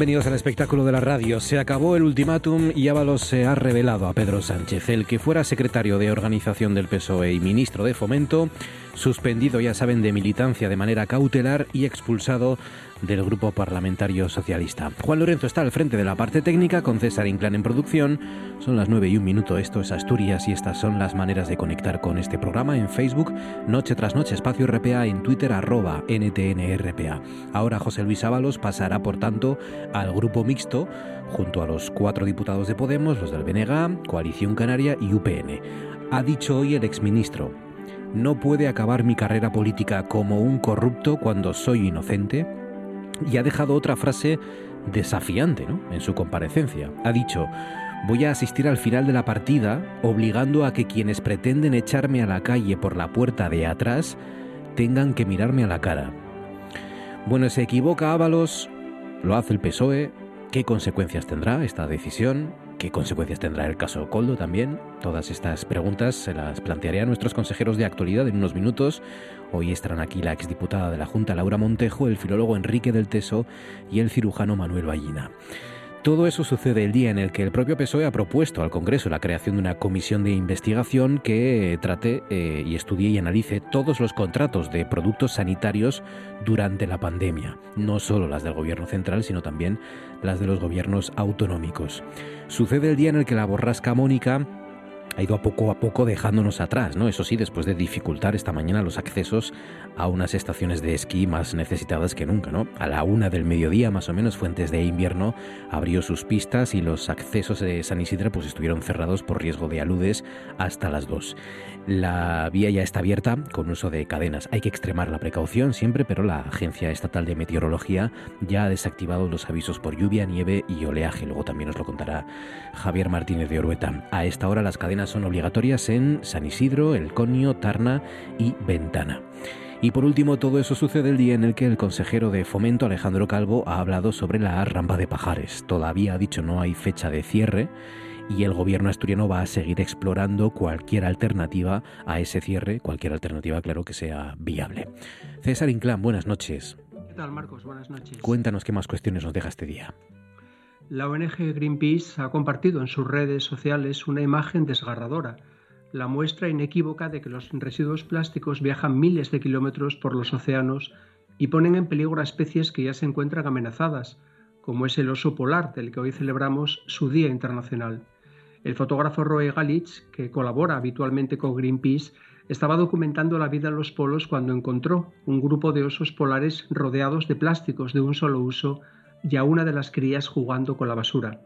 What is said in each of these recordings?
Bienvenidos al espectáculo de la radio. Se acabó el ultimátum y Ábalos se ha revelado a Pedro Sánchez, el que fuera secretario de organización del PSOE y ministro de Fomento, suspendido, ya saben, de militancia de manera cautelar y expulsado del Grupo Parlamentario Socialista. Juan Lorenzo está al frente de la parte técnica con César Inclán en producción. Son las 9 y un minuto, esto es Asturias y estas son las maneras de conectar con este programa en Facebook, Noche tras Noche, Espacio RPA, en Twitter, arroba NTNRPA. Ahora José Luis Ábalos pasará, por tanto, al grupo mixto junto a los cuatro diputados de Podemos, los del BNG, Coalición Canaria y UPN. Ha dicho hoy el exministro, no puede acabar mi carrera política como un corrupto cuando soy inocente y ha dejado otra frase desafiante ¿no? en su comparecencia. Ha dicho, voy a asistir al final de la partida obligando a que quienes pretenden echarme a la calle por la puerta de atrás tengan que mirarme a la cara. Bueno, se equivoca Ábalos, lo hace el PSOE, ¿qué consecuencias tendrá esta decisión? ¿Qué consecuencias tendrá el caso Coldo también? Todas estas preguntas se las plantearé a nuestros consejeros de actualidad en unos minutos. Hoy estarán aquí la exdiputada de la Junta Laura Montejo, el filólogo Enrique del Teso y el cirujano Manuel Ballina. Todo eso sucede el día en el que el propio PSOE ha propuesto al Congreso la creación de una comisión de investigación que trate eh, y estudie y analice todos los contratos de productos sanitarios durante la pandemia, no solo las del gobierno central, sino también las de los gobiernos autonómicos. Sucede el día en el que la borrasca Mónica ha ido a poco a poco dejándonos atrás, ¿no? Eso sí, después de dificultar esta mañana los accesos a unas estaciones de esquí más necesitadas que nunca, ¿no? A la una del mediodía, más o menos, Fuentes de Invierno abrió sus pistas y los accesos de San Isidro pues estuvieron cerrados por riesgo de aludes hasta las dos. La vía ya está abierta con uso de cadenas. Hay que extremar la precaución siempre, pero la Agencia Estatal de Meteorología ya ha desactivado los avisos por lluvia, nieve y oleaje. Luego también nos lo contará Javier Martínez de Orueta. A esta hora las cadenas son obligatorias en San Isidro, El Conio, Tarna y Ventana. Y por último, todo eso sucede el día en el que el consejero de Fomento, Alejandro Calvo, ha hablado sobre la rampa de Pajares. Todavía ha dicho no hay fecha de cierre y el gobierno asturiano va a seguir explorando cualquier alternativa a ese cierre, cualquier alternativa, claro, que sea viable. César Inclán, buenas noches. ¿Qué tal, Marcos? Buenas noches. Cuéntanos qué más cuestiones nos deja este día. La ONG Greenpeace ha compartido en sus redes sociales una imagen desgarradora, la muestra inequívoca de que los residuos plásticos viajan miles de kilómetros por los océanos y ponen en peligro a especies que ya se encuentran amenazadas, como es el oso polar, del que hoy celebramos su Día Internacional. El fotógrafo Roe Galitz, que colabora habitualmente con Greenpeace, estaba documentando la vida en los polos cuando encontró un grupo de osos polares rodeados de plásticos de un solo uso y a una de las crías jugando con la basura.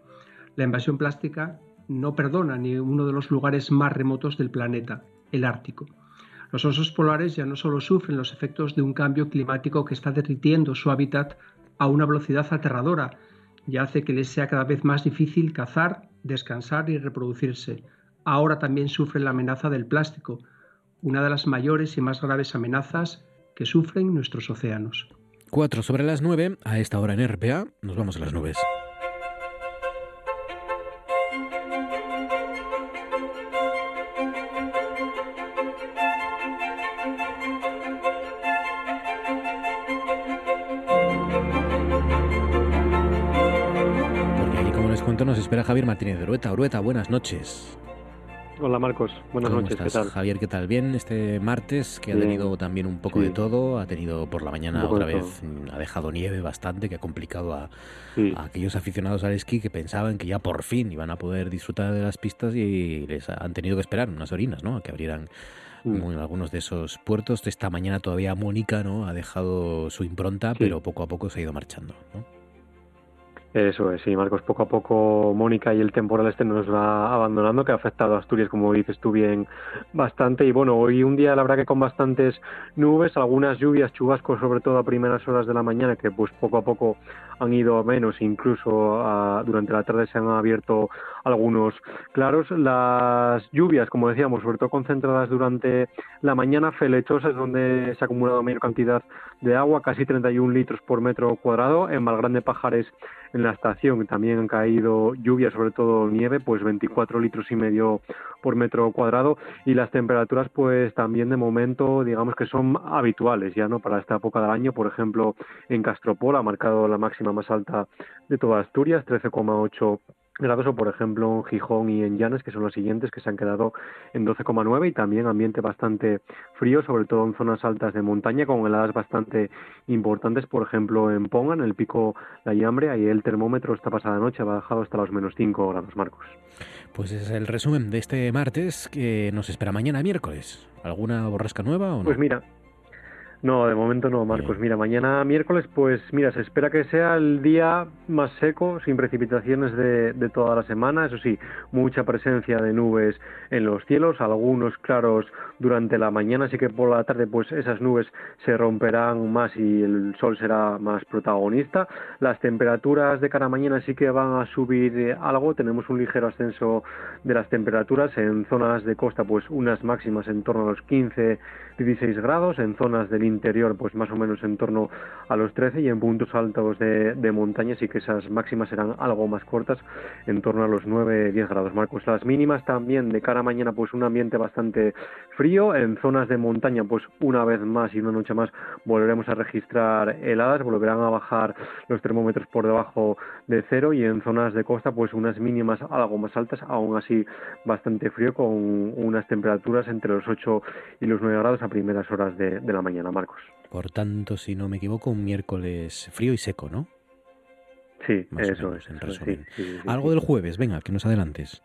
La invasión plástica no perdona ni uno de los lugares más remotos del planeta, el Ártico. Los osos polares ya no solo sufren los efectos de un cambio climático que está derritiendo su hábitat a una velocidad aterradora y hace que les sea cada vez más difícil cazar, descansar y reproducirse. Ahora también sufren la amenaza del plástico, una de las mayores y más graves amenazas que sufren nuestros océanos. 4 sobre las 9, a esta hora en RPA, nos vamos a las nubes. Javier Martínez de Urueta. Urueta, buenas noches. Hola Marcos, buenas ¿Cómo noches, estás, ¿qué tal? Javier, ¿qué tal? Bien, este martes que ha tenido también un poco Sí. de todo, ha tenido por la mañana otra vez, mm, ha dejado nieve bastante, que ha complicado a, Sí, a aquellos aficionados al esquí que pensaban que ya por fin iban a poder disfrutar de las pistas y les han tenido que esperar unas horinas, ¿no? A que abrieran Mm. muy- algunos de esos puertos. Esta mañana todavía Mónica, ¿no? Ha dejado su impronta, pero poco a poco se ha ido marchando, ¿no? Eso es, sí, Marcos, poco a poco Mónica y el temporal este nos va abandonando, que ha afectado a Asturias, como dices tú bien, bastante. Y bueno, hoy un día la verdad que con bastantes nubes, algunas lluvias, chubascos, sobre todo a primeras horas de la mañana, que pues poco a poco han ido a menos, incluso ah, durante la tarde se han abierto algunos claros. Las lluvias, como decíamos, sobre todo concentradas durante la mañana, felechosas, donde se ha acumulado mayor cantidad de agua, casi 31 litros por metro cuadrado. En Malgrande Pajares, en la estación, también han caído lluvias, sobre todo nieve, pues 24 litros y medio por metro cuadrado. Y las temperaturas, pues también de momento, digamos que son habituales ya, ¿no? Para esta época del año, por ejemplo, en Castropol ha marcado la máxima más alta de toda Asturias, 13,8 grados o por ejemplo en Gijón y en Llanes que son los siguientes que se han quedado en 12,9 y también ambiente bastante frío sobre todo en zonas altas de montaña con heladas bastante importantes por ejemplo en Ponga en el pico La Llambre ahí el termómetro esta pasada noche ha bajado hasta los menos 5 grados Marcos Pues ese es el resumen de este martes que nos espera mañana miércoles. ¿Alguna borrasca nueva o no? Pues mira, no, de momento no, Marcos. Mira, mañana miércoles, pues mira, se espera que sea el día más seco, sin precipitaciones de, de toda la semana. Eso sí, mucha presencia de nubes en los cielos, algunos claros durante la mañana, así que por la tarde, pues esas nubes se romperán más y el sol será más protagonista. Las temperaturas de cara mañana sí que van a subir eh, algo. Tenemos un ligero ascenso de las temperaturas en zonas de costa, pues unas máximas en torno a los 15 16 grados, en zonas del interior pues más o menos en torno a los 13 y en puntos altos de, de montaña sí que esas máximas serán algo más cortas, en torno a los 9-10 grados. Marcos, las mínimas también de cara a mañana pues un ambiente bastante frío, en zonas de montaña pues una vez más y una noche más volveremos a registrar heladas, volverán a bajar los termómetros por debajo de cero y en zonas de costa pues unas mínimas algo más altas, aún así bastante frío con unas temperaturas entre los 8 y los 9 grados a primeras horas de, de la mañana, Marcos. Por tanto, si no me equivoco, un miércoles frío y seco, ¿no? Sí, Más eso menos, es. en sí, resumen. sí, sí, Algo del jueves, venga, que nos adelantes.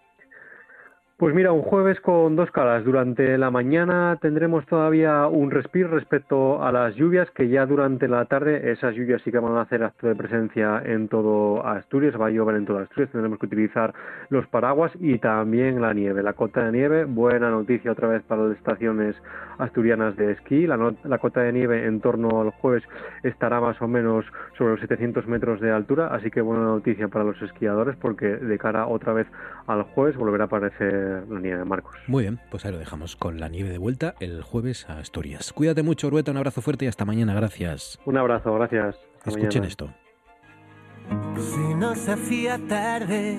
Pues mira, un jueves con dos caras. Durante la mañana tendremos todavía un respiro respecto a las lluvias, que ya durante la tarde esas lluvias sí que van a hacer acto de presencia en todo Asturias, va a llover en toda Asturias, tendremos que utilizar los paraguas y también la nieve, la cota de nieve. Buena noticia otra vez para las estaciones asturianas de esquí. La, la cota de nieve en torno al jueves estará más o menos sobre los 700 metros de altura, así que buena noticia para los esquiadores porque de cara otra vez al jueves volverá a aparecer la nieve, Marcos. Muy bien, pues ahí lo dejamos con la nieve de vuelta el jueves a Asturias. Cuídate mucho, Urueta, un abrazo fuerte y hasta mañana, gracias. Un abrazo, gracias. Hasta Escuchen mañana. esto. Se nos hacía tarde,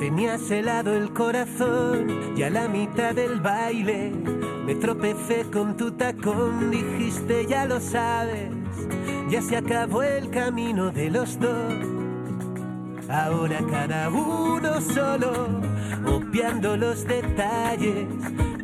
tenías helado el corazón y a la mitad del baile me tropecé con tu tacón, dijiste ya lo sabes, ya se acabó el camino de los dos. Ahora cada uno solo, obviando los detalles,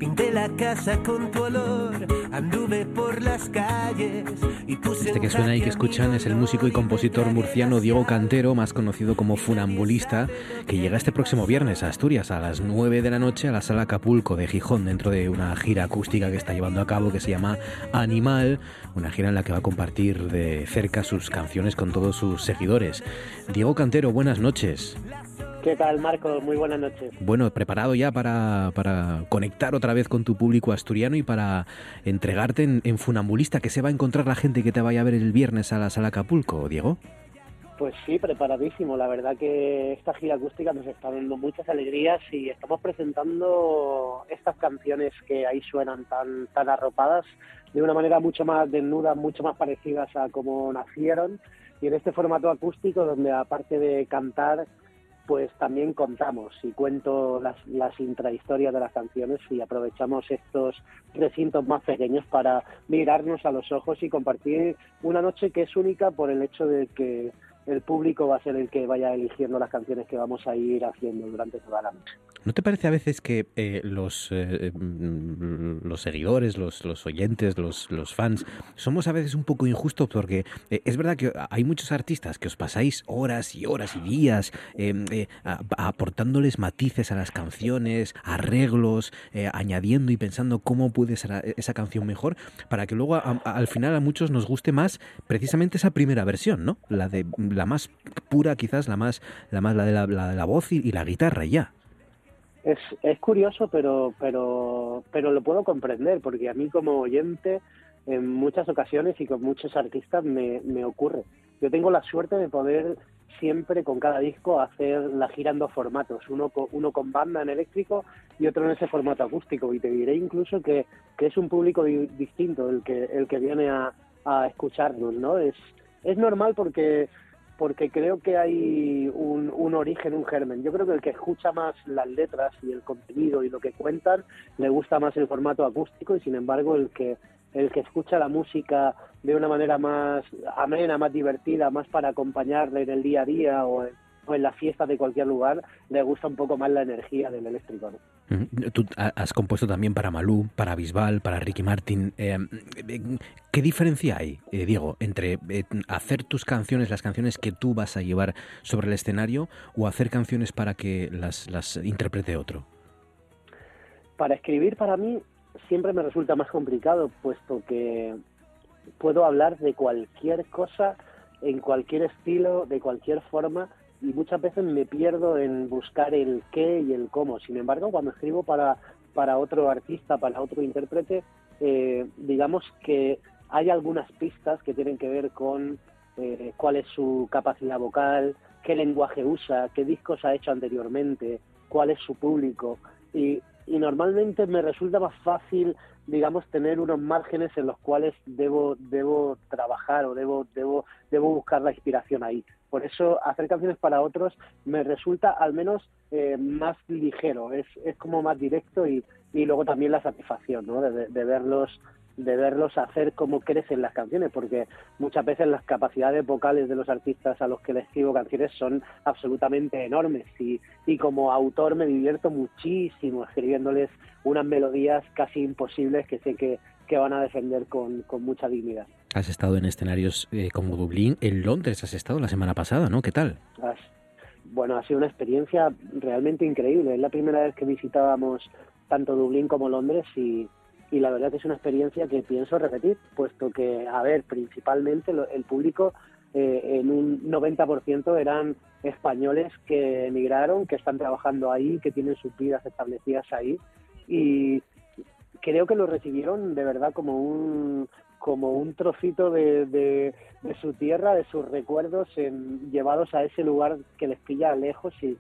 pinté la casa con tu olor, anduve por las calles y puse Este que en suena y que escuchan es el músico y compositor murciano Diego Cantero, más conocido como Funambulista, que llega este próximo viernes a Asturias a las 9 de la noche a la sala Acapulco de Gijón, dentro de una gira acústica que está llevando a cabo que se llama Animal, una gira en la que va a compartir de cerca sus canciones con todos sus seguidores. Diego Cantero, buenas noches. ¿Qué tal, Marcos? Muy buenas noches. Bueno, preparado ya para, para conectar otra vez con tu público asturiano y para entregarte en, en Funambulista, que se va a encontrar la gente que te vaya a ver el viernes a la sala Acapulco, Diego. Pues sí, preparadísimo. La verdad que esta gira acústica nos está dando muchas alegrías y estamos presentando estas canciones que ahí suenan tan, tan arropadas de una manera mucho más desnuda, mucho más parecidas a como nacieron y en este formato acústico donde aparte de cantar pues también contamos y cuento las, las intrahistorias de las canciones y aprovechamos estos recintos más pequeños para mirarnos a los ojos y compartir una noche que es única por el hecho de que el público va a ser el que vaya eligiendo las canciones que vamos a ir haciendo durante toda la noche. ¿No te parece a veces que eh, los, eh, mm, los seguidores, los, los oyentes, los, los, fans, somos a veces un poco injustos porque eh, es verdad que hay muchos artistas que os pasáis horas y horas y días aportándoles matices a las canciones, arreglos, añadiendo y pensando cómo puede ser esa canción mejor, para que luego al final a muchos nos guste más precisamente esa primera versión, ¿no? La de la más pura, quizás la más, la más la de la, de la voz y, la guitarra ya. Es, es curioso, pero, pero, pero lo puedo comprender, porque a mí como oyente en muchas ocasiones y con muchos artistas me, me ocurre. Yo tengo la suerte de poder siempre con cada disco hacer la gira en dos formatos, uno con, uno con banda en eléctrico y otro en ese formato acústico. Y te diré incluso que, que es un público distinto el que, el que viene a, a escucharnos, ¿no? Es, es normal porque porque creo que hay un, un, origen, un germen. Yo creo que el que escucha más las letras y el contenido y lo que cuentan le gusta más el formato acústico y sin embargo el que el que escucha la música de una manera más amena, más divertida, más para acompañarle en el día a día o en, o en la fiesta de cualquier lugar, le gusta un poco más la energía del eléctrico. ¿no? Tú has compuesto también para Malú, para Bisbal, para Ricky Martin. Eh, ¿Qué diferencia hay, eh, Diego, entre eh, hacer tus canciones, las canciones que tú vas a llevar sobre el escenario, o hacer canciones para que las, las interprete otro? Para escribir, para mí, siempre me resulta más complicado, puesto que puedo hablar de cualquier cosa, en cualquier estilo, de cualquier forma, y muchas veces me pierdo en buscar el qué y el cómo. Sin embargo, cuando escribo para, para otro artista, para otro intérprete, eh, digamos que hay algunas pistas que tienen que ver con eh, cuál es su capacidad vocal, qué lenguaje usa, qué discos ha hecho anteriormente, cuál es su público. Y, y normalmente me resulta más fácil digamos tener unos márgenes en los cuales debo debo trabajar o debo debo debo buscar la inspiración ahí por eso hacer canciones para otros me resulta al menos eh, más ligero, es, es como más directo y, y luego también la satisfacción ¿no? de, de verlos de verlos hacer cómo crecen las canciones, porque muchas veces las capacidades vocales de los artistas a los que les escribo canciones son absolutamente enormes y, y como autor me divierto muchísimo escribiéndoles unas melodías casi imposibles que sé que, que van a defender con, con mucha dignidad. Has estado en escenarios eh, como Dublín, en Londres has estado la semana pasada, ¿no? ¿Qué tal? Bueno, ha sido una experiencia realmente increíble. Es la primera vez que visitábamos tanto Dublín como Londres y, y la verdad que es una experiencia que pienso repetir, puesto que, a ver, principalmente el público eh, en un 90% eran españoles que emigraron, que están trabajando ahí, que tienen sus vidas establecidas ahí y creo que lo recibieron de verdad como un como un trocito de, de, su tierra, de sus recuerdos, en, llevados a ese lugar que les pilla lejos y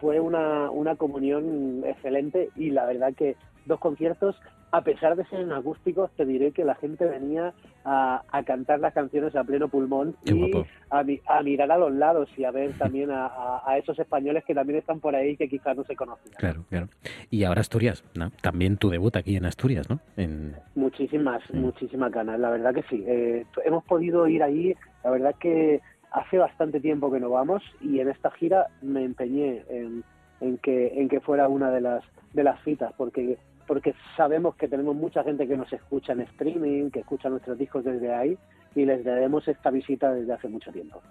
fue una, una comunión excelente. Y la verdad que dos conciertos a pesar de ser en acústicos, te diré que la gente venía a, a cantar las canciones a pleno pulmón Qué y a, mi- a mirar a los lados y a ver también a, a- a esos españoles que también están por ahí que quizás no se conocían. Claro, claro. Y ahora Asturias, ¿no? También tu debut aquí en Asturias, ¿no? En... Muchísimas, Mm. muchísimas ganas, la verdad que sí. Eh, hemos podido ir ahí, la verdad que hace bastante tiempo que no vamos y en esta gira me empeñé en, en que en que fuera una de las de las citas porque porque sabemos que tenemos mucha gente que nos escucha en streaming, que escucha nuestros discos desde ahí y les debemos esta visita desde hace mucho tiempo.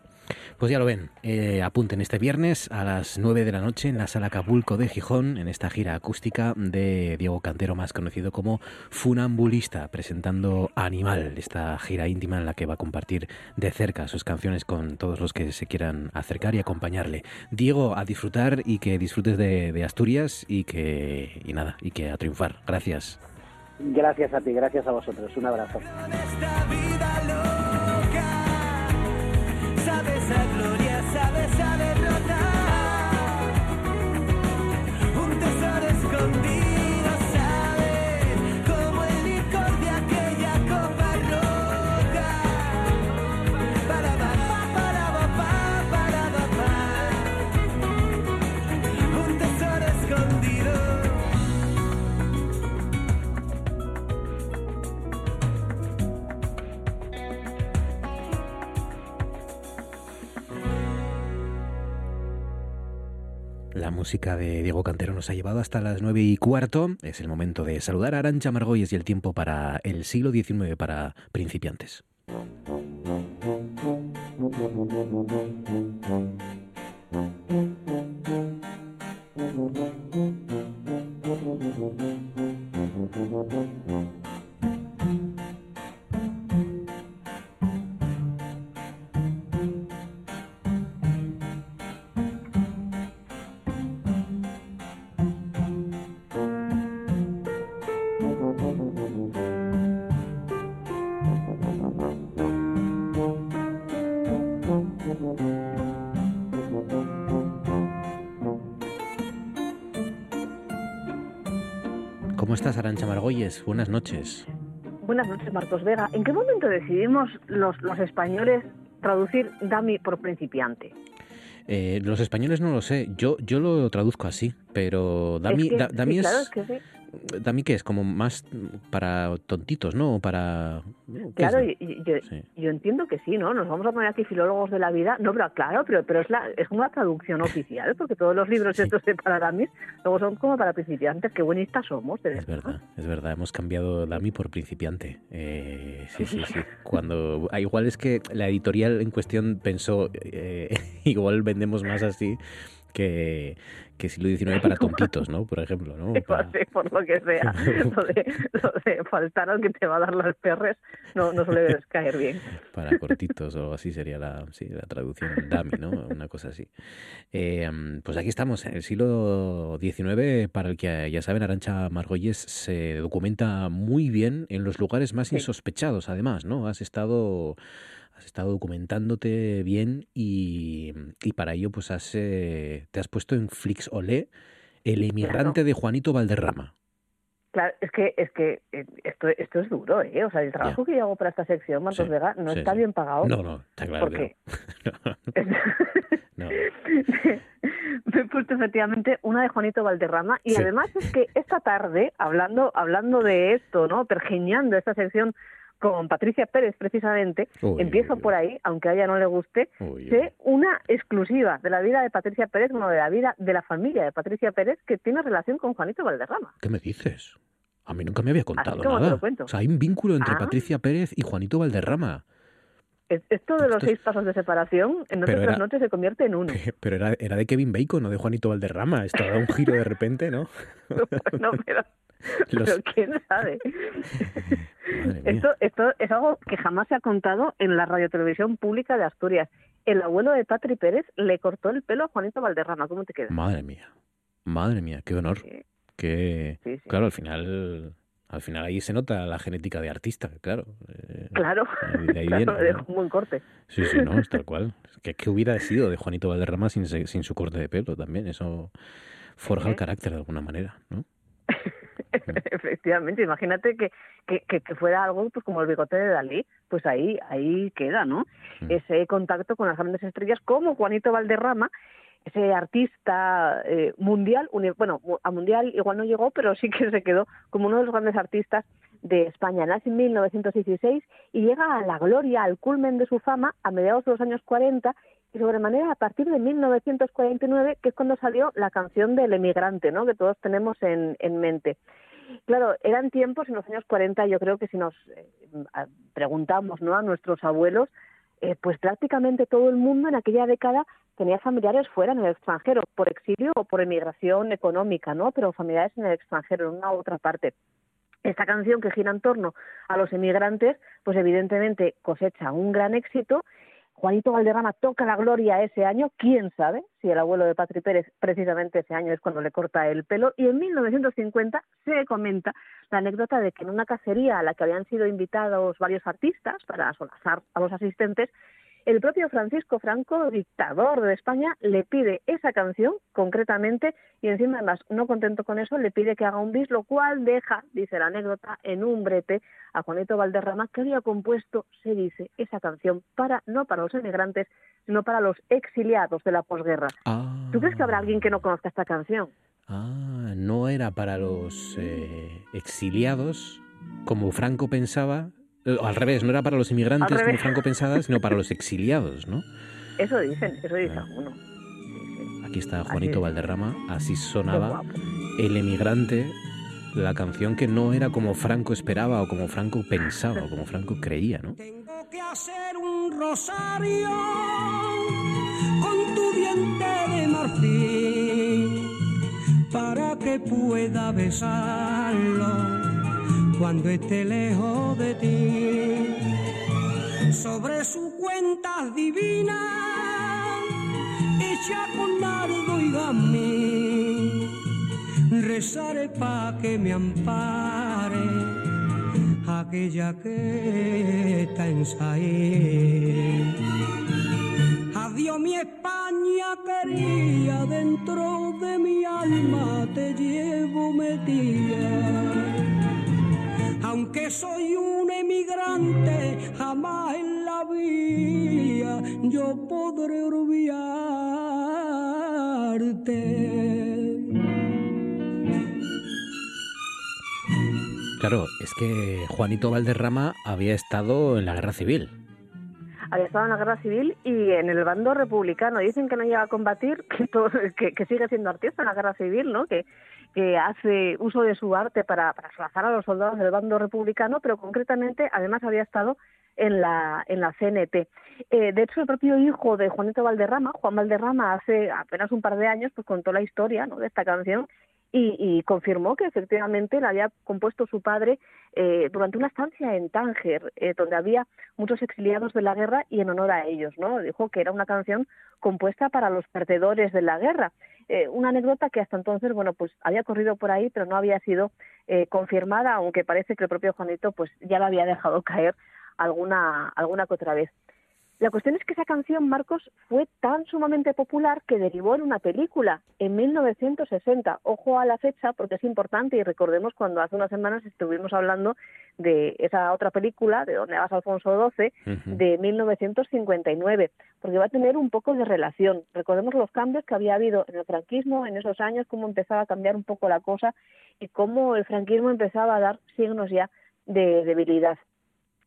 Pues ya lo ven, eh, apunten este viernes a las 9 de la noche en la sala Acapulco de Gijón, en esta gira acústica de Diego Cantero, más conocido como Funambulista, presentando Animal, esta gira íntima en la que va a compartir de cerca sus canciones con todos los que se quieran acercar y acompañarle. Diego, a disfrutar y que disfrutes de, de Asturias y que, y nada, y que a triunfar. Gracias. Gracias a ti, gracias a vosotros. Un abrazo. La música de Diego Cantero nos ha llevado hasta las nueve y cuarto. Es el momento de saludar a Arancha Margolles y el tiempo para el siglo XIX para principiantes. Buenas noches. Buenas noches, Marcos Vega. ¿En qué momento decidimos los, los españoles traducir Dami por principiante? Eh, los españoles no lo sé. Yo, yo lo traduzco así, pero Dami es que, da- Dami sí, es. claro, es que sí. Dami que es como más para tontitos, ¿no? Para. ¿qué es Claro, yo, Sí. yo entiendo que sí, ¿no? Nos vamos a poner aquí filólogos de la vida. No, pero claro, pero, pero es, la, es una traducción oficial, porque todos los libros Sí. estos de para Damis luego son como para principiantes. Qué buenistas somos, Es verdad. verdad, es verdad. Hemos cambiado Dami por principiante. Eh, sí, sí, sí. Cuando ah, igual es que la editorial en cuestión pensó eh, igual vendemos más así que, que siglo XIX para tontitos, ¿no? Por ejemplo, ¿no? Para- Sí, por lo que sea. Lo de, lo de faltar al que te va a dar las perres no, no suele caer bien. para cortitos o así sería la, sí, la traducción Dami, ¿no? Una cosa así. Eh, pues aquí estamos, en el siglo XIX, para el que ya saben, Arancha Margolles se documenta muy bien en los lugares más insospechados, además, ¿no? Has estado, has estado documentándote bien y, y para ello pues has, eh, te has puesto en Flix Olé, el emigrante de Juanito Valderrama. Claro, es que, es que eh, esto, esto es duro, ¿eh? O sea, el trabajo que yo hago para esta sección, Marcos Sí, Vega, no sí, está sí. bien pagado. No, no, está claro porque que no. No. me he puesto efectivamente una de Juanito Valderrama y además es que esta tarde, hablando, hablando de esto, ¿no? Pergeñando esta sección con Patricia Pérez precisamente, Uy, empiezo uy, por ahí, aunque a ella no le guste, uy, sé una exclusiva de la vida de Patricia Pérez, bueno, de la vida de la familia de Patricia Pérez, que tiene relación con Juanito Valderrama. ¿Qué me dices? A mí nunca me había contado nada. lo cuento. O sea, hay un vínculo entre Ah. Patricia Pérez y Juanito Valderrama. Es- Esto de los Esto es- seis pasos de separación, en otras era- noches se convierte en uno. Pero era, era de Kevin Bacon, no de Juanito Valderrama. Esto da un giro de repente, ¿no? no, pero, Los- pero quién sabe. Esto, esto es algo que jamás se ha contado en la radiotelevisión pública de Asturias. El abuelo de Patri Pérez le cortó el pelo a Juanito Valderrama. ¿Cómo te queda? Madre mía. Madre mía, qué honor. Sí, Qué... sí, sí. Claro, al final... Al final ahí se nota la genética de artista, claro. Eh, Claro, de ahí claro, viene, le dejó ¿no? un buen corte. Sí, sí, no, es tal cual. ¿Qué, qué hubiera sido de Juanito Valderrama sin, sin su corte de pelo también? Eso forja el carácter de alguna manera, ¿no? Efectivamente, imagínate que, que, que- fuera algo pues como el bigote de Dalí, pues ahí, ahí queda, ¿no? Mm. Ese contacto con las grandes estrellas como Juanito Valderrama, ese artista eh, mundial, bueno, a mundial igual no llegó, pero sí que se quedó como uno de los grandes artistas de España. Nace en 1916 y llega a la gloria, al culmen de su fama a mediados de los años 40 y sobremanera a partir de 1949, que es cuando salió la canción del emigrante, ¿no? Que todos tenemos en, en mente. Claro, eran tiempos en los años 40, yo creo que si nos eh, preguntamos ¿no? a nuestros abuelos, eh, pues prácticamente todo el mundo en aquella década tenía familiares fuera en el extranjero, por exilio o por emigración económica, ¿no? Pero familiares en el extranjero, en una u otra parte. Esta canción que gira en torno a los emigrantes, pues evidentemente cosecha un gran éxito. Juanito Valderrama toca la gloria ese año, quién sabe si el abuelo de Patri Pérez precisamente ese año es cuando le corta el pelo. Y en 1950 se comenta la anécdota de que en una cacería a la que habían sido invitados varios artistas para solazar a los asistentes, el propio Francisco Franco, dictador de España, le pide esa canción concretamente y encima además no contento con eso le pide que haga un bis, lo cual deja, dice la anécdota, en un brete a Juanito Valderrama que había compuesto, se dice, esa canción para no para los emigrantes, sino para los exiliados de la posguerra. Ah, ¿Tú crees que habrá alguien que no conozca esta canción? Ah, no era para los eh, exiliados, como Franco pensaba. Eh, al revés, no era para los inmigrantes, como. Franco pensaba, sino para los exiliados, ¿no? Eso dicen, eso dice Ah. alguno. Aquí está Juanito Así- Valderrama, así sonaba. El emigrante, la canción que no era como Franco esperaba o como Franco pensaba o como Franco creía, ¿no? Tengo que hacer un rosario con tu diente de marfil para que pueda besarlo cuando esté lejos de ti. Sobre su cuenta divina, hecha con nardo y gamín, rezaré pa' que me ampare aquella que está en. Adiós mi España quería, dentro de mi alma te llevo metida. Aunque soy un emigrante, jamás en la vida yo podré olvidarte. Claro, es que Juanito Valderrama había estado en la guerra civil. había estado en la guerra civil y en el bando republicano. Dicen que no llega a combatir, que, todo- que, que sigue siendo artista en la guerra civil, ¿no? Que, que hace uso de su arte para, para a los soldados del bando republicano, pero concretamente además había estado en la, en la CNT. Eh, de hecho, el propio hijo de Juanito Valderrama, Juan Valderrama, hace apenas un par de años, pues contó la historia de esta canción y, y confirmó que efectivamente la había compuesto su padre eh, durante una estancia en Tánger, eh, donde había muchos exiliados de la guerra y en honor a ellos, ¿no? Dijo que era una canción compuesta para los perdedores de la guerra. Eh, una anécdota que hasta entonces, bueno, pues había corrido por ahí, pero no había sido eh, confirmada, aunque parece que el propio Juanito, pues ya la había dejado caer alguna, alguna que otra vez. La cuestión es que esa canción, Marcos, fue tan sumamente popular que derivó en una película en 1960. Ojo a la fecha porque es importante y recordemos cuando hace unas semanas estuvimos hablando de esa otra película, de donde vas Alfonso XII, Ujú. de 1959, porque va a tener un poco de relación. Recordemos los cambios que había habido en el franquismo en esos años, cómo empezaba a cambiar un poco la cosa y cómo el franquismo empezaba a dar signos ya de debilidad.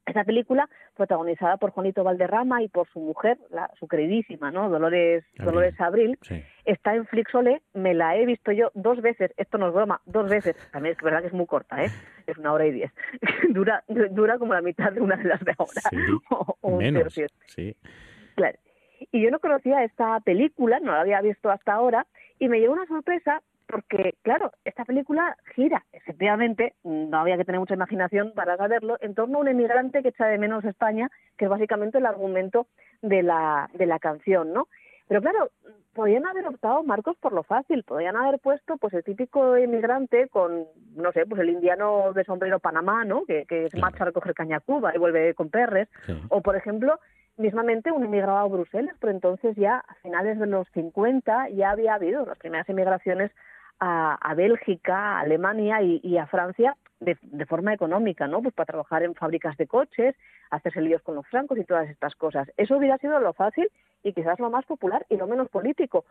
Esta película, protagonizada por Juanito Valderrama y por su mujer, la, su queridísima, ¿no? Dolores, Abril. Dolores Abril, Sí. está en Flixolé, me la he visto yo dos veces, esto no es broma, dos veces, también es verdad que es muy corta, ¿eh? es una hora y diez, dura, dura como la mitad de una de las de ahora, Sí, o, o un Menos. tercio. Sí. Claro. Y yo no conocía esta película, no la había visto hasta ahora, y me llevó una sorpresa porque, claro, esta película gira, efectivamente, no había que tener mucha imaginación para saberlo, en torno a un emigrante que echa de menos España, que es básicamente el argumento de la, de la canción, ¿no? Pero claro, podían haber optado, Marcos, por lo fácil, podían haber puesto pues el típico emigrante con, no sé, pues el indiano de sombrero Panamá, ¿no? Que, que se marcha a recoger caña a Cuba y vuelve con perres, sí. o, por ejemplo, mismamente un emigrado a Bruselas, pero entonces ya a finales de los 50 ya había habido las primeras emigraciones a, a Bélgica, a Alemania y, a Francia de, de forma económica, ¿no? Pues para trabajar en fábricas de coches, hacerse líos con los francos y todas estas cosas. Eso hubiera sido lo fácil y quizás lo más popular y lo menos político.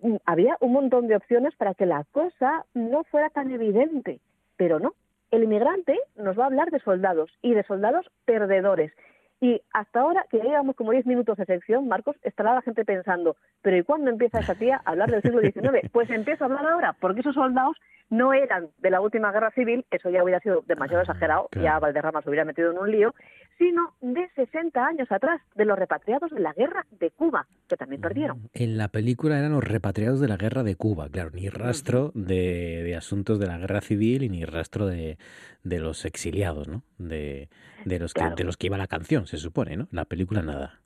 Mm, Había un montón de opciones para que la cosa no fuera tan evidente, pero no. El inmigrante nos va a hablar de soldados y de soldados perdedores. Y hasta ahora, que ya llevamos como 10 minutos de sección, Marcos, estará la gente pensando, pero ¿y cuándo empieza esa tía a hablar del siglo XIX? Pues empieza a hablar ahora, porque esos soldados no eran de la última guerra civil, eso ya hubiera sido demasiado exagerado, claro. ya Valderrama se hubiera metido en un lío, sino de 60 años atrás, de los repatriados de la guerra de Cuba, que también perdieron. En la película eran los repatriados de la guerra de Cuba, claro, ni rastro de, de asuntos de la guerra civil y ni rastro de, de los exiliados, ¿no? De, de los que, Claro. de los que iba la canción, se supone, ¿no? La película nada.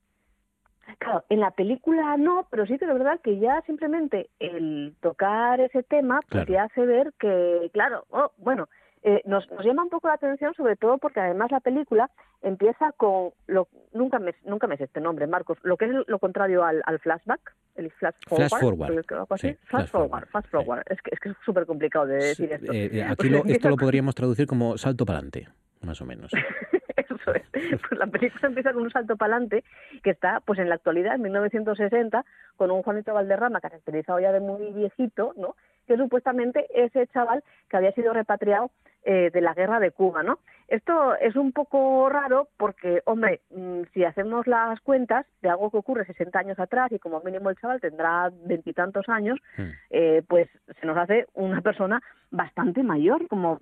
Claro, en la película no, pero sí que es verdad que ya simplemente el tocar ese tema pues Claro. ya hace ver que, claro, oh, bueno, eh, nos, nos llama un poco la atención sobre todo porque además la película empieza con, lo, nunca me nunca me sé este nombre, Marcos, lo que es lo contrario al, al flashback, el flash forward. Flash forward. Sí, flash, flash forward, sí. Es que es que es súper complicado de decir esto. Eh, eh, aquí lo- esto lo podríamos traducir como salto para adelante, más o menos. Eso es. Pues la película empieza con un salto para adelante que está, pues en la actualidad, en 1960, con un Juanito Valderrama caracterizado ya de muy viejito, ¿no? Que supuestamente ese chaval que había sido repatriado eh, de la guerra de Cuba, ¿no? Esto es un poco raro porque, hombre, mm, si hacemos las cuentas de algo que ocurre 60 años atrás y como mínimo el chaval tendrá veintitantos años, Hmm. eh, pues se nos hace una persona bastante mayor, como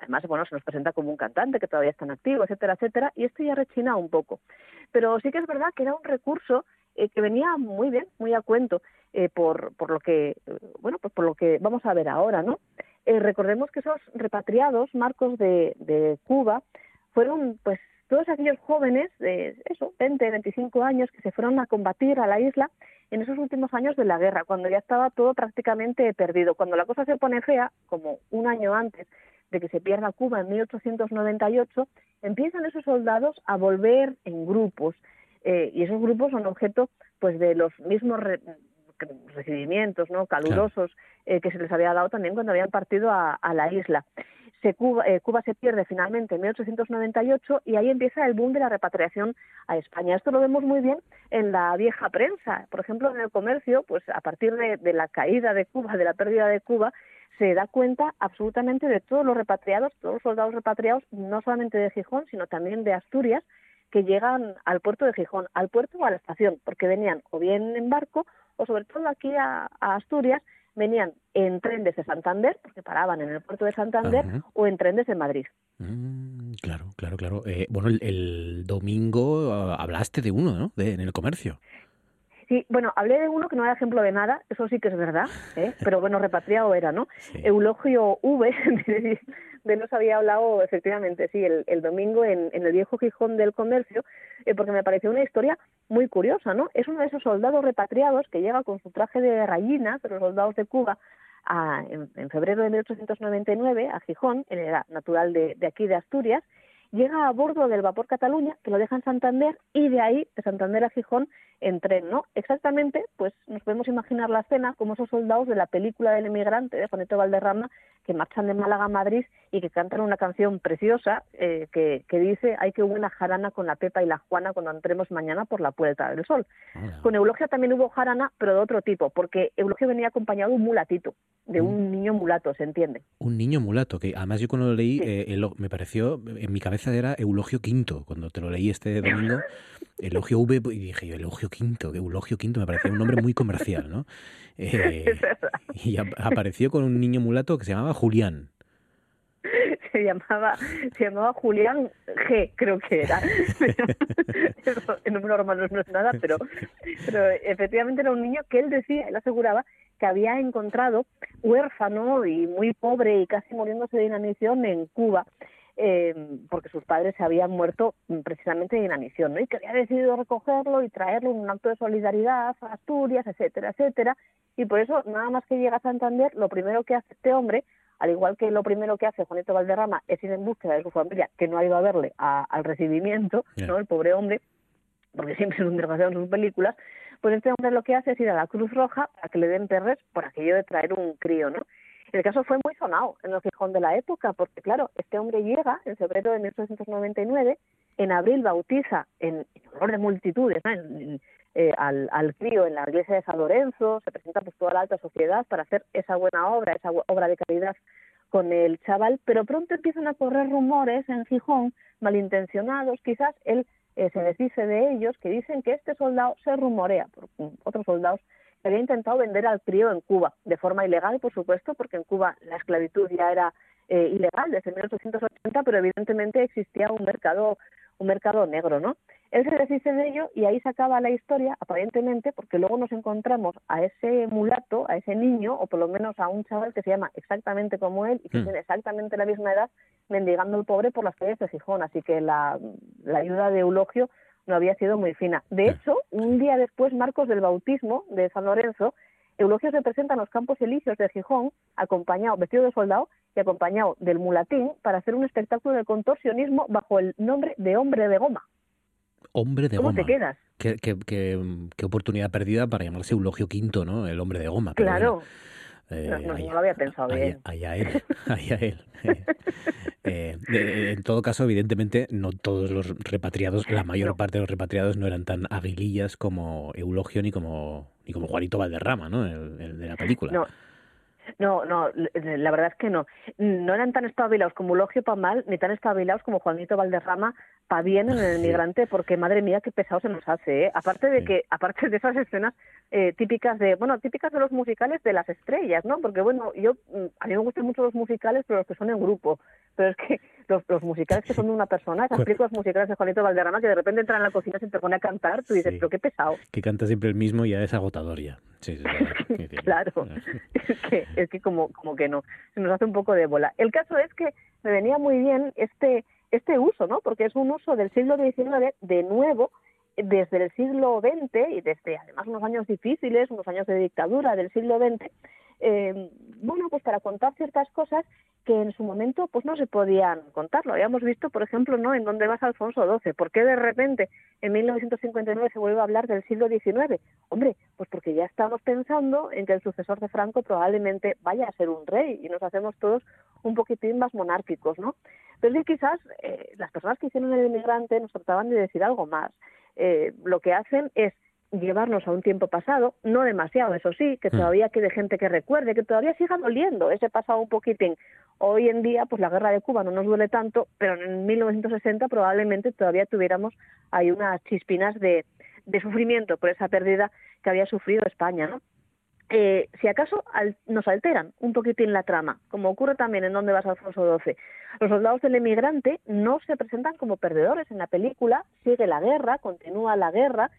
además, bueno, se nos presenta como un cantante que todavía está en activo, etcétera, etcétera, y esto ya rechina un poco. Pero sí que es verdad que era un recurso eh, que venía muy bien, muy a cuento, eh, por, por lo que, bueno, pues por lo que vamos a ver ahora, ¿no? Eh, recordemos que esos repatriados, Marcos, de, de Cuba, fueron pues todos aquellos jóvenes de eso, 20, 25 años que se fueron a combatir a la isla en esos últimos años de la guerra, cuando ya estaba todo prácticamente perdido. Cuando la cosa se pone fea, como un año antes de que se pierda Cuba en 1898, empiezan esos soldados a volver en grupos eh, y esos grupos son objeto pues de los mismos re- recibimientos no calurosos eh, que se les había dado también cuando habían partido a, a la isla. Se Cuba, eh, Cuba se pierde finalmente en 1898 y ahí empieza el boom de la repatriación a España. Esto lo vemos muy bien en la vieja prensa. Por ejemplo, en el comercio, pues a partir de, de la caída de Cuba, de la pérdida de Cuba, se da cuenta absolutamente de todos los repatriados, todos los soldados repatriados, no solamente de Gijón, sino también de Asturias, que llegan al puerto de Gijón, al puerto o a la estación, porque venían o bien en barco o sobre todo aquí a, a Asturias venían en tren desde Santander, porque paraban en el puerto de Santander, Ajá. o en tren desde Madrid. Mm, claro, claro, claro. Eh, bueno, el, el domingo ah, hablaste de uno, ¿no? De, en el comercio. Sí, bueno, hablé de uno que no era ejemplo de nada, eso sí que es verdad, ¿eh? pero bueno, repatriado era, ¿no? Sí. Eulogio V, de, nos había hablado efectivamente, sí, el, el domingo en, en el viejo Gijón del Comercio, eh, porque me pareció una historia muy curiosa, ¿no? Es uno de esos soldados repatriados que llega con su traje de de los soldados de Cuba, a- en, en febrero de 1899 a Gijón, él era natural de, de aquí de Asturias, llega a bordo del vapor Cataluña, que lo deja en Santander, y de ahí, de Santander a Gijón, en tren, ¿no? Exactamente, pues nos podemos imaginar la escena como esos soldados de la película del emigrante de Juanito Valderrama que marchan de Málaga a Madrid y que cantan una canción preciosa eh, que, que dice hay que buena jarana con la Pepa y la Juana cuando entremos mañana por la Puerta del Sol. Hola. Con Eulogio también hubo jarana, pero de otro tipo, porque Eulogio venía acompañado de un mulatito, de un niño mulato, ¿se entiende? Un niño mulato, que además yo cuando lo leí, Sí. eh, me pareció, en mi cabeza era Eulogio V, cuando te lo leí este domingo, Eulogio V, y dije yo, Eulogio V, que Eulogio V me parecía un nombre muy comercial, ¿no? Eh, Es y ap- apareció con un niño mulato que se llamaba Julián. se llamaba se llamaba Julián G creo que era Eso, el número romano no es nada pero pero efectivamente era un niño que él decía él aseguraba que había encontrado huérfano y muy pobre y casi muriéndose de inanición en Cuba eh, porque sus padres se habían muerto mm, precisamente de inanición, ¿no? Y que había decidido recogerlo y traerlo en un acto de solidaridad a Asturias, etcétera, etcétera. Y por eso, nada más que llega a Santander, lo primero que hace este hombre, al igual que lo primero que hace Juanito Valderrama, es ir en búsqueda de su familia, que no ha ido a verle a- al recibimiento. ¿no? El pobre hombre, porque siempre es un desgraciado en sus películas, pues este hombre lo que hace es ir a la Cruz Roja para que le den perres por aquello de traer un crío, ¿no? El caso fue muy sonado en el Gijón de la época, porque claro, este hombre llega en febrero de 1899, en abril bautiza en, en honor de multitudes ¿no? En- eh, al, al crío en la iglesia de San Lorenzo, se presenta pues toda la alta sociedad para hacer esa buena obra, esa obra de caridad con el chaval, pero pronto empiezan a correr rumores en Gijón, malintencionados, quizás él eh, se desdice de ellos, que dicen que este soldado se rumorea por mm, otros soldados que había intentado vender al crío en Cuba, de forma ilegal, por supuesto, porque en Cuba la esclavitud ya era eh, ilegal desde 1880, pero evidentemente existía un mercado un mercado negro, ¿no? Él se deshice de ello y ahí se acaba la historia, aparentemente, porque luego nos encontramos a ese mulato, a ese niño, o por lo menos a un chaval que se llama exactamente como él y que Hmm. tiene exactamente la misma edad, mendigando el pobre por las calles de Gijón. Así que la, la ayuda de Eulogio no había sido muy fina. De hecho, un día después, Marcos del bautismo de San Lorenzo, Eulogio se presenta en los campos elíseos de Gijón, acompañado, vestido de soldado y acompañado del mulatín para hacer un espectáculo de contorsionismo bajo el nombre de hombre de goma. Hombre de ¿Cómo goma. te quedas? Qué, qué- qué- qué oportunidad perdida para llamarse Eulogio V, ¿no? El hombre de goma. Claro, bueno, eh, no, no, allá- no lo había pensado allá- bien. allá él, allá él. Eh, en todo caso, evidentemente, no todos los repatriados, la mayor No. parte de los repatriados no eran tan aguilillas como Eulogio ni como, ni como Juanito Valderrama, ¿no? El, el de la película. No, No, no, la verdad es que no. No eran tan espabilados como Logio para mal, ni tan espabilados como Juanito Valderrama para bien en el migrante, porque madre mía, qué pesado se nos hace, ¿eh? Aparte de que, aparte de esas escenas eh, típicas de, bueno, típicas de los musicales de las estrellas, ¿no? Porque bueno, yo, mm, a mí me gustan mucho los musicales, pero los que son en grupo. Pero es que los, los musicales que son de una persona, esas películas musicales de Juanito Valderrama, que de repente entran en la cocina y se te pone a cantar, tú dices, pero qué pesado. Que canta siempre el mismo y ya es agotador ya. Sí, sí, claro, es que, es que como, como que no, se nos hace un poco de bola. El caso es que me venía muy bien este, este uso, ¿no? Porque es un uso del siglo XIX de nuevo, desde el siglo XX y desde además unos años difíciles, unos años de dictadura del siglo XX, eh, bueno, pues para contar ciertas cosas que en su momento pues no se podían contar. Lo habíamos visto, por ejemplo, ¿no? En dónde vas Alfonso XII. ¿Por qué de repente en 1959 se vuelve a hablar del siglo XIX? Hombre, pues porque ya estamos pensando en que el sucesor de Franco probablemente vaya a ser un rey y nos hacemos todos un poquitín más monárquicos, ¿no? Pero quizás eh, las personas que hicieron el inmigrante nos trataban de decir algo más. Eh, lo que hacen es llevarnos a un tiempo pasado, no demasiado, eso sí, que hmm. todavía quede gente que recuerde, que todavía siga doliendo ese pasado un poquitín. Hoy en día, pues la guerra de Cuba no nos duele tanto, pero en 1960 probablemente todavía tuviéramos ahí unas chispinas de, sufrimiento por esa pérdida que había sufrido España, ¿no? Eh, si acaso nos alteran un poquitín la trama, como ocurre también en Donde vas Alfonso XII. Los soldados del emigrante no se presentan como perdedores en la película, sigue la guerra, continúa la guerra,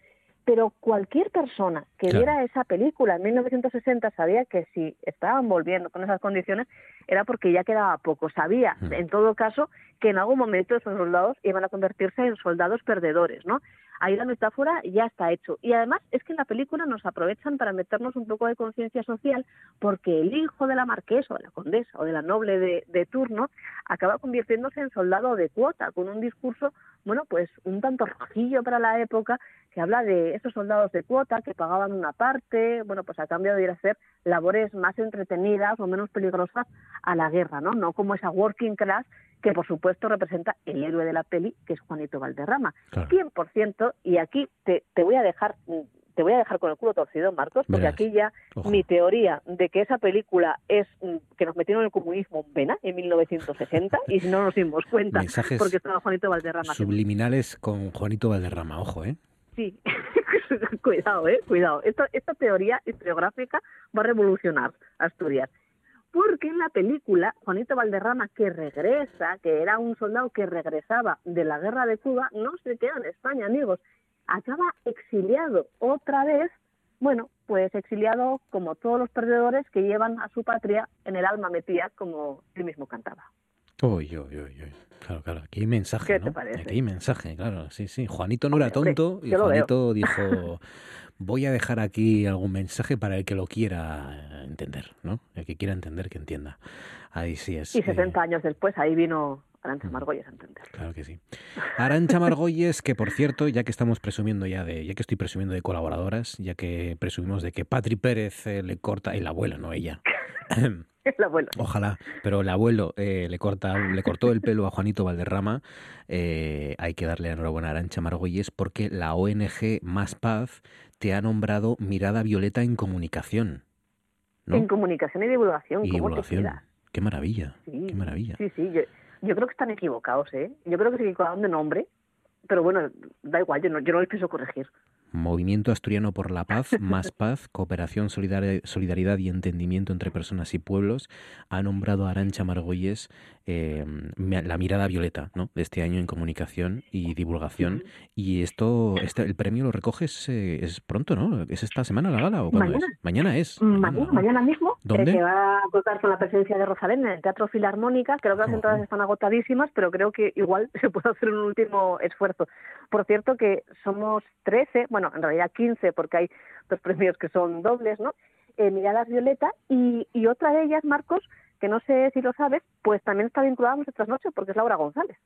pero cualquier persona que viera esa película en 1960 sabía que si estaban volviendo con esas condiciones era porque ya quedaba poco. Sabía, mm. en todo caso, que en algún momento esos soldados iban a convertirse en soldados perdedores, ¿no? Ahí la metáfora ya está hecho. Y además es que en la película nos aprovechan para meternos un poco de conciencia social porque el hijo de la marquesa o de la condesa o de la noble de, de turno acaba convirtiéndose en soldado de cuota con un discurso, bueno, pues un tanto rojillo para la época que habla de esos soldados de cuota que pagaban una parte, bueno, pues a cambio de ir a hacer labores más entretenidas o menos peligrosas a la guerra, ¿no? No como esa working class que por supuesto representa el héroe de la peli, que es Juanito Valderrama. 100%, y aquí te, te voy a dejar te voy a dejar con el culo torcido, Marcos, porque aquí ya mi teoría de que esa película es mm, que nos metieron el comunismo en pena en 1960 y si no nos dimos cuenta porque estaba Juanito Valderrama. Subliminales con Juanito Valderrama, ojo, ¿eh? Sí, cuidado, eh, cuidado. Esta, esta teoría historiográfica va a revolucionar Asturias. Porque en la película, Juanito Valderrama, que regresa, que era un soldado que regresaba de la guerra de Cuba, no se queda en España, amigos. Acaba exiliado otra vez, bueno, pues exiliado como todos los perdedores que llevan a su patria en el alma metida, como él mismo cantaba. Uy, uy, uy, uy. Claro, claro, aquí hay mensaje, ¿Qué ¿no? Te parece? Aquí hay mensaje, claro, sí, sí. Juanito no era tonto y Juanito dijo, voy a dejar aquí algún mensaje para el que lo quiera entender, ¿no? El que quiera entender, que entienda. Ahí sí es. Y 60 eh, años después, ahí vino Arancha mm. Margolles a entender. Claro que sí. Arancha Margolles, que por cierto, ya que estamos presumiendo ya de, ya que estoy presumiendo de colaboradoras, ya que presumimos de que Patri Pérez eh, le corta, el abuelo, no ella. el abuelo. Ojalá, pero el abuelo eh, le corta, le cortó el pelo a Juanito Valderrama. Eh, hay que darle enhorabuena a Arancha Margolles porque la ONG Más Paz te ha nombrado Mirada Violeta en Comunicación. En comunicación y divulgación. Y divulgación. Qué maravilla, qué maravilla. Sí, sí, yo, creo que están equivocados, ¿eh? Yo creo que se equivocaron de nombre, pero bueno, da igual, yo no, yo no les pienso corregir. Movimiento Asturiano por la Paz, Más Paz, Cooperación, Solidaridad y Entendimiento entre Personas y Pueblos, ha nombrado a Arancha Margolles em, la mirada violeta ¿no? de este año en comunicación y divulgación. Y esto, este, el premio lo recoges eh, es pronto, ¿no? ¿Es esta semana la gala o cuándo mañana. es? Mañana es. Mañana, mañana mismo. Eh, ¿Dónde? que va a contar con la presencia de Rosalén en el Teatro Filarmónica. Creo que las entradas están agotadísimas, pero creo que igual se puede hacer un último esfuerzo. Por cierto que somos 13, bueno, en realidad 15 porque hay dos premios que son dobles, ¿no? Eh, Miradas Violeta y, y otra de ellas, Marcos, que no sé si lo sabes, pues también está vinculada a nuestras noches porque es Laura González,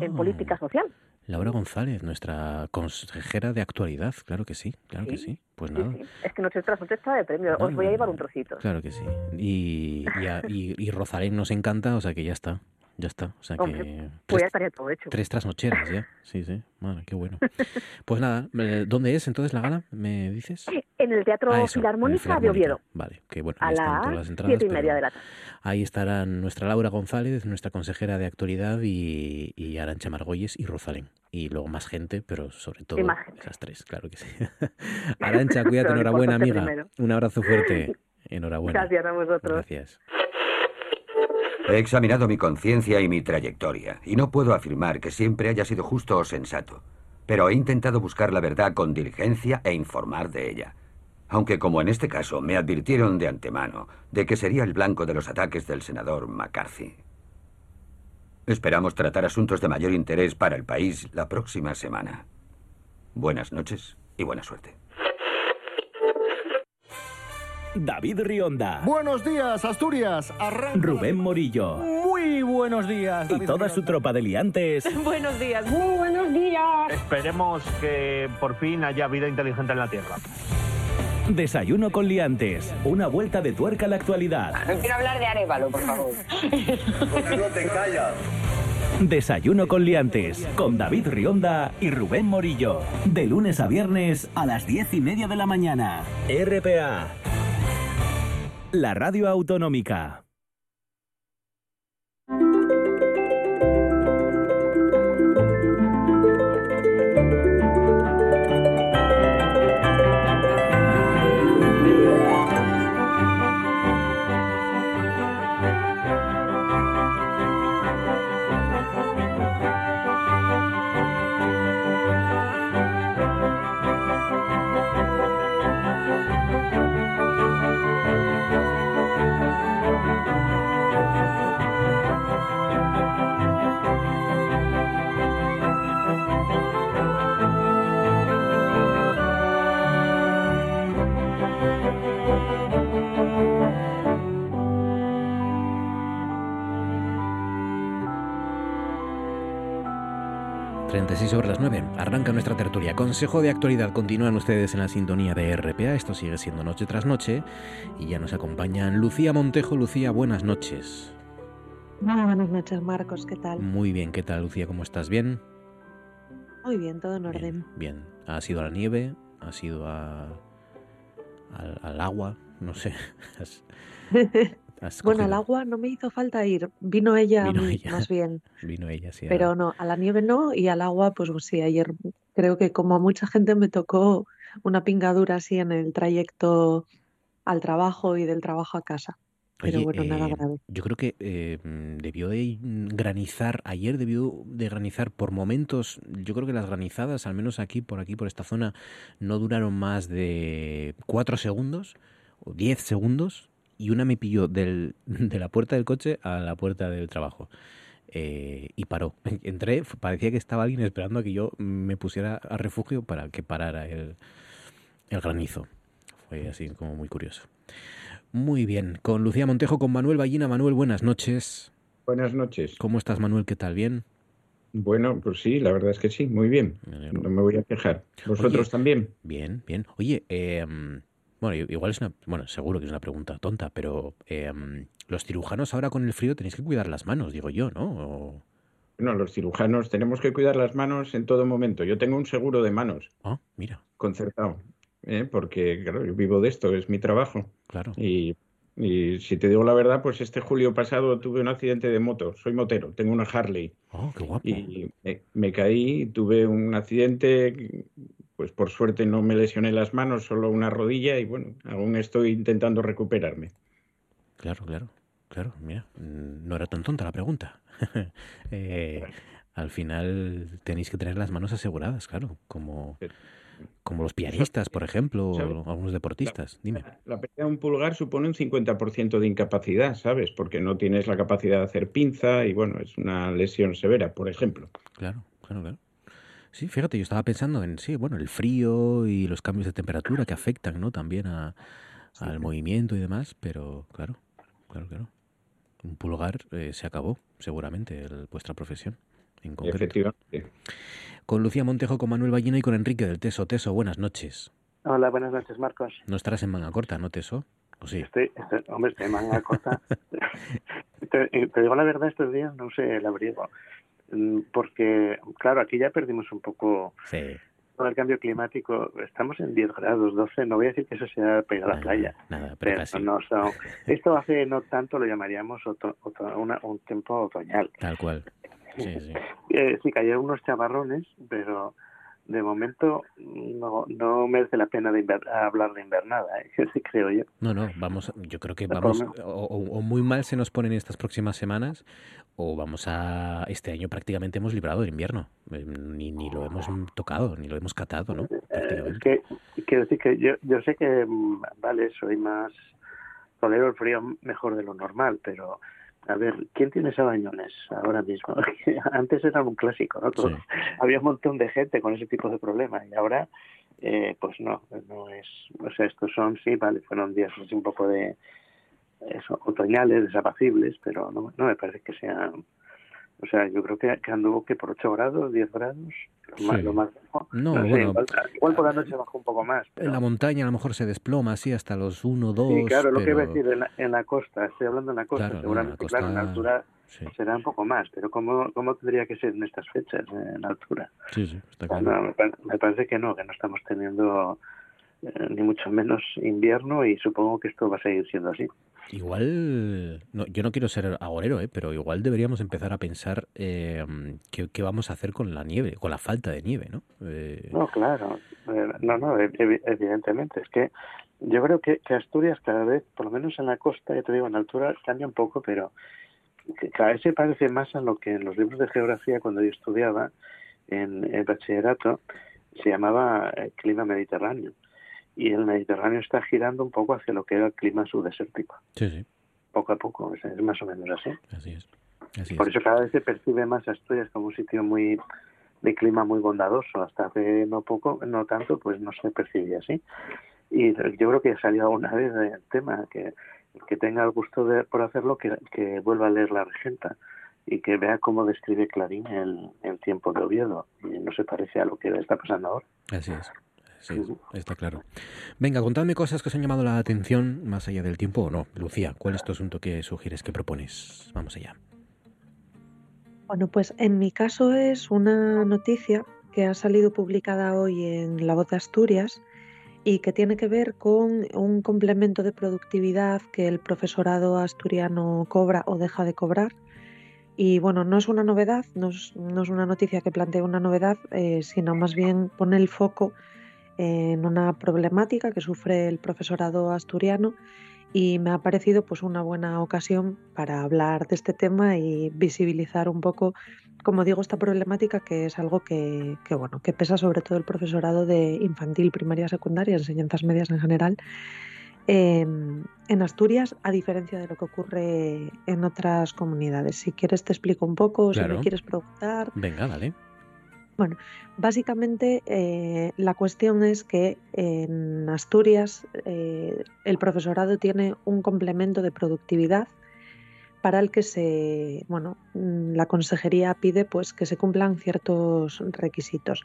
en ah. política social. Laura González, nuestra consejera de actualidad, claro que sí, claro que sí. Pues nada. Es que noche tras noche está de premio, os voy a llevar un trocito. Claro que sí. Y, y, y, Rosalén nos encanta, o sea que ya está. Ya está. O sea Hombre, que Pues tres, ya estaría todo hecho. tres trasnocheras ya. Sí, sí. Bueno, qué bueno. Pues nada, ¿dónde es entonces la gala? ¿Me dices? En el Teatro Ah, eso, Filarmónica de. Oviedo, Vale, que bueno, a ahí todas las entradas. siete y media de la tarde. Ahí estarán nuestra Laura González, nuestra consejera de actualidad, y, y Arancha Margolles y Rosalén. Y luego más gente, pero sobre todo esas tres, claro que sí. Arancha, cuídate, enhorabuena, amiga. primero. Un abrazo fuerte. Enhorabuena. Gracias a vosotros. Gracias. He examinado mi conciencia y mi trayectoria, y no puedo afirmar que siempre haya sido justo o sensato, pero he intentado buscar la verdad con diligencia e informar de ella. Aunque como en este caso me advirtieron de antemano de que sería el blanco de los ataques del senador McCarthy. Esperamos tratar asuntos de mayor interés para el país la próxima semana. Buenas noches y buena suerte. David Rionda. Buenos días, Asturias. Arranca Rubén Morillo. Muy buenos días. Y toda su tropa de liantes Buenos días. Muy buenos días. Esperemos que por fin haya vida inteligente en la Tierra. Desayuno con liantes. Una vuelta de tuerca a la actualidad. No quiero hablar de Arevalo, por favor. Desayuno con liantes. Con David Rionda y Rubén Morillo. De lunes a viernes a las diez y media de la mañana. RPA. La radio autonómica. 36 sobre las 9. Arranca nuestra tertulia. Consejo de actualidad. Continúan ustedes en la sintonía de RPA. Esto sigue siendo noche tras noche. Y ya nos acompañan Lucía Montejo. Lucía, buenas noches. Muy buenas noches, Marcos. ¿Qué tal? Muy bien. ¿Qué tal, Lucía? ¿Cómo estás? ¿Bien? Muy bien, todo en orden. Bien. ¿Has ido a la nieve? ¿Has ido a, al, al agua? No sé. ¿Has, has bueno, cogido- al agua no me hizo falta ir. Vino ella, a Vino mí, ella. más bien. Vino ella, sí. Pero no, a la nieve no y al agua, pues sí, ayer creo que como a mucha gente me tocó una pingadura así en el trayecto al trabajo y del trabajo a casa. Pero Oye, bueno, nada eh, grave. Yo creo que eh, debió de granizar, ayer debió de granizar por momentos, yo creo que las granizadas, al menos aquí, por aquí, por esta zona, no duraron más de cuatro segundos o diez segundos y una me pilló del, de la puerta del coche a la puerta del trabajo. Eh, y paró. Entré, parecía que estaba alguien esperando a que yo me pusiera a refugio para que parara el, el granizo. Fue así como muy curioso. Muy bien, con Lucía Montejo, con Manuel Ballina. Manuel, buenas noches. Buenas noches. ¿Cómo estás, Manuel? ¿Qué tal? ¿Bien? Bueno, pues sí, la verdad es que sí, muy bien. No me voy a quejar. ¿Vosotros Oye, también? Bien, bien. Oye, eh, bueno, igual es una, bueno, seguro que es una pregunta tonta, pero eh, los cirujanos ahora con el frío tenéis que cuidar las manos, digo yo, ¿no? O- No, los cirujanos tenemos que cuidar las manos en todo momento. Yo tengo un seguro de manos Ah, mira, concertado, ¿eh? porque claro, yo vivo de esto, es mi trabajo. claro. Y, y si te digo la verdad, pues este julio pasado tuve un accidente de moto. Soy motero, tengo una Harley. Oh, qué guapo. Y me, me caí, tuve un accidente, pues por suerte no me lesioné las manos, solo una rodilla y bueno, aún estoy intentando recuperarme. Claro, claro, claro. Mira, no era tan tonta la pregunta. Eh, al final tenéis que tener las manos aseguradas, claro, como, como los pianistas, por ejemplo, ¿sabes? o algunos deportistas. Dime. La pérdida de un pulgar supone un 50% de incapacidad, ¿sabes? Porque no tienes la capacidad de hacer pinza y bueno, es una lesión severa, por ejemplo. Claro, claro, claro. Sí, fíjate, yo estaba pensando en, sí, bueno, el frío y los cambios de temperatura que afectan, ¿no? También a, al movimiento y demás, pero claro, claro, claro. Un pulgar eh, se acabó, seguramente, el- vuestra profesión en concreto. Efectivamente. Con Lucía Montejo, con Manuel Ballina y con Enrique del Teso. Teso, buenas noches. Hola, buenas noches, Marcos. No estarás en manga corta, ¿no, Teso? ¿O sí? Estoy, estoy- hombre, estoy en manga corta. te, te digo la verdad, estos días no sé el abrigo. Mm, Porque, claro, aquí ya perdimos un poco Sí. con el cambio climático. Estamos en 10 grados, 12. No voy a decir que eso sea ir a la playa. Nada, pero no son- Esto hace no tanto lo llamaríamos oto- oto- una- un tiempo otoñal. Tal cual. Sí, sí. Eh, sí, cayeron unos chavarrones, pero de momento no, no merece la pena de inver- hablar de invernada, ¿eh? sí creo yo. No, no, vamos, yo creo que vamos, o, o- muy mal se nos ponen estas próximas semanas, o vamos a, este año prácticamente hemos librado el invierno, Eh, ni, ni lo hemos tocado, ni lo hemos catado, ¿no? Eh, es que quiero decir que yo, yo sé que, mm, vale, soy más, tolero el frío mejor de lo normal, pero a ver, ¿quién tiene sabañones ahora mismo? Antes era un clásico, ¿no? Todos- Había un montón de gente con ese tipo de problemas y ahora, eh, pues no, no es, o sea, estos son, sí, vale, fueron días así un poco de, eso, otoñales, desapacibles, pero no, no me parece que sean, o sea, yo creo que, que anduvo que por 8 grados, 10 grados, lo más, lo más bajo. No, sé, bueno. igual, igual por la noche bajó un poco más. En la montaña a lo mejor se desploma así hasta los 1, 2, Sí, claro, lo que iba a decir en la, en la costa, estoy hablando en la costa, Claro, no, en la seguramente, claro, en la altura sí. será un poco más, pero ¿cómo, ¿cómo tendría que ser en estas fechas, en altura? Sí, sí, está No, claro. me parece que no, que no estamos teniendo eh, ni mucho menos invierno y supongo que esto va a seguir siendo así. Igual, no, yo no quiero ser agorero, ¿eh? pero igual deberíamos empezar a pensar eh, qué, qué vamos a hacer con la nieve, con la falta de nieve, ¿no? Eh, No, claro, eh, no, no, evi- evidentemente, es que yo creo que, que Asturias cada vez, por lo menos en la costa, ya te digo, en altura cambia un poco, pero cada vez se parece más a lo que en los libros de geografía cuando yo estudiaba en el bachillerato se llamaba eh, clima mediterráneo. Y el Mediterráneo está girando un poco hacia lo que era el clima subdesértico, sí, sí, poco a poco, es, es más o menos así. así es. Así Por es. eso cada vez se percibe más Asturias como un sitio muy de clima muy bondadoso. Hasta hace no poco, no tanto, pues no se percibía así. Y yo creo que ha salido alguna vez el tema, que que tenga el gusto de, por hacerlo, que, que vuelva a leer La Regenta y que vea cómo describe Clarín el, el tiempo de Oviedo. Y no se parece a lo que está pasando ahora. Así es. Sí, está claro. Venga, contadme cosas que os han llamado la atención más allá del tiempo o no. Lucía, ¿cuál es tu asunto que sugieres, que propones? Vamos allá. Bueno, pues en mi caso es una noticia que ha salido publicada hoy en La Voz de Asturias y que tiene que ver con un complemento de productividad que el profesorado asturiano cobra o deja de cobrar. Y bueno, no es una novedad, no es, no es una noticia que plantee una novedad, eh, sino más bien pone el foco en una problemática que sufre el profesorado asturiano y me ha parecido pues una buena ocasión para hablar de este tema y visibilizar un poco, como digo, esta problemática que es algo que, que, bueno, que pesa sobre todo el profesorado de infantil, primaria, secundaria, enseñanzas medias en general. eh, en Asturias, a diferencia de lo que ocurre en otras comunidades. Si quieres te explico un poco, si me quieres preguntar. Venga, dale. Bueno, básicamente eh, la cuestión es que en Asturias eh, el profesorado tiene un complemento de productividad para el que se, bueno, mm, la consejería pide pues que se cumplan ciertos requisitos.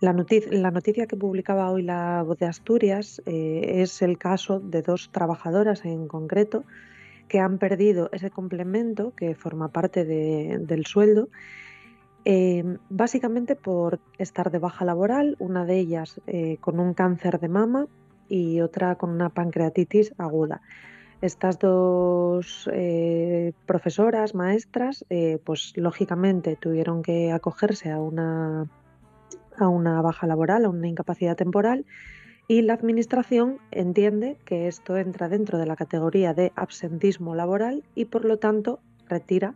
La, noticia, la noticia que publicaba hoy la Voz de Asturias eh, es el caso de dos trabajadoras en concreto que han perdido ese complemento que forma parte de- del sueldo eh, básicamente por estar de baja laboral, una de ellas eh, con un cáncer de mama y otra con una pancreatitis aguda. Estas dos eh, profesoras, maestras, pues lógicamente tuvieron que acogerse a una, a una baja laboral, a una incapacidad temporal, y la Administración entiende que esto entra dentro de la categoría de absentismo laboral y por lo tanto retira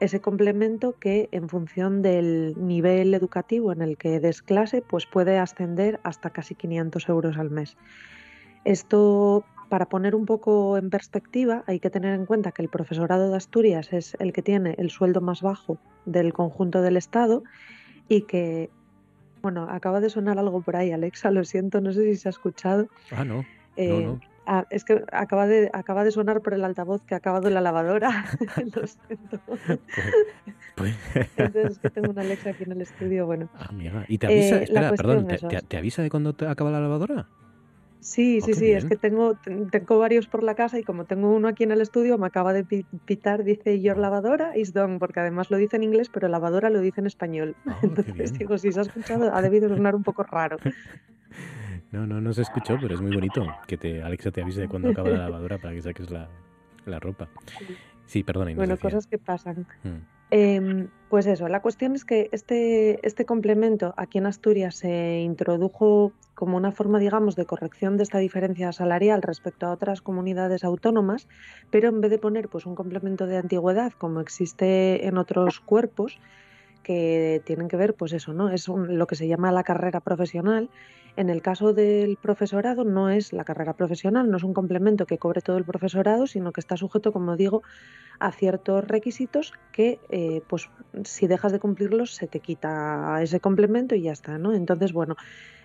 ese complemento que en función del nivel educativo en el que des clase pues puede ascender hasta casi 500 euros al mes. Esto, para poner un poco en perspectiva, hay que tener en cuenta que el profesorado de Asturias es el que tiene el sueldo más bajo del conjunto del Estado y que, bueno, acaba de sonar algo por ahí, Alexa, lo siento, no sé si se ha escuchado. Ah, no. Eh, no, no. Ah, es que acaba de, acaba de sonar por el altavoz que ha acabado la lavadora. Lo siento. Pues, Entonces es que tengo una Alexa aquí en el estudio. Bueno, amiga, ¿y te avisa? Eh, espera, perdón, ¿te, es te- avisa de cuando te acaba la lavadora? Sí, Oh, sí, sí, es bien. que tengo, ten- tengo varios por la casa y como tengo uno aquí en el estudio, me acaba de pi- pitar, dice your lavadora is done, porque además lo dice en inglés, pero lavadora lo dice en español. Oh, Entonces digo, si se ha escuchado, ha debido sonar un poco raro. No, no, no se escuchó, pero es muy bonito que te, Alexa te avise de cuando acaba la lavadora para que saques la, la ropa. Sí, perdona, Bueno, decía. cosas que pasan. Mm. Em, pues eso, la cuestión es que este, este complemento aquí en Asturias se introdujo como una forma, digamos, de corrección de esta diferencia salarial respecto a otras comunidades autónomas, pero en vez de poner pues un complemento de antigüedad como existe en otros cuerpos que tienen que ver, pues eso, ¿no? Es un- lo que se llama la carrera profesional. En el caso del profesorado no es la carrera profesional, no es un complemento que cobre todo el profesorado, sino que está sujeto, como digo, a ciertos requisitos que, eh, pues, si dejas de cumplirlos, se te quita ese complemento y ya está, ¿no? Entonces, bueno,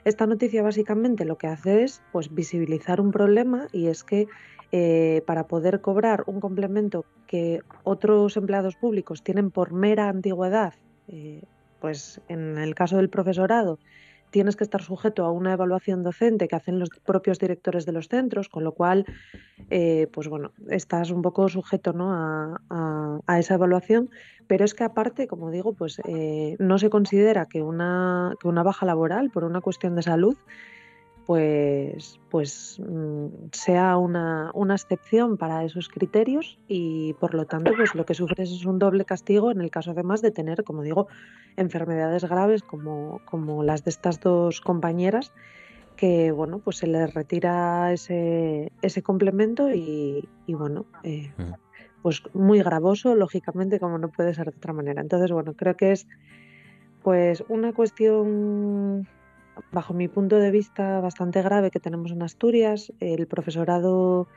esta noticia básicamente lo que hace es, pues, visibilizar un problema y es que eh, para poder cobrar un complemento que otros empleados públicos tienen por mera antigüedad, eh, pues en el caso del profesorado tienes que estar sujeto a una evaluación docente que hacen los propios directores de los centros, con lo cual, eh, pues bueno, estás un poco sujeto ¿no? a, a- esa evaluación, pero es que aparte, como digo, pues eh, no se considera que una, que una baja laboral por una cuestión de salud pues, pues mm, sea una, una excepción para esos criterios y por lo tanto pues lo que sufres es un doble castigo en el caso además de tener, como digo, enfermedades graves como, como las de estas dos compañeras que bueno pues se les retira ese, ese complemento y, y, bueno eh, pues muy gravoso lógicamente como no puede ser de otra manera. Entonces bueno creo que es pues una cuestión bajo mi punto de vista, bastante grave que tenemos en Asturias. El profesorado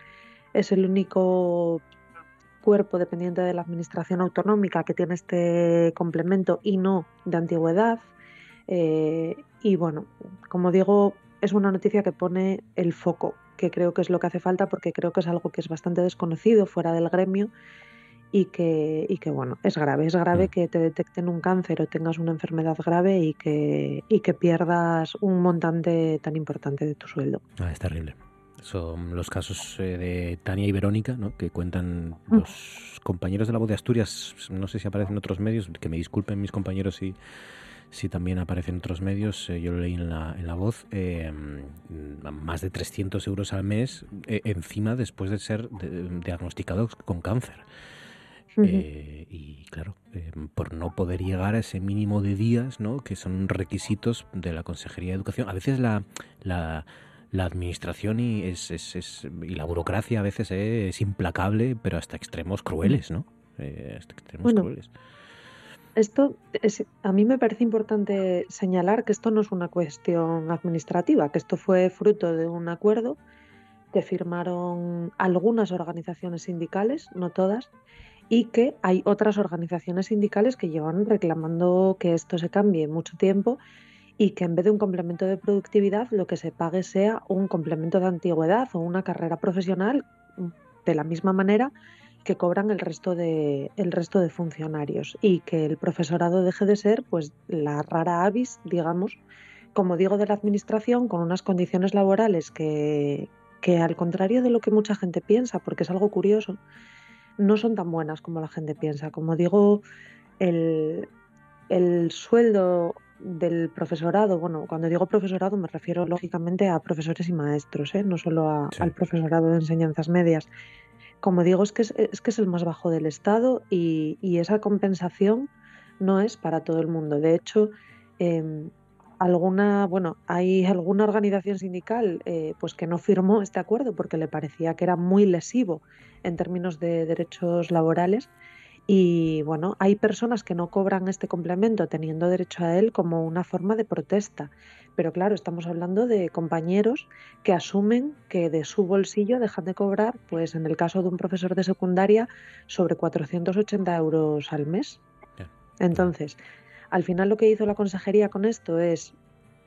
es el único cuerpo dependiente de la Administración autonómica que tiene este complemento y no de antigüedad. Eh, y bueno, como digo, es una noticia que pone el foco, que creo que es lo que hace falta porque creo que es algo que es bastante desconocido fuera del gremio y que, y que bueno, es grave, es grave que te detecten un cáncer o tengas una enfermedad grave y que, y que pierdas un montante tan importante de tu sueldo. Ah, es terrible. Son los casos eh, de Tania y Verónica, ¿no? que cuentan Mm. los compañeros de la voz de Asturias, no sé si aparecen en otros medios, que me disculpen mis compañeros si, si también aparecen en otros medios, eh, yo lo leí en la, en la voz, eh, mm, más de 300 euros al mes eh, encima después de ser de- diagnosticados con cáncer. Ujú. Eh, y claro, eh, por no poder llegar a ese mínimo de días, ¿no? que son requisitos de la Consejería de Educación. A veces la, la, la administración y, es, es- es- y la burocracia a veces eh, es implacable, pero hasta extremos crueles, ¿no? Eh, hasta extremos Bueno, crueles. Esto es, a mí me parece importante señalar que esto no es una cuestión administrativa, que esto fue fruto de un acuerdo que firmaron algunas organizaciones sindicales, no todas, y que hay otras organizaciones sindicales que llevan reclamando que esto se cambie mucho tiempo y que en vez de un complemento de productividad lo que se pague sea un complemento de antigüedad o una carrera profesional de la misma manera que cobran el resto de el resto de funcionarios y que el profesorado deje de ser pues la rara avis, digamos, como digo, de la administración con unas condiciones laborales que, que al contrario de lo que mucha gente piensa, porque es algo curioso, no son tan buenas como la gente piensa. Como digo, el, el sueldo del profesorado, bueno, cuando digo profesorado me refiero lógicamente a profesores y maestros, ¿eh? no solo a- al profesorado de enseñanzas medias. Como digo, es que es, es que es el más bajo del Estado y, y esa compensación no es para todo el mundo. De hecho, em, alguna, bueno, hay alguna organización sindical eh, pues que no firmó este acuerdo porque le parecía que era muy lesivo en términos de derechos laborales. Y bueno, hay personas que no cobran este complemento teniendo derecho a él como una forma de protesta. Pero claro, estamos hablando de compañeros que asumen que de su bolsillo dejan de cobrar, pues en el caso de un profesor de secundaria, sobre 480 euros al mes. Entonces, al final lo que hizo la consejería con esto es,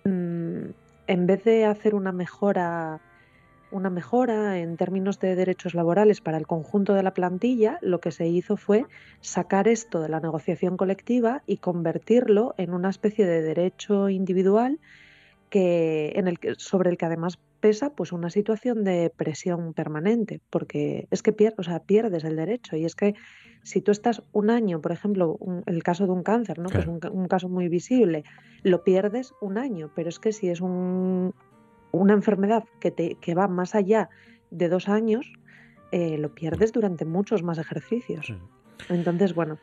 mm, en vez de hacer una mejora, una mejora en términos de derechos laborales para el conjunto de la plantilla, lo que se hizo fue sacar esto de la negociación colectiva y convertirlo en una especie de derecho individual que, sobre el que además pesa pues una situación de presión permanente, porque es que o sea, pierdes el derecho. Y es que si tú estás un año, por ejemplo, el caso de un cáncer, ¿no? que es un, caso muy visible, lo pierdes un año, pero es que si es un, una enfermedad que, te, que va más allá de dos años, eh, lo pierdes durante muchos más ejercicios. Entonces, bueno,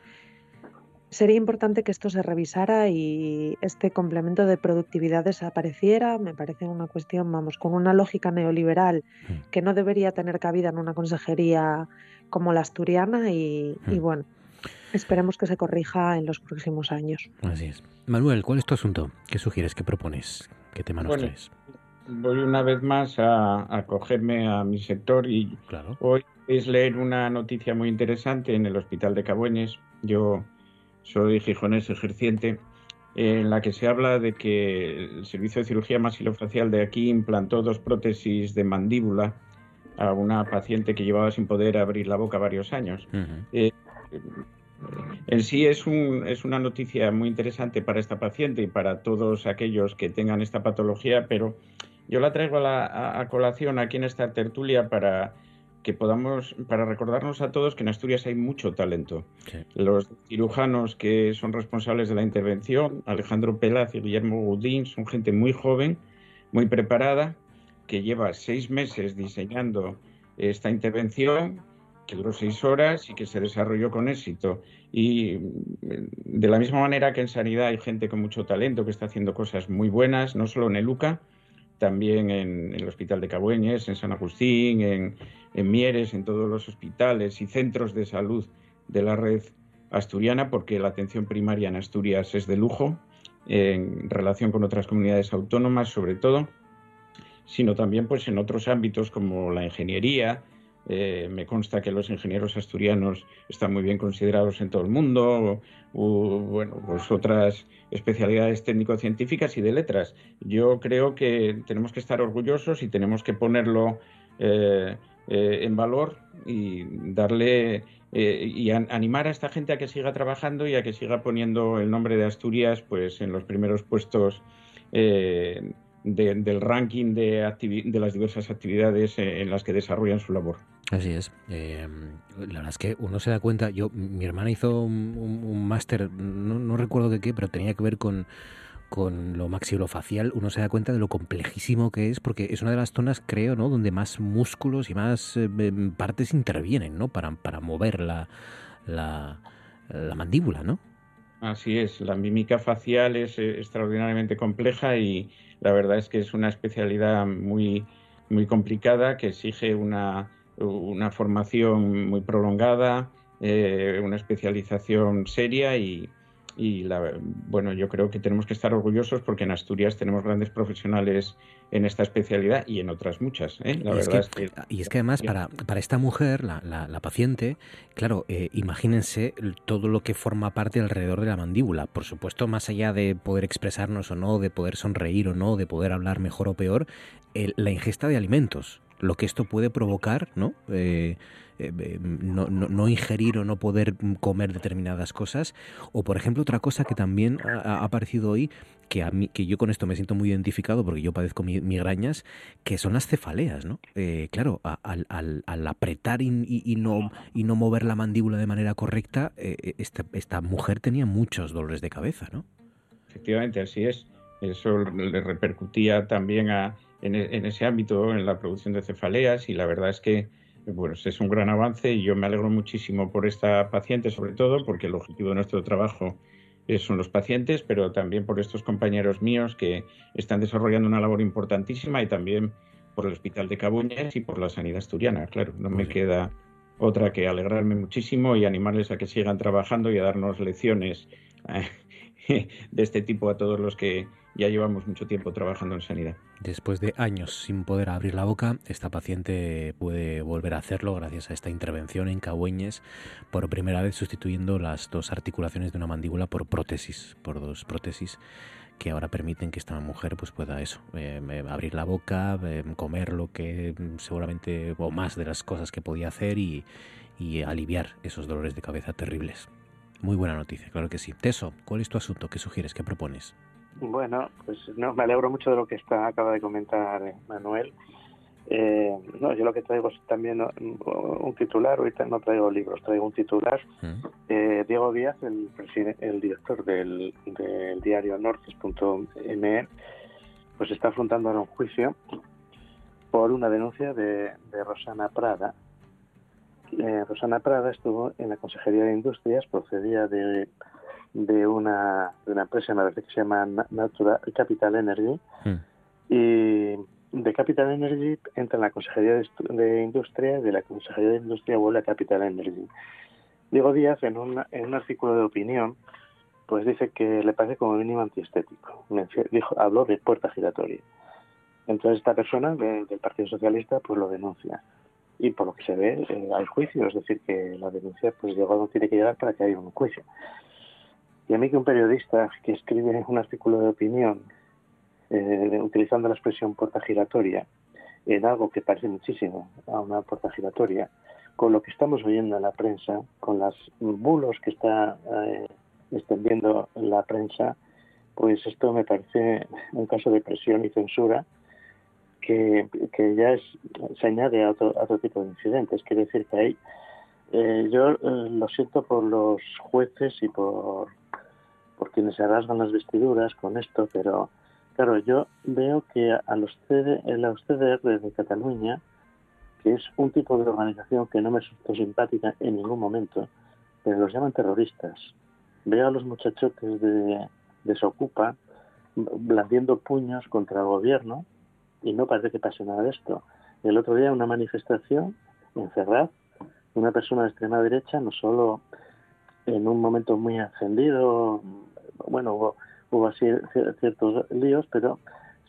sería importante que esto se revisara y este complemento de productividad desapareciera. Me parece una cuestión, vamos, con una lógica neoliberal mm. que no debería tener cabida en una consejería como la asturiana y, mm. bueno, esperemos que se corrija en los próximos años. Así es. Manuel, ¿cuál es tu asunto? ¿Qué sugieres? ¿Qué propones? ¿Qué tema nos traes? Voy una vez más a acogerme a, mi sector y hoy es leer una noticia muy interesante en el Hospital de Cabueñes. Yo soy gijonés ejerciente, en la que se habla de que el servicio de cirugía masilofacial de aquí implantó dos prótesis de mandíbula a una paciente que llevaba sin poder abrir la boca varios años. Eh, en sí es, un, es una noticia muy interesante para esta paciente y para todos aquellos que tengan esta patología, pero yo la traigo a, a colación aquí en esta tertulia para que podamos, para recordarnos a todos que en Asturias hay mucho talento. Los cirujanos que son responsables de la intervención, Alejandro Pelaz y Guillermo Gudín, son gente muy joven, muy preparada, que lleva seis meses diseñando esta intervención, que duró seis horas y que se desarrolló con éxito. Y de la misma manera que en sanidad hay gente con mucho talento que está haciendo cosas muy buenas, no solo en el UCA, también en, el Hospital de Cabueñes, en San Agustín, en, Mieres, en todos los hospitales y centros de salud de la red asturiana, porque la atención primaria en Asturias es de lujo, en relación con otras comunidades autónomas sobre todo, sino también pues en otros ámbitos como la ingeniería, eh, me consta que los ingenieros asturianos están muy bien considerados en todo el mundo, o, bueno, pues otras especialidades técnico-científicas y de letras. Yo creo que tenemos que estar orgullosos y tenemos que ponerlo eh, eh, en valor y darle y animar a esta gente a que siga trabajando y a que siga poniendo el nombre de Asturias pues en los primeros puestos del ranking de las diversas actividades en las que desarrollan su labor. Así es. Eh, la verdad es que uno se da cuenta, yo, mi hermana hizo un, máster, no, recuerdo de qué, pero tenía que ver con, con lo maxilofacial, uno se da cuenta de lo complejísimo que es, porque es una de las zonas, creo, ¿no? donde más músculos y más eh, em, partes intervienen, ¿no? Para, para mover la, la, la mandíbula, ¿no? Así es, la mímica facial es eh, extraordinariamente compleja y la verdad es que es una especialidad muy, muy complicada que exige una una formación muy prolongada, eh, una especialización seria y, bueno, yo creo que tenemos que estar orgullosos porque en Asturias tenemos grandes profesionales en esta especialidad y en otras muchas. ¿eh? La y, verdad es que, y es que además para, para esta mujer, la, la, paciente, claro, eh, imagínense todo lo que forma parte alrededor de la mandíbula. Por supuesto, más allá de poder expresarnos o no, de poder sonreír o no, de poder hablar mejor o peor, la ingesta de alimentos lo que esto puede provocar, ¿no? Eh, eh, eh, no, no, ingerir o no poder comer determinadas cosas. O, por ejemplo, otra cosa que también ha, aparecido hoy, que, a mí, que yo con esto me siento muy identificado porque yo padezco migrañas, que son las cefaleas, ¿no? claro, al, al, apretar y, no, y no mover la mandíbula de manera correcta, esta, esta mujer tenía muchos dolores de cabeza, ¿no? Efectivamente, así es. Eso le repercutía también a, e, en, ese ámbito, en la producción de cefaleas, y la verdad es que bueno, es un gran avance y yo me alegro muchísimo por esta paciente, sobre todo porque el objetivo de nuestro trabajo son los pacientes, pero también por estos compañeros míos que están desarrollando una labor importantísima y también por el Hospital de Cabuñas y por la sanidad asturiana. Claro, no me queda otra que alegrarme muchísimo y animarles a que sigan trabajando y a darnos lecciones eh, de este tipo a todos los que ya llevamos mucho tiempo trabajando en sanidad. Después de años sin poder abrir la boca, esta paciente puede volver a hacerlo gracias a esta intervención en Cabueñes, por primera vez sustituyendo las dos articulaciones de una mandíbula por prótesis, por dos prótesis que ahora permiten que esta mujer pues pueda eso, eh, eh, abrir la boca, eh, comer lo que seguramente o más de las cosas que podía hacer y, y aliviar esos dolores de cabeza terribles. Muy buena noticia, claro que sí. Teso, ¿cuál es tu asunto? ¿Qué sugieres? ¿Qué propones? Bueno, pues no, me alegro mucho de lo que está acaba de comentar eh, Manuel. Eh, no, yo lo que traigo es también un titular, ahorita no traigo libros, traigo un titular. Mm. Eh, Diego Díaz, el, el director del, diario nortes.me, pues está afrontando ahora un juicio por una denuncia de, Rosana Prada. Eh, Rosana Prada estuvo en la Consejería de Industrias, procedía de, de, una, de una empresa, que se llama Natural Capital Energy, mm. y de Capital Energy entra en la Consejería de, Industria y de la Consejería de Industria vuelve a Capital Energy. Diego Díaz, en un, en un artículo de opinión, pues dice que le parece como mínimo antiestético. Dijo, habló de puerta giratoria. Entonces esta persona del Partido Socialista pues lo denuncia. Y por lo que se ve eh, hay juicio, es decir, que la denuncia pues llegó no tiene que llegar para que haya un juicio. Y a mí que un periodista que escribe un artículo de opinión eh, utilizando la expresión puerta giratoria, en algo que parece muchísimo a una puerta giratoria, con lo que estamos oyendo en la prensa, con los bulos que está eh, extendiendo la prensa, pues esto me parece un caso de presión y censura que, ya es, se añade a otro, tipo de incidentes. Quiere decir que hay, eh, yo lo siento por los jueces y por, por quienes se rasgan las vestiduras con esto, pero Claro, yo veo que a los CD, de Cataluña, que es un tipo de organización que no me resultó simpática en ningún momento, pero los llaman terroristas. Veo a los muchachotes de Desocupa blandiendo puños contra el gobierno y no parece que pase nada de esto. El otro día una manifestación en Ferraz, una persona de extrema derecha, no solo en un momento muy encendido, bueno, hubo hubo así ciertos líos, pero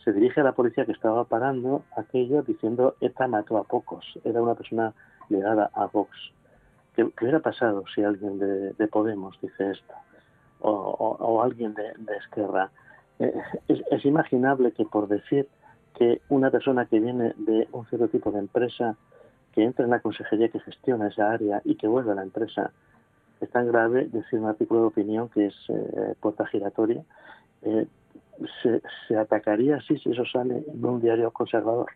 se dirige a la policía que estaba parando aquello diciendo ETA mató a pocos. Era una persona ligada a Vox. ¿Qué, hubiera pasado si alguien de, Podemos dice esto? O, alguien de, Esquerra. Eh, es, imaginable que por decir que una persona que viene de un cierto tipo de empresa, que entra en la consejería que gestiona esa área y que vuelve a la empresa, es tan grave decir un artículo de opinión que es eh, puerta giratoria, eh, se, atacaría así si eso sale en un diario conservador.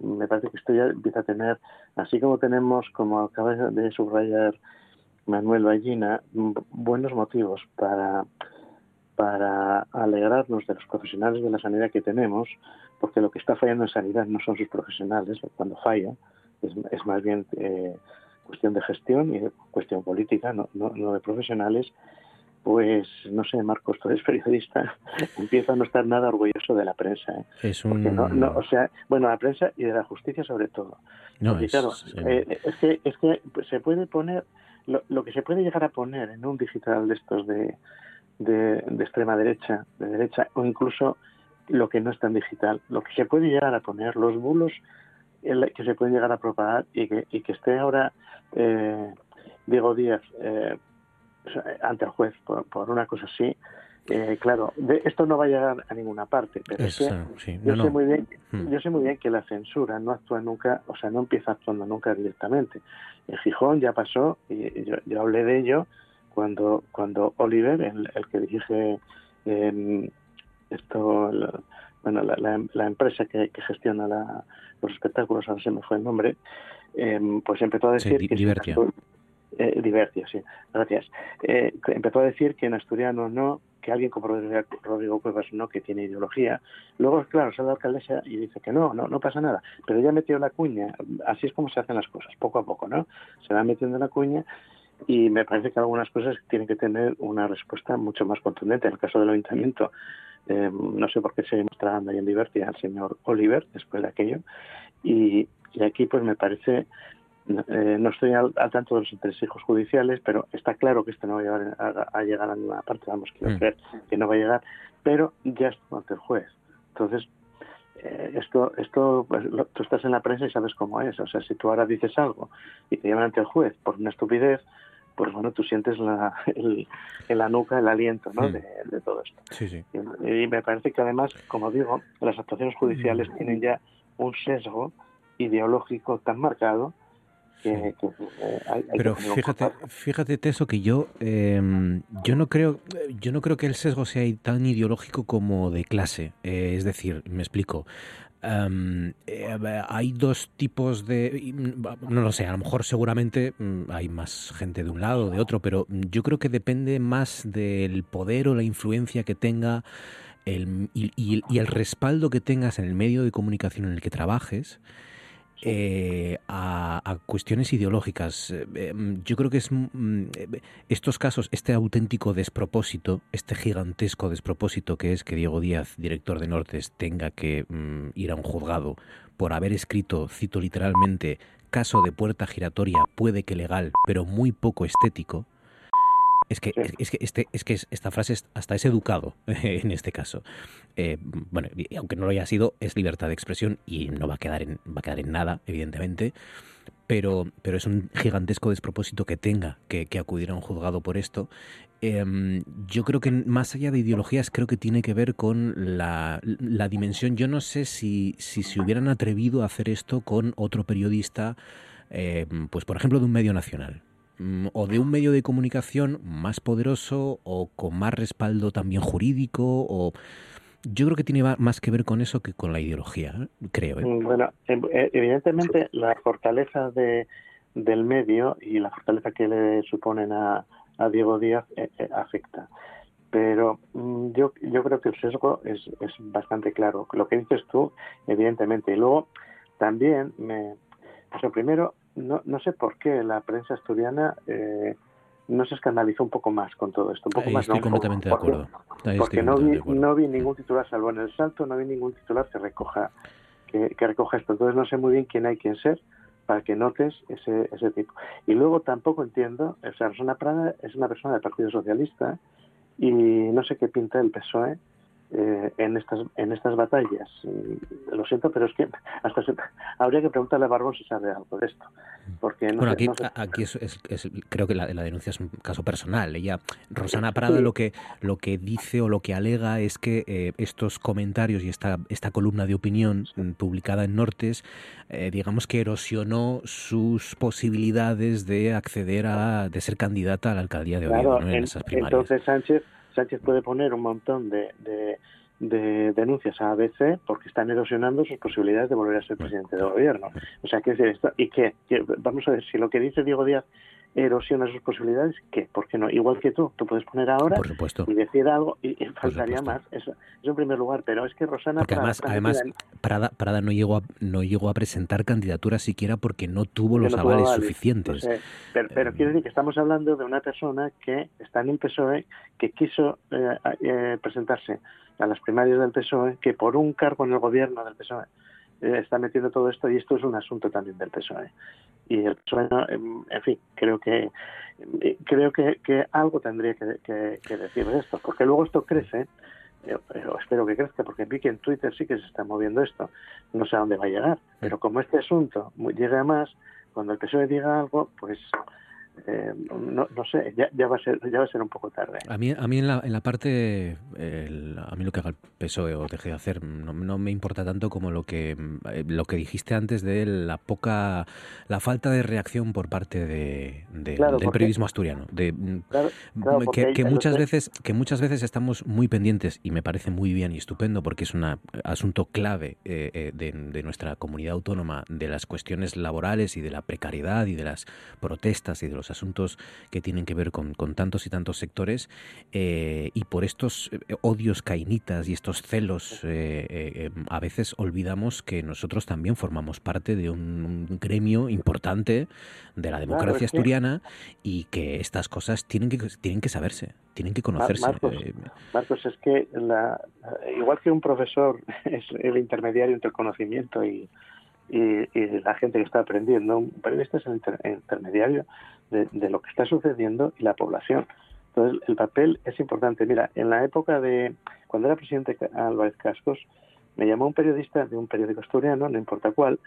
Me parece que esto ya empieza a tener, así como tenemos, como acaba de subrayar Manuel Ballina, buenos motivos para, para alegrarnos de los profesionales de la sanidad que tenemos, porque lo que está fallando en sanidad no son sus profesionales, cuando falla, es, es más bien eh, cuestión de gestión y cuestión política, no, no, no de profesionales, pues no sé, Marcos, tú eres periodista, empieza a no estar nada orgulloso de la prensa. ¿eh? Es un... no, o sea, bueno, la prensa y de la justicia sobre todo. No, es, claro, eh, es que, es que se puede poner, lo, lo, que se puede llegar a poner en un digital de estos de, de, de, extrema derecha, de derecha, o incluso lo que no es tan digital, lo que se puede llegar a poner, los bulos que se pueden llegar a propagar y que, y que esté ahora eh, Diego Díaz eh, ante el juez por, una cosa así, eh, claro, esto no va a llegar a ninguna parte, pero es que yo, sé muy bien, hmm. yo sé muy bien que la censura no actúa nunca, o sea, no empieza actuando nunca directamente. En Gijón ya pasó, y yo, hablé de ello cuando cuando Oliver, el, que dirige eh, esto, bueno, la, empresa que, gestiona los espectáculos, ahora se me fue el nombre, em, pues empezó a decir que... Divertia. Eh, Divertia, sí, gracias. Eh, empezó a decir que en asturiano no, que alguien como Rodrigo Cuevas no, que tiene ideología. Luego, claro, sale la alcaldesa y dice que no, no, no pasa nada. Pero ya metió la cuña. Así es como se hacen las cosas, poco a poco, ¿no? Se va metiendo la cuña y me parece que algunas cosas tienen que tener una respuesta mucho más contundente. En el caso del ayuntamiento, eh, no sé por qué seguimos trabajando ahí en Divertia al señor Oliver después de aquello. Y, aquí pues me parece, eh, no estoy al, tanto de los entresijos judiciales, pero está claro que esto no va a llegar a, llegar a ninguna parte, vamos, quiero mm. creer que no va a llegar, pero ya está ante el juez. Entonces, eh, esto, esto pues, tú estás en la prensa y sabes cómo es. O sea, si tú ahora dices algo y te llevan ante el juez por una estupidez, pues bueno, tú sientes la, el, en la nuca el aliento ¿no? Mm. de, todo esto. Sí, sí. Y, me parece que además, como digo, las actuaciones judiciales mm. tienen ya un sesgo ideológico tan marcado que, eh, Pero fíjate, fíjate Teso que yo em, yo no creo yo no creo que el sesgo sea tan ideológico como de clase. Eh, es decir, me explico. Em, eh, hay dos tipos de no lo sé a lo mejor seguramente mm, hay más gente de un lado o de otro pero yo creo que depende más del poder o la influencia que tenga el, y, el respaldo que tengas en el medio de comunicación en el que trabajes eh, a, cuestiones ideológicas. Eh, em, yo creo que es mm, estos casos, este auténtico despropósito, este gigantesco despropósito que es que Diego Díaz, director de Nortes, tenga que mm, ir a un juzgado por haber escrito, cito literalmente, caso de puerta giratoria, puede que legal, pero muy poco estético es que, es, que este, es que esta frase hasta es educado en este caso. Eh, bueno, aunque no lo haya sido, es libertad de expresión y no va a quedar en, va a quedar en nada, evidentemente. Pero, pero es un gigantesco despropósito que tenga que, acudir a un juzgado por esto. Em, yo creo que más allá de ideologías, creo que tiene que ver con la, la dimensión. Yo no sé si, si se hubieran atrevido a hacer esto con otro periodista, em, pues por ejemplo, de un medio nacional o de un medio de comunicación más poderoso o con más respaldo también jurídico o yo creo que tiene más que ver con eso que con la ideología, ¿eh? creo. ¿eh? Mm, bueno, em, eh, evidentemente la fortaleza de, del medio y la fortaleza que le suponen a, a Diego Díaz afecta. Pero mm, yo, yo creo que el sesgo es, es bastante claro. Lo que dices tú, evidentemente. Y luego también, me, o primero, no, no sé por qué la prensa asturiana eh, no se escandalizó un poco más con todo esto. Un poco más, estoy completamente de acuerdo. porque no vi, no vi ningún titular, salvo en el salto, no vi ningún titular que recoja, que, recoja esto. Entonces no sé muy bien quién hay quien ser para que notes ese, ese tipo. Y luego tampoco entiendo, o sea, Rosana Prada es una persona del Partido Socialista y no sé qué pinta el PSOE eh, en estas en estas batallas. lo siento, pero es que hasta habría que preguntarle a Barbón si sabe algo de esto. Porque bueno, aquí, aquí es, creo que la, la, denuncia es un caso personal. Ella, Rosana Prada, lo que lo que dice o lo que alega es que eh, estos comentarios y esta esta columna de opinión publicada en Nortes, eh, digamos que erosionó sus posibilidades de acceder a de ser candidata a la alcaldía de Oviedo en, esas primarias. Entonces Sánchez Sánchez puede poner un montón de, de, denuncias a ABC porque están erosionando sus posibilidades de volver a ser presidente del gobierno. O sea, ¿qué es esto? ¿Y qué? Vamos a ver, si lo que dice Diego Díaz erosiona sus posibilidades, ¿qué? ¿Por qué no? Igual que tú, tú puedes poner ahora y decir algo y, faltaría más. Eso, en primer lugar, pero es que Rosana... Porque además, además Prada, Prada, no, llegó a, no llegó a presentar candidatura siquiera porque no tuvo los avales, suficientes. pero, pero quiero decir que estamos hablando de una persona que está en el PSOE, que quiso eh, eh, presentarse a las primarias del PSOE, que por un cargo en el gobierno del PSOE eh, está metiendo todo esto y esto es un asunto también del PSOE y el PSOE, en fin, creo que creo que, que algo tendría que, decir de esto, porque luego esto crece, eh, pero espero que crezca, porque vi que en Twitter sí que se está moviendo esto, no sé a dónde va a llegar, pero como este asunto llegue a más, cuando el PSOE diga algo, pues eh, no, no, sé, ya, va a ser, ya va a ser un poco tarde. A mí, a mí en, la, en la parte, a mí lo que haga el PSOE o deje de hacer no, me importa tanto como lo que, eh, lo que dijiste antes de la poca, la falta de reacción por parte de, del periodismo asturiano, de mm, que, muchas veces, que muchas veces estamos muy pendientes y me parece muy bien y estupendo porque es un asunto clave eh, de, de nuestra comunidad autónoma, de las cuestiones laborales y de la precariedad y de las protestas y de los asuntos que tienen que ver con, tantos y tantos sectores eh, y por estos eh, odios cainitas y estos celos eh, a veces olvidamos que nosotros también formamos parte de un, gremio importante de la democracia asturiana y que estas cosas tienen que, tienen que saberse, tienen que conocerse. Marcos, es que la, igual que un profesor es el intermediario entre el conocimiento y, y, la gente que está aprendiendo. Un periodista es el intermediario de, lo que está sucediendo y la población. Entonces, el papel es importante. Mira, en la época de cuando era presidente Álvarez Cascos, me llamó un periodista de un periódico asturiano, no importa cuál,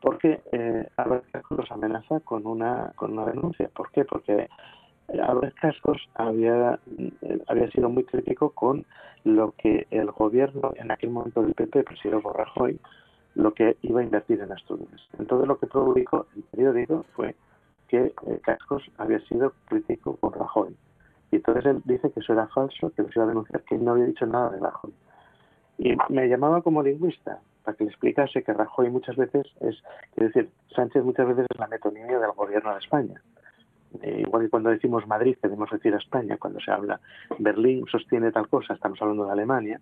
porque eh, Álvarez Cascos los amenaza con una, con una denuncia. ¿Por qué? Porque Álvarez Cascos había, eh, había sido muy crítico con lo que el gobierno en aquel momento del PP, presidido por Rajoy, lo que iba a invertir en Asturias. Entonces lo que publicó el periódico fue que eh, Cascos había sido crítico con Rajoy. Y entonces él dice que eso era falso, que lo iba a denunciar, que él no había dicho nada de Rajoy. Y me llamaba como lingüista para que le explicase que Rajoy muchas veces es, es decir, Sánchez muchas veces es la metonimia del gobierno de España. Eh, igual que cuando decimos Madrid, queremos decir España. Cuando se habla Berlín sostiene tal cosa, estamos hablando de Alemania.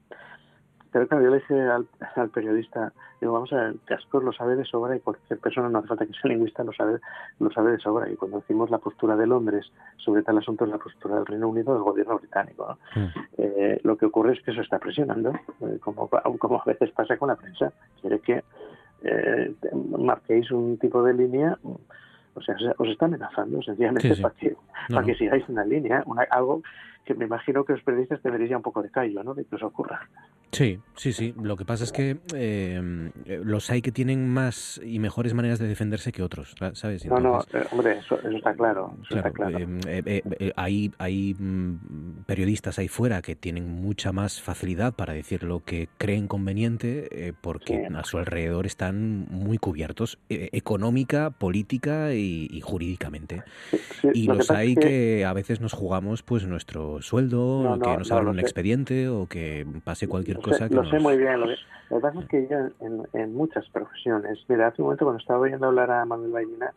Pero claro, yo le dije al, periodista, digo, vamos a ver, Cascos lo sabe de sobra y cualquier persona, no hace falta que sea lingüista, lo sabe, lo sabe de sobra. Y cuando decimos la postura de Londres sobre tal asunto es la postura del Reino Unido del gobierno británico. Mm. Eh, lo que ocurre es que eso está presionando, eh, como, como a veces pasa con la prensa. Quiere que eh, marquéis un tipo de línea o sea, os está amenazando sencillamente Para, que, para que sigáis una línea, algo que me imagino que los periodistas deberían ya un poco de callo, ¿no? De que os ocurra. Sí, sí, sí. Lo que pasa es que eh, los hay que tienen más y mejores maneras de defenderse que otros, ¿sabes? no, no, eh, hombre, eso, está claro. está claro. Eh, hay hay mm, periodistas ahí fuera que tienen mucha más facilidad para decir lo que creen conveniente porque a su alrededor están muy cubiertos económica, política y, jurídicamente. y los hay que... a veces nos jugamos pues nuestro sueldo, que nos abran un expediente o que pase cualquier lo sé muy bien. Lo que, pasa es que yo en, muchas profesiones, mira, hace un momento cuando estaba oyendo hablar a Manuel Ballina,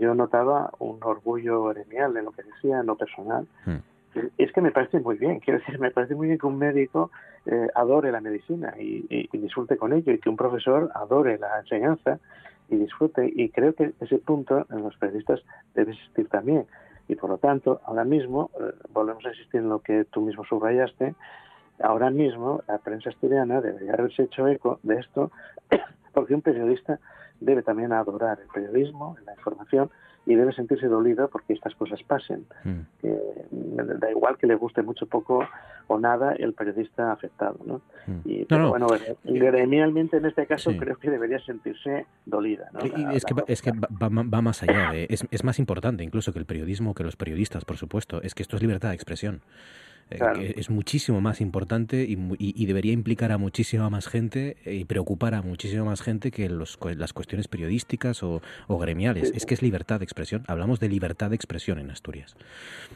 yo notaba un orgullo gremial en lo que decía, en lo personal. Hmm. Es que me parece muy bien, quiero decir, me parece muy bien que un médico eh, adore la medicina y, disfrute con ello, y que un profesor adore la enseñanza y disfrute. Y creo que ese punto en los periodistas debe existir también. Y por lo tanto, ahora mismo, eh, volvemos a insistir en lo que tú mismo subrayaste, ahora mismo la prensa asturiana debería haberse hecho eco de esto, porque un periodista debe también adorar el periodismo, la información, y debe sentirse dolido porque estas cosas pasen. Mm. da igual que le guste mucho, poco o nada el periodista afectado. ¿no? Mm. Y, bueno, gremialmente en este caso creo que debería sentirse dolida. ¿no? es, que, es que va, más allá, es, es más importante incluso que el periodismo, que los periodistas, por supuesto. Es que esto es libertad de expresión. Eh, es muchísimo más importante y, debería implicar a muchísima más gente y preocupar a muchísima más gente que los, las cuestiones periodísticas o, gremiales. Es que es libertad de expresión. Hablamos de libertad de expresión en Asturias.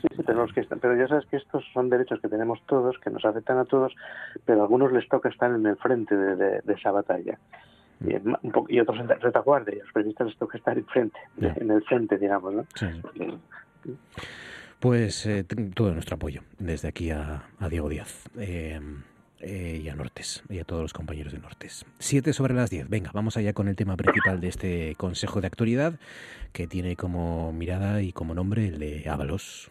Sí, que pero ya sabes que estos son derechos que tenemos todos, que nos afectan a todos, pero a algunos les toca estar en el frente de, esa batalla y, y, otros en retaguardia, y los periodistas les toca estar en frente, en el frente, digamos, ¿no? Pues eh, todo nuestro apoyo desde aquí a, Diego Díaz. Eh, eh, y a Nortes, y a todos los compañeros de Nortes. Siete sobre las diez. Venga, vamos allá con el tema principal de este Consejo de Actualidad, que tiene como mirada y como nombre el de Ábalos.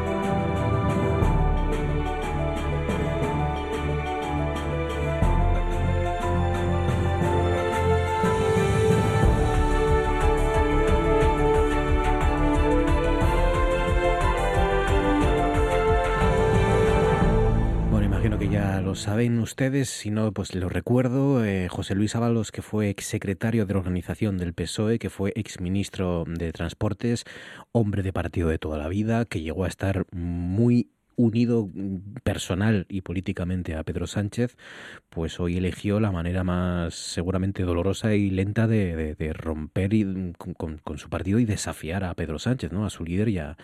Saben ustedes, si no, pues lo recuerdo, eh, José Luis Ábalos, que fue exsecretario de la organización del PSOE, que fue exministro de Transportes, hombre de partido de toda la vida, que llegó a estar muy unido mm, personal y políticamente a Pedro Sánchez, pues hoy eligió la manera más seguramente dolorosa y lenta de, romper mm, con, su partido y desafiar a Pedro Sánchez, ¿no? a su líder y a,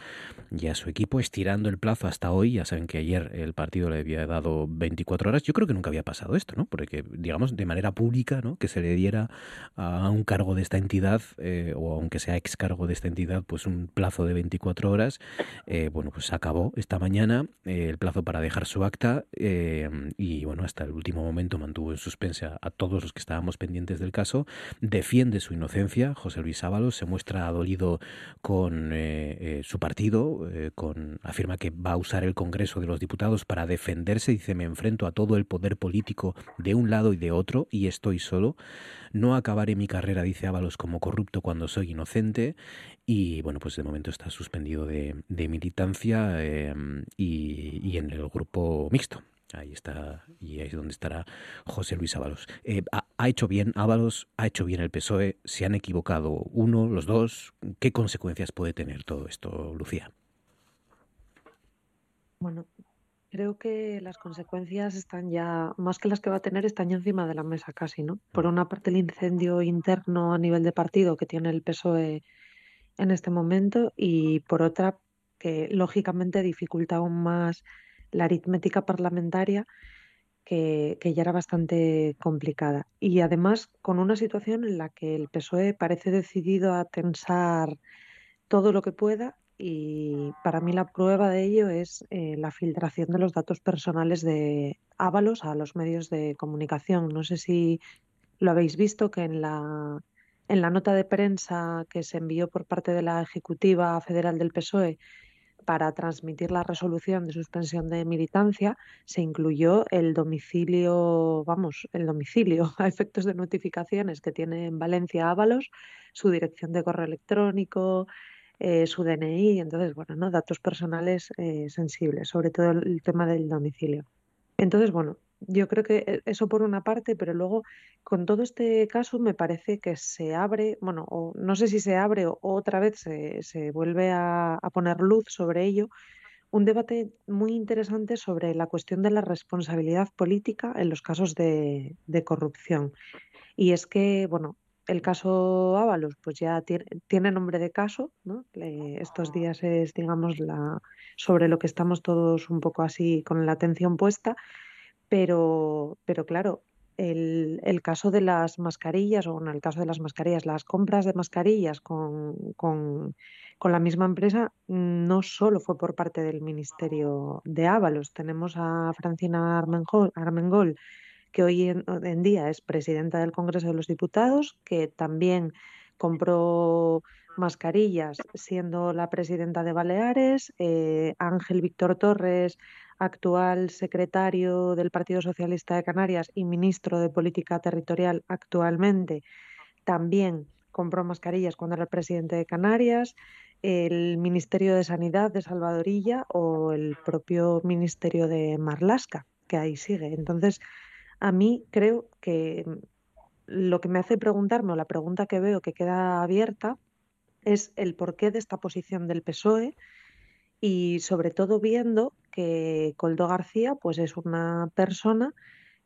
su equipo, estirando el plazo hasta hoy. Ya saben que ayer el partido le había dado 24 horas. Yo creo que nunca había pasado esto, ¿no? porque digamos de manera pública ¿no? que se le diera a un cargo de esta entidad, eh, o aunque sea ex cargo de esta entidad, pues un plazo de 24 horas. Eh, bueno, pues acabó esta mañana eh, el plazo para dejar su acta eh, y bueno, hasta el último momento mantuvo en suspensa a todos los que estábamos pendientes del caso. Defiende su inocencia, José Luis Ábalos, se muestra dolido con eh, su partido, con, afirma que va a usar el Congreso de los Diputados para defenderse, dice me enfrento a todo el poder político de un lado y de otro y estoy solo. No acabaré mi carrera, dice Ábalos, como corrupto cuando soy inocente. Y bueno, pues de momento está suspendido de, militancia em, y, en el grupo mixto. Ahí está, y ahí es donde estará José Luis Ábalos. Eh, ha, hecho bien Ábalos, ha hecho bien el PSOE, se han equivocado uno, los dos. ¿Qué consecuencias puede tener todo esto, Lucía? Bueno, creo que las consecuencias están ya, más que las que va a tener, están ya encima de la mesa casi, ¿no? Por una parte el incendio interno a nivel de partido que tiene el PSOE en este momento y por otra que lógicamente dificulta aún más la aritmética parlamentaria que, que, ya era bastante complicada. Y además con una situación en la que el PSOE parece decidido a tensar todo lo que pueda y para mí la prueba de ello es eh, la filtración de los datos personales de Ábalos a los medios de comunicación. No sé si lo habéis visto que en la, en la nota de prensa que se envió por parte de la Ejecutiva Federal del PSOE para transmitir la resolución de suspensión de militancia se incluyó el domicilio, vamos, el domicilio a efectos de notificaciones que tiene en Valencia Ábalos, su dirección de correo electrónico, eh, su DNI, entonces, bueno, ¿no? datos personales eh, sensibles, sobre todo el, tema del domicilio. Entonces, bueno, yo creo que e, eso por una parte, pero luego con todo este caso me parece que se abre, bueno, o no sé si se abre o, otra vez se, se vuelve a, poner luz sobre ello, un debate muy interesante sobre la cuestión de la responsabilidad política en los casos de corrupción. Y es que, bueno, el caso Ábalos, pues ya tiene, nombre de caso, ¿no? estos días es, digamos, la, sobre lo que estamos todos un poco así con la atención puesta, pero, pero claro, el, caso de las mascarillas, o bueno, el caso de las mascarillas, las compras de mascarillas con, con, con la misma empresa no solo fue por parte del Ministerio de Ábalos, tenemos a Francina Armengol que hoy en, día es presidenta del Congreso de los Diputados, que también compró mascarillas siendo la presidenta de Baleares, eh, Ángel Víctor Torres, actual secretario del Partido Socialista de Canarias y ministro de Política Territorial actualmente, también compró mascarillas cuando era el presidente de Canarias, el Ministerio de Sanidad de Salvadorilla o el propio Ministerio de Marlasca, que ahí sigue. Entonces, a mí creo que mm, lo que me hace preguntarme o la pregunta que veo que queda abierta es el porqué de esta posición del PSOE y sobre todo viendo que Coldo García pues es una persona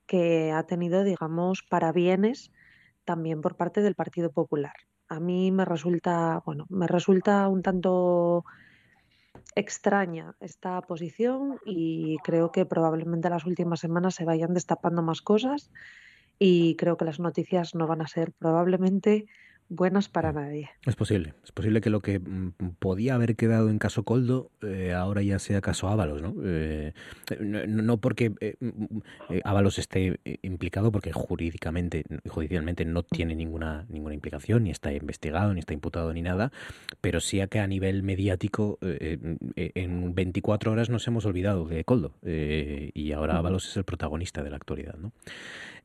que ha tenido digamos parabienes también por parte del Partido Popular. A mí me resulta, bueno, me resulta un tanto extraña esta posición y creo que probablemente las últimas semanas se vayan destapando más cosas y creo que las noticias no van a ser probablemente buenas para nadie. Es posible, es posible que lo que mm, podía haber quedado en caso Coldo eh, ahora ya sea caso Ábalos, ¿no? Eh, no, porque eh, mm, Ábalos esté implicado, porque jurídicamente, judicialmente no tiene ninguna ninguna implicación, ni está investigado, ni está imputado, ni nada, pero sí a que a nivel mediático en 24 horas nos hemos olvidado de Coldo y ahora Ábalos es el protagonista de la actualidad, ¿no?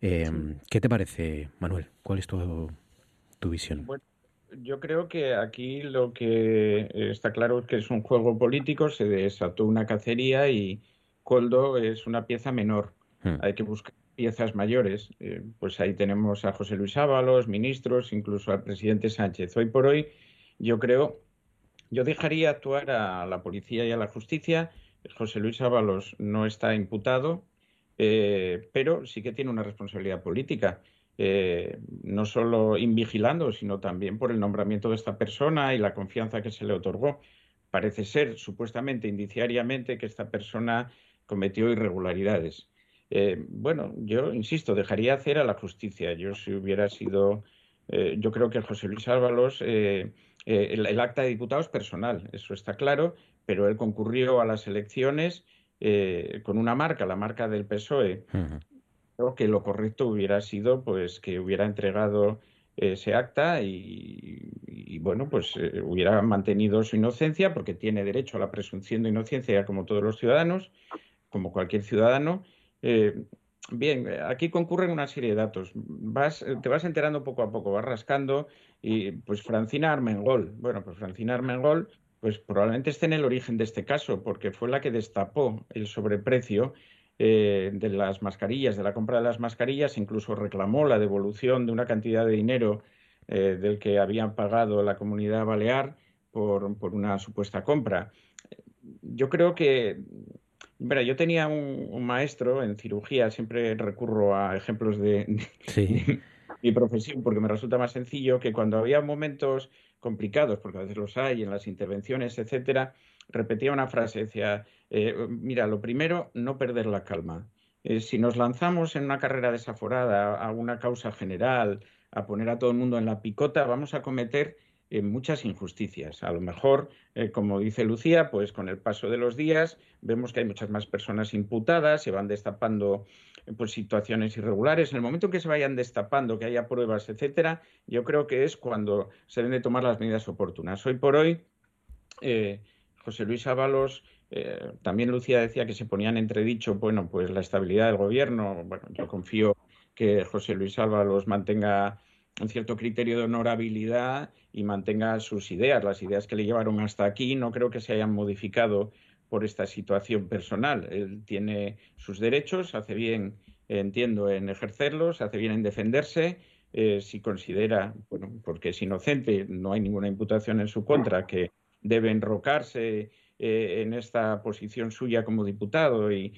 ¿Qué te parece, Manuel? ¿Cuál es tu tu visión? Bueno, yo creo que aquí lo que está claro es que es un juego político, se desató una cacería y Coldo es una pieza menor. Hmm. Hay que buscar piezas mayores. Eh, pues ahí tenemos a José Luis Ábalos, ministros, incluso al presidente Sánchez. Hoy por hoy, yo creo, yo dejaría actuar a la policía y a la justicia. José Luis Ábalos no está imputado, eh, pero sí que tiene una responsabilidad política. Eh, no solo invigilando, sino también por el nombramiento de esta persona y la confianza que se le otorgó. Parece ser, supuestamente, indiciariamente, que esta persona cometió irregularidades. Eh, bueno, yo insisto, dejaría hacer a la justicia. Yo si hubiera sido, eh, yo creo que José Luis Ábalos, el, acta de diputado es personal, eso está claro, pero él concurrió a las elecciones con una marca, la marca del PSOE, Creo que lo correcto hubiera sido pues que hubiera entregado ese acta y, bueno, pues eh, hubiera mantenido su inocencia porque tiene derecho a la presunción de inocencia como todos los ciudadanos, como cualquier ciudadano. Eh, Bien, aquí concurren una serie de datos. Vas, te vas enterando poco a poco, vas rascando y pues Francina Armengol. Bueno, pues Francina Armengol pues probablemente esté en el origen de este caso, porque fue la que destapó el sobreprecio eh, de las mascarillas, de la compra de las mascarillas, incluso reclamó la devolución de una cantidad de dinero eh, del que habían pagado la comunidad balear por, por una supuesta compra. Yo creo que Mira, yo tenía un, maestro en cirugía, siempre recurro a ejemplos de, mi profesión porque me resulta más sencillo que cuando había momentos complicados, porque a veces los hay en las intervenciones, etcétera, repetía una frase, decía, eh, mira, lo primero, no perder la calma. Eh, si nos lanzamos en una carrera desaforada a una causa general, a poner a todo el mundo en la picota, vamos a cometer en muchas injusticias. A lo mejor, eh, como dice Lucía, pues con el paso de los días vemos que hay muchas más personas imputadas, se van destapando eh, pues, situaciones irregulares. En el momento en que se vayan destapando, que haya pruebas, etcétera, yo creo que es cuando se deben de tomar las medidas oportunas. Hoy por hoy, eh, José Luis Ábalos, también Lucía decía que se ponían entredicho, bueno, pues la estabilidad del gobierno. Bueno, yo confío que José Luis Ábalos mantenga un cierto criterio de honorabilidad y mantenga sus ideas, las ideas que le llevaron hasta aquí, no creo que se hayan modificado por esta situación personal. Él tiene sus derechos, hace bien, entiendo, en ejercerlos, hace bien en defenderse. Eh, si considera, bueno, porque es inocente, no hay ninguna imputación en su contra, que debe enrocarse eh, en esta posición suya como diputado y,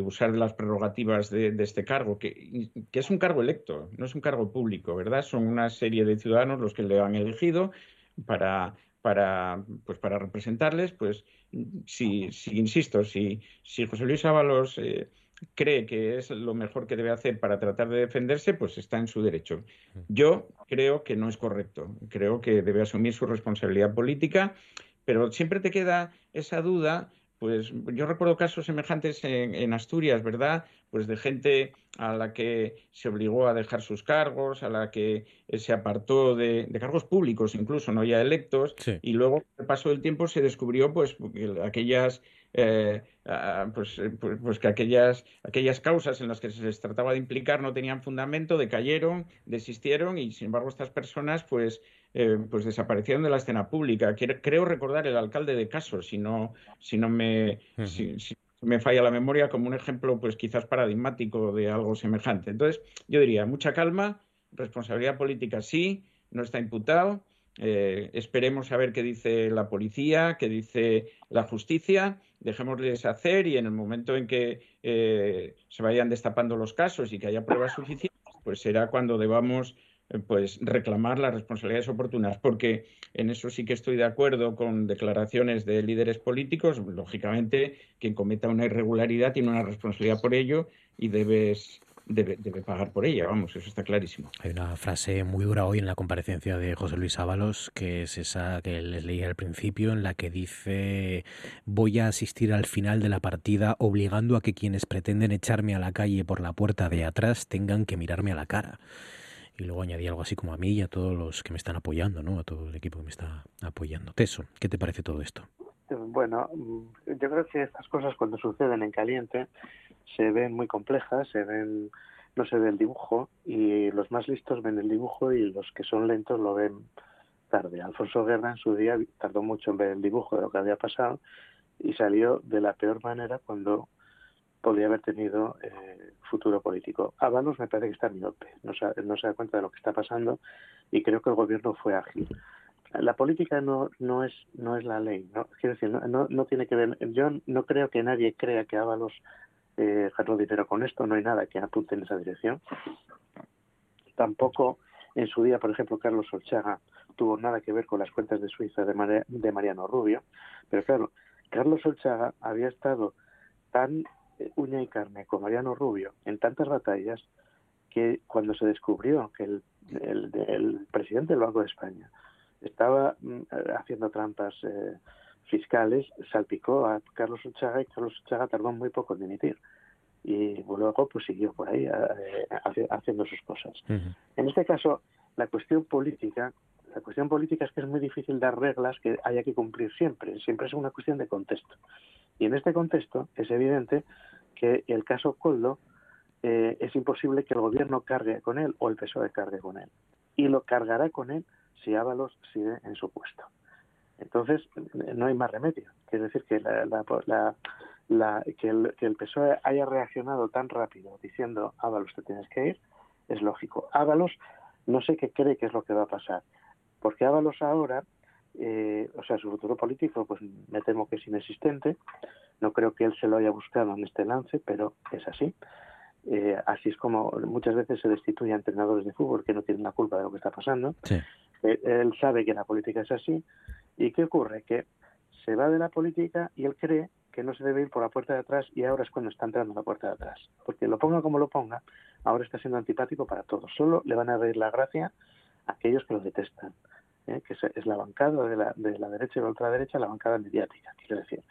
usar las prerrogativas de, este cargo, que, es un cargo electo, no es un cargo público, ¿verdad? Son una serie de ciudadanos los que le han elegido para, para, pues para representarles, pues si, si insisto, si, si José Luis Ábalos eh, cree que es lo mejor que debe hacer para tratar de defenderse, pues está en su derecho. Yo creo que no es correcto, creo que debe asumir su responsabilidad política pero siempre te queda esa duda pues yo recuerdo casos semejantes en, Asturias, ¿verdad? Pues de gente a la que se obligó a dejar sus cargos, a la que se apartó de, cargos públicos, incluso no ya electos, y luego, con el paso del tiempo, se descubrió pues que aquellas eh, pues, eh, pues, pues, que aquellas, aquellas causas en las que se les trataba de implicar no tenían fundamento, decayeron, desistieron y sin embargo estas personas pues eh, pues desaparecieron de la escena pública. Creo recordar el alcalde de Caso, si no, si no me, si, me falla la memoria, como un ejemplo, pues quizás paradigmático de algo semejante. Entonces, yo diría, mucha calma, responsabilidad política sí, no está imputado. Eh, esperemos a ver qué dice la policía, qué dice la justicia, dejémosles hacer y en el momento en que eh, se vayan destapando los casos y que haya pruebas suficientes, pues será cuando debamos pues reclamar las responsabilidades oportunas, porque en eso sí que estoy de acuerdo con declaraciones de líderes políticos. Lógicamente, quien cometa una irregularidad tiene una responsabilidad por ello y debes Debe, pagar por ella, vamos, eso está clarísimo. Hay una frase muy dura hoy en la comparecencia de José Luis Ábalos, que es esa que les leí al principio, en la que dice voy a asistir al final de la partida obligando a que quienes pretenden echarme a la calle por la puerta de atrás tengan que mirarme a la cara y luego añadí algo así como a mí y a todos los que me están apoyando, ¿no? A todo el equipo que me está apoyando. Teso, ¿qué te parece todo esto? Bueno, yo creo que estas cosas cuando suceden en caliente se ven muy complejas, se ven no se ve el dibujo y los más listos ven el dibujo y los que son lentos lo ven tarde. Alfonso Guerra en su día tardó mucho en ver el dibujo de lo que había pasado y salió de la peor manera cuando podría haber tenido eh, futuro político. Ábalos me parece que está miope, no se, no se da cuenta de lo que está pasando y creo que el gobierno fue ágil. La política no, no, es, no es la ley, ¿no? Quiero decir, no, no, tiene que ver. Yo no creo que nadie crea que Ábalos eh, ganó dinero con esto, no hay nada que apunte en esa dirección. Tampoco en su día, por ejemplo, Carlos Olchaga tuvo nada que ver con las cuentas de Suiza de, de Mariano Rubio, pero claro, Carlos Olchaga había estado tan uña y carne con Mariano Rubio en tantas batallas que cuando se descubrió que el, el, presidente del Banco de España estaba mm, haciendo trampas eh, fiscales, salpicó a Carlos Uchaga y Carlos Uchaga tardó muy poco en dimitir. Y luego pues siguió por ahí eh, haciendo sus cosas. En este caso, la cuestión política, la cuestión política es que es muy difícil dar reglas que haya que cumplir siempre. Siempre es una cuestión de contexto. Y en este contexto es evidente que el caso Coldo eh, es imposible que el gobierno cargue con él o el PSOE cargue con él. Y lo cargará con él si Ábalos sigue en su puesto. Entonces, no hay más remedio. Quiere decir que, la, que, el, que el PSOE haya reaccionado tan rápido diciendo Ábalos te tienes que ir, es lógico. Ábalos no sé qué cree que es lo que va a pasar, porque Ábalos ahora, eh, o sea, su futuro político, pues me temo que es inexistente. No creo que él se lo haya buscado en este lance, pero es así. Eh, así es como muchas veces se destituye a entrenadores de fútbol que no tienen la culpa de lo que está pasando. Eh, él sabe que la política es así. ¿Y qué ocurre? Que se va de la política y él cree que no se debe ir por la puerta de atrás y ahora es cuando está entrando la puerta de atrás. Porque lo ponga como lo ponga, ahora está siendo antipático para todos. Solo le van a reír la gracia a aquellos que lo detestan. ¿Eh? que es la bancada de la, de la derecha y la ultraderecha, la bancada mediática, quiero decir.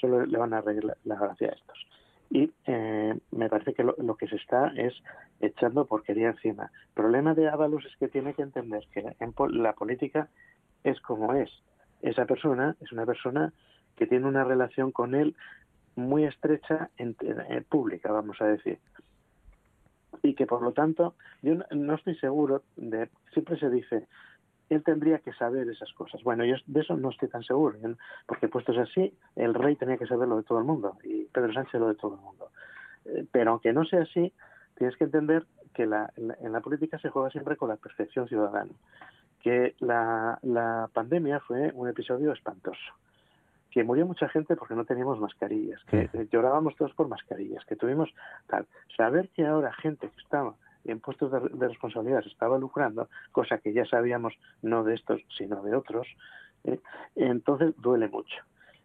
Solo le van a reír la gracia a estos y eh, me parece que lo, que se está es echando porquería encima. El problema de Ábalos es que tiene que entender que en la política es como es. Esa persona es una persona que tiene una relación con él muy estrecha en, pública, vamos a decir. Y que por lo tanto, yo no estoy seguro de, siempre se dice, él tendría que saber esas cosas. Bueno, yo de eso no estoy tan seguro, porque puestos así, el rey tenía que saber lo de todo el mundo y Pedro Sánchez lo de todo el mundo. Eh, pero aunque no sea así, tienes que entender que la, en, la, política se juega siempre con la percepción ciudadana, que la, la pandemia fue un episodio espantoso, que murió mucha gente porque no teníamos mascarillas, que llorábamos todos por mascarillas, que tuvimos tal. Saber que ahora gente que estaba en puestos de, responsabilidad se estaba lucrando, cosa que ya sabíamos no de estos, sino de otros, ¿eh? entonces duele mucho.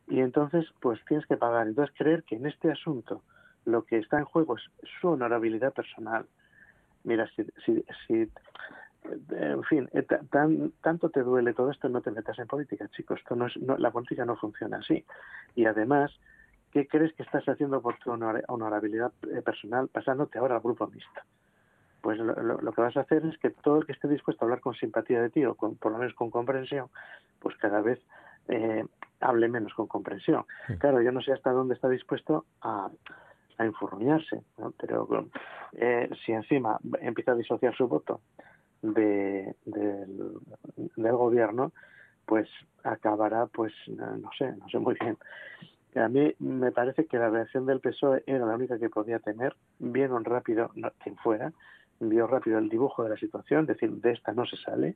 Y entonces, pues tienes que pagar. Entonces, creer que en este asunto lo que está en juego es su honorabilidad personal. Mira, si, si, si en fin, eh, tan, tanto te duele todo esto, no te metas en política, chicos. Esto no es, la política no funciona así. Y además, ¿qué crees que estás haciendo por tu honorabilidad eh, personal pasándote ahora al grupo mixto? Pues lo, que vas a hacer es que todo el que esté dispuesto a hablar con simpatía de ti o con, por lo menos con comprensión, pues cada vez eh, hable menos con comprensión. Claro, yo no sé hasta dónde está dispuesto a, a enfurruñarse, pero eh, si encima empieza a disociar su voto de, del, del gobierno, pues acabará, pues no sé, no sé muy bien. A mí me parece que la reacción del PSOE era la única que podía tener, bien o rápido, quien fuera, envió rápido el dibujo de la situación, decir, de esta no se sale,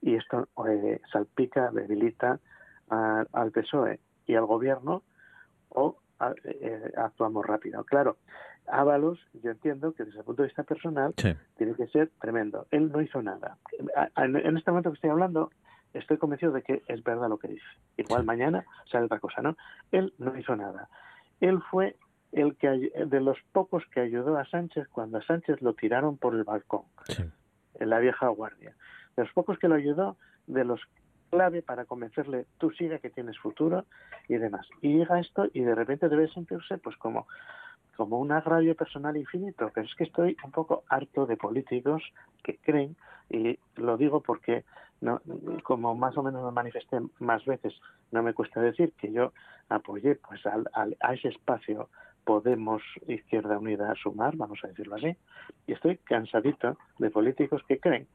y esto eh, salpica, debilita al PSOE y al gobierno, o eh, actuamos rápido. Claro, Ábalos, yo entiendo que desde el punto de vista personal tiene que ser tremendo. Él no hizo nada. En este momento que estoy hablando, estoy convencido de que es verdad lo que dice. Igual mañana sale otra cosa, ¿no? Él no hizo nada. Él fue el que de los pocos que ayudó a Sánchez cuando a Sánchez lo tiraron por el balcón en la vieja guardia. De los pocos que lo ayudó de los clave para convencerle tú sigue que tienes futuro y demás. Y llega esto y de repente debe sentirse pues como como un agravio personal infinito. Pero es que estoy un poco harto de políticos que creen y lo digo porque no, como más o menos me manifesté más veces, no me cuesta decir que yo apoyé pues a ese espacio Podemos Izquierda Unida sumar, vamos a decirlo así, y estoy cansadito de políticos que creen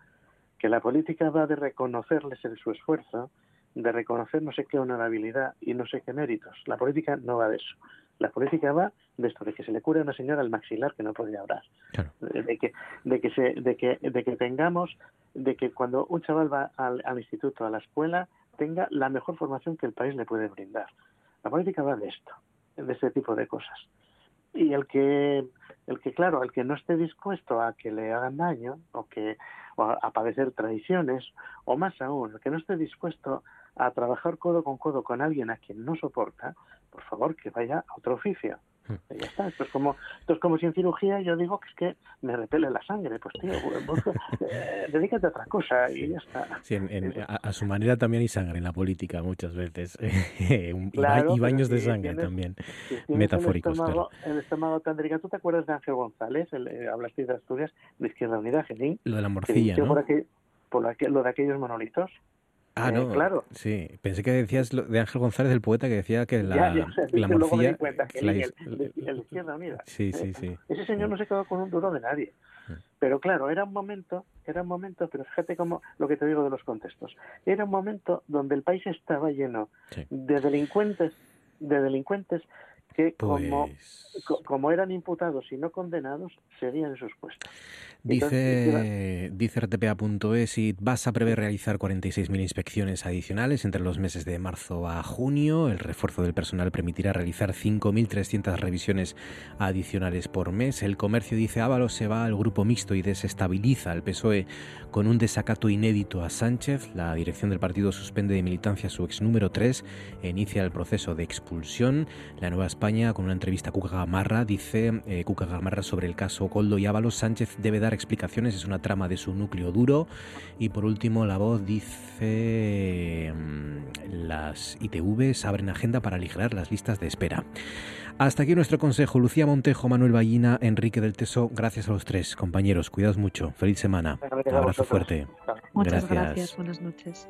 que la política va de reconocerles en su esfuerzo, de reconocer no sé qué honorabilidad y no sé qué méritos. La política no va de eso. La política va de esto, de que se le cure a una señora al maxilar que no podía hablar, de que, de que se, de que, de que tengamos, de que cuando un chaval va al, al instituto, a la escuela, tenga la mejor formación que el país le puede brindar. La política va de esto, de ese tipo de cosas y el que el que claro el que no esté dispuesto a que le hagan daño o que a, padecer traiciones o más aún el que no esté dispuesto a trabajar codo con codo con alguien a quien no soporta por favor que vaya a otro oficio ya está. Esto es como esto es como si en cirugía yo digo que es que me repele la sangre. Pues tío, eh, dedícate a otra cosa y ya está. Sí, a, su manera también hay sangre en la política muchas veces. y, baños de sangre también, metafóricos. El estómago, tan delicado. ¿Tú te acuerdas de Ángel González? El, eh, hablaste de Asturias, de Izquierda Unida, Genín. Lo de la morcilla, ¿no? Por, por lo de aquellos monolitos. Ah, Eh, no, claro. Sí, pensé que decías lo de Ángel González del poeta que decía que la, Ya, ya, la luego me di morcilla... cuenta que la el, el- el Izquierda Unida. Sí, sí, sí. Ese señor no se quedó con un duro de nadie. Pero claro, era un momento, era un momento, pero fíjate cómo lo que te digo de los contextos. Era un momento donde el país estaba lleno de delincuentes, de delincuentes que como, Pues co- como eran imputados y no condenados, seguían en sus puestos. Entonces, Dice, dice rtpa.es y vas a prever realizar 46.000 inspecciones adicionales entre los meses de marzo a junio. El refuerzo del personal permitirá realizar 5.300 revisiones adicionales por mes. El comercio, dice Ábalos, se va al grupo mixto y desestabiliza al PSOE con un desacato inédito a Sánchez. La dirección del partido suspende de militancia a su ex número 3 e inicia el proceso de expulsión. La Nueva España, con una entrevista a Cuca Gamarra, dice eh, Cuca Gamarra sobre el caso Coldo y Ábalos, Sánchez debe dar explicaciones, es una trama de su núcleo duro. Y por último, La Voz dice mm, las ITVs abren agenda para aligerar las listas de espera. Hasta aquí nuestro consejo. Lucía Montejo, Manuel Ballina, Enrique del Teso, gracias a los tres compañeros. Cuidaos mucho. Feliz semana. Un abrazo fuerte. Muchas gracias. Buenas noches.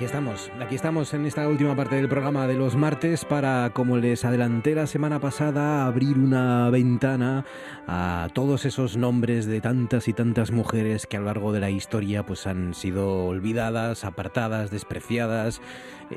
Aquí estamos, aquí estamos en esta última parte del programa de los martes para, como les adelanté la semana pasada, abrir una ventana a todos esos nombres de tantas y tantas mujeres que a lo largo de la historia pues han sido olvidadas, apartadas, despreciadas,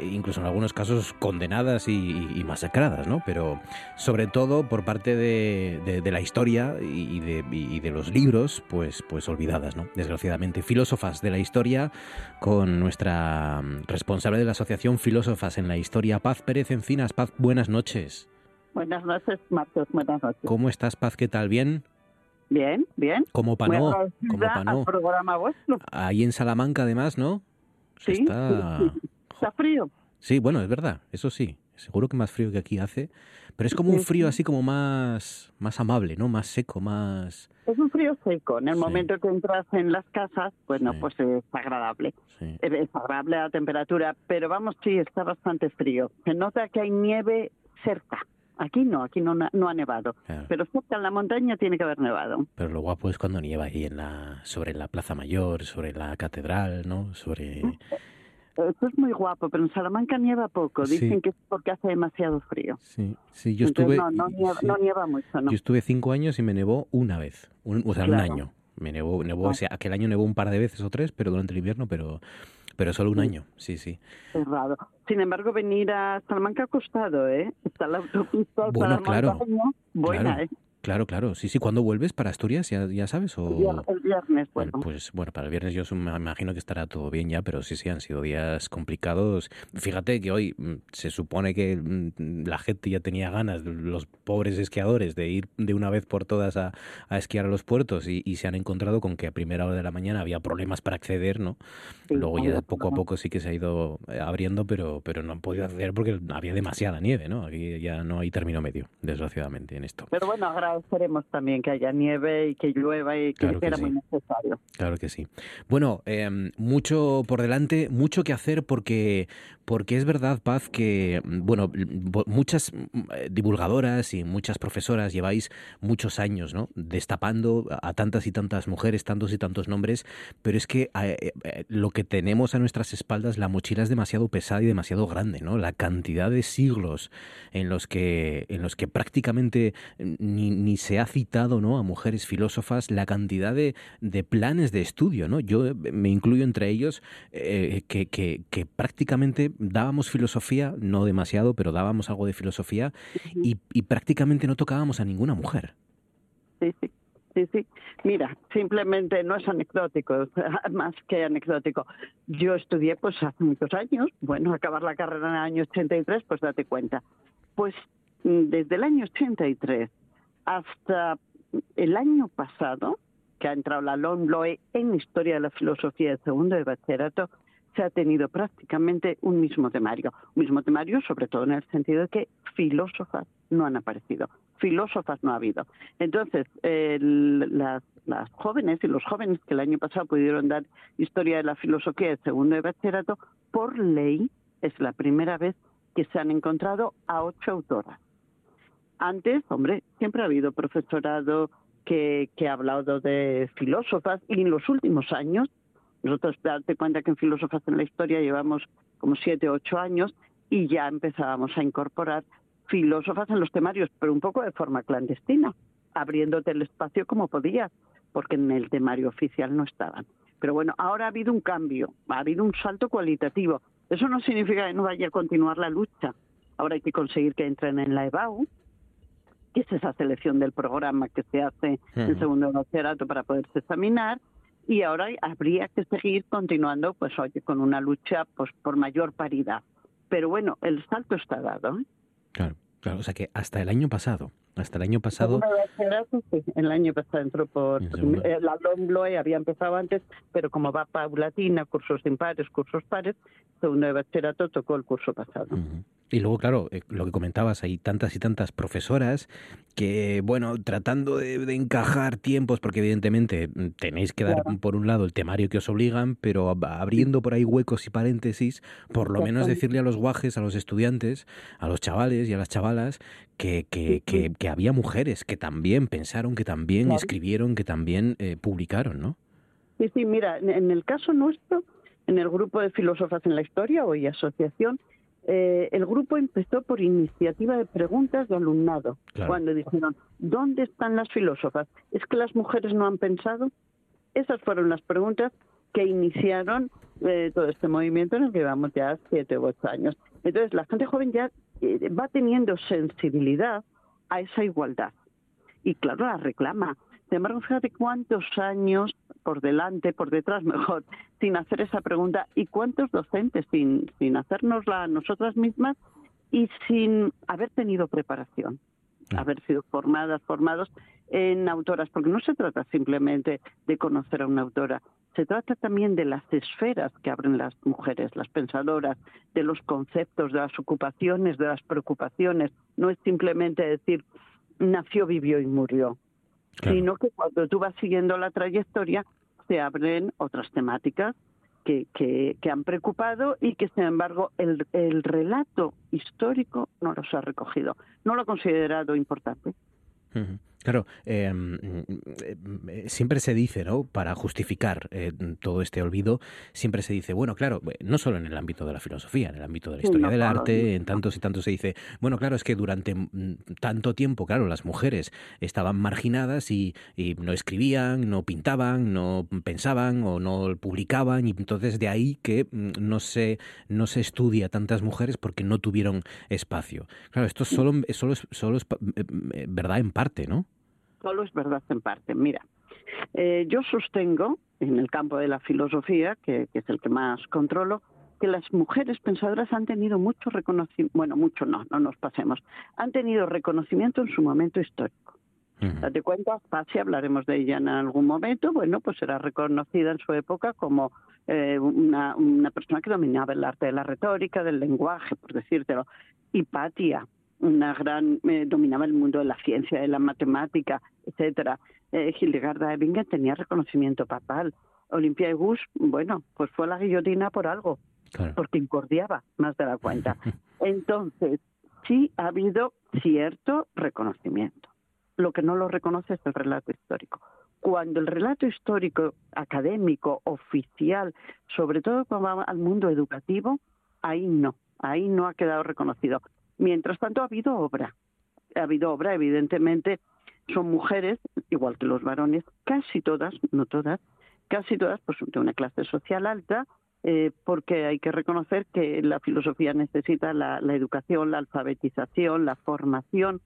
incluso en algunos casos condenadas y, y masacradas, ¿no? Pero sobre todo por parte de, de- de la historia y de, y de los libros, pues, pues olvidadas, ¿no? Desgraciadamente. Filósofas de la historia con nuestra mm, responsable de la Asociación Filósofas en la Historia, Paz Pérez Encinas. Paz, buenas noches. Buenas noches, Marcos. Buenas noches. ¿Cómo estás, Paz? ¿Qué tal? ¿Bien? Bien, bien. Como panó, como panó. al programa vuestro. Ahí en Salamanca, además, ¿no? Sí, Está... sí, sí. Está frío. Sí, bueno, es verdad, eso sí. Seguro que más frío que aquí hace. Pero es como un Sí, frío sí. así como más, más amable, ¿no? Más seco, más... Es un frío seco. En el momento que entras en las casas, bueno, pues es agradable. Sí. Es agradable la temperatura, pero vamos, sí, está bastante frío. Se nota que hay nieve cerca. Aquí no, aquí no, no ha nevado. Claro. Pero cerca en la montaña tiene que haber nevado. Pero lo guapo es cuando nieva ahí en la, sobre la Plaza Mayor, sobre la catedral, ¿no? Sobre... Esto es muy guapo, pero en Salamanca nieva poco. Sí. Dicen que es porque hace demasiado frío. Sí, sí, yo Entonces, estuve... no, no nieva, sí. no nieva mucho, ¿no? Yo estuve cinco años y me nevó una vez, un- o sea, Claro. un año. Me nevó, nevó Ah. o sea, aquel año nevó un par de veces o tres, pero durante el invierno, pero, pero solo un año, sí, sí. Es raro. Sin embargo, venir a Salamanca ha costado, ¿eh? Está la autopista Bueno, claro, Salamanca, buena, claro, ¿eh? Claro, claro. Sí, sí, ¿cuándo vuelves para Asturias? ¿Ya, ya sabes? O... El vier- el viernes, bueno. Pues bueno, para el viernes yo me imagino que estará todo bien ya, pero sí, sí, han sido días complicados. Fíjate que hoy mm, se supone que mm, la gente ya tenía ganas, los pobres esquiadores, de ir de una vez por todas a, a esquiar a los puertos y, y se han encontrado con que a primera hora de la mañana había problemas para acceder, ¿no? Luego ya poco a poco sí que se ha ido eh, abriendo, pero, pero no han podido acceder porque había demasiada nieve, ¿no? Aquí ya no hay término medio, desgraciadamente, en esto. Pero bueno, agradeceremos también que haya nieve y que llueva y que, Claro que era sí. muy necesario. Claro que sí. Bueno, em, mucho por delante, mucho que hacer porque, porque es verdad, Paz, que mm, bueno, muchas mm, eh, divulgadoras y muchas profesoras lleváis muchos años, ¿no? Destapando a tantas y tantas mujeres, tantos y tantos nombres, pero es que eh, eh, lo que tenemos a nuestras espaldas, la mochila es demasiado pesada y demasiado grande, ¿no? La cantidad de siglos en los que, en los que prácticamente ni, ni se ha citado, ¿no? A mujeres filósofas, la cantidad de, de planes de estudio, ¿no? Yo eh, me incluyo entre ellos eh, que, que, que prácticamente dábamos filosofía, no demasiado, pero dábamos algo de filosofía y, y prácticamente no tocábamos a ninguna mujer. Sí, sí. Sí, sí. Mira, simplemente no es anecdótico, más que anecdótico. Yo estudié pues hace muchos años, bueno, acabar la carrera en el año 83, pues date cuenta. Pues mm, desde el año 83 hasta el año pasado, que ha entrado la LOMLOE en Historia de la Filosofía de segundo de bachillerato, se ha tenido prácticamente un mismo temario. Un mismo temario, sobre todo en el sentido de que filósofas no han aparecido, filósofas no ha habido. Entonces, las, las, jóvenes y los jóvenes que el año pasado pudieron dar historia de la filosofía de segundo de bachillerato, por ley es la primera vez que se han encontrado a ocho autoras. Antes, hombre, siempre ha habido profesorado que, que ha hablado de filósofas y en los últimos años nosotros, date cuenta que en Filósofas en la Historia llevamos como siete ocho años y ya empezábamos a incorporar filósofas en los temarios, pero un poco de forma clandestina, abriéndote el espacio como podías, porque en el temario oficial no estaban. Pero bueno, ahora ha habido un cambio, ha habido un salto cualitativo. Eso no significa que no vaya a continuar la lucha. Ahora hay que conseguir que entren en la EBAU, es esa selección del programa que se hace en segundo bachillerato para poderse examinar, y ahora habría que seguir continuando, pues oye, con una lucha pues por mayor paridad. Pero bueno, el salto está dado. ¿eh? Claro, claro, o sea que hasta el año pasado, hasta el año pasado. Sí, el año pasado entró por. La LOMBLOE había empezado antes, pero como va paulatina, cursos impares, cursos pares, segundo de bachillerato tocó el curso pasado. Y luego, claro, eh, lo que comentabas, hay tantas y tantas profesoras que, bueno, tratando de, encajar tiempos, porque evidentemente mm, tenéis que dar por un lado el temario que os obligan, pero abriendo por ahí huecos y paréntesis, por lo menos decirle a los guajes, a los estudiantes, a los chavales y a las chavalas, que, que, que, había mujeres que también pensaron, que también escribieron, que también eh, publicaron, ¿no? Sí, sí, mira, en el caso nuestro, en el grupo de filósofas en la historia, hoy asociación, eh, el grupo empezó por iniciativa de preguntas de alumnado, cuando dijeron, ¿dónde están las filósofas? ¿Es que las mujeres no han pensado? Esas fueron las preguntas que iniciaron eh, todo este movimiento en el que llevamos ya siete u ocho años. Entonces, la gente joven ya eh, va teniendo sensibilidad a esa igualdad. Y claro, la reclama. Sin embargo, fíjate cuántos años por delante, por detrás mejor, sin hacer esa pregunta y cuántos docentes sin, sin hacérnosla nosotras mismas y sin haber tenido preparación, haber sido formadas, formados en autoras, porque no se trata simplemente de conocer a una autora, se trata también de las esferas que abren las mujeres, las pensadoras, de los conceptos, de las ocupaciones, de las preocupaciones. No es simplemente decir nació, vivió y murió sino que cuando tú vas siguiendo la trayectoria se abren otras temáticas que, que, que han preocupado y que, sin embargo, el, el relato histórico no los ha recogido, no lo ha considerado importante. Claro, em, eh, siempre se dice, ¿no? Para justificar eh, todo este olvido, siempre se dice, bueno, claro, eh, no solo en el ámbito de la filosofía, en el ámbito de la historia del arte, en tantos y tantos se dice, bueno, claro, es que durante mm, tanto tiempo, claro, las mujeres estaban marginadas y, no escribían, no pintaban, no pensaban o no publicaban, y entonces de ahí que mm, no se, no se estudia tantas mujeres porque no tuvieron espacio. Claro, esto solo, solo, solo es verdad en parte, ¿no? Solo es verdad en parte. Mira, eh, yo sostengo en el campo de la filosofía, que, es el que más controlo, que las mujeres pensadoras han tenido mucho reconocimiento, bueno, mucho no, no nos pasemos, han tenido reconocimiento en su momento histórico. Date cuenta, Pasi, hablaremos de ella en algún momento, bueno, pues era reconocida en su época como eh, una, una persona que dominaba el arte de la retórica, del lenguaje, por decírtelo. Hipatia, una gran, eh, dominaba el mundo de la ciencia, de la matemática, etcétera. Eh, Hildegarda de Bingen tenía reconocimiento papal. Olimpia de Gus, bueno, pues fue la guillotina por algo, porque incordiaba más de la cuenta. Entonces, sí ha habido cierto reconocimiento. Lo que no lo reconoce es el relato histórico. Cuando el relato histórico, académico, oficial, sobre todo cuando va al mundo educativo, ahí no, ahí no ha quedado reconocido. Mientras tanto, ha habido obra. Ha habido obra, evidentemente, son mujeres, igual que los varones, casi todas, no todas, casi todas, pues de una clase social alta, eh, porque hay que reconocer que la filosofía necesita la, educación, la alfabetización, la formación,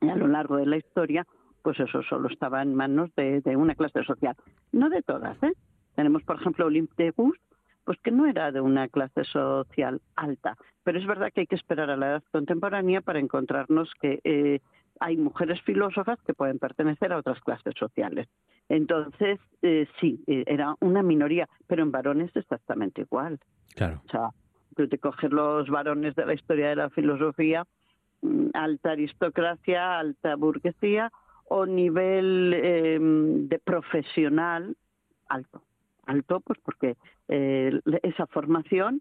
y a lo largo de la historia, pues eso solo estaba en manos de, una clase social. No de todas, ¿eh? Tenemos, por ejemplo, Olympe de Gust, pues que no era de una clase social alta. Pero es verdad que hay que esperar a la edad contemporánea para encontrarnos que eh, hay mujeres filósofas que pueden pertenecer a otras clases sociales. Entonces, eh, sí, eh, era una minoría, pero en varones exactamente igual. Claro. O sea, tú te coges los varones de la historia de la filosofía, mm, alta aristocracia, alta burguesía o nivel em, de profesional alto. Alto, pues porque eh, esa formación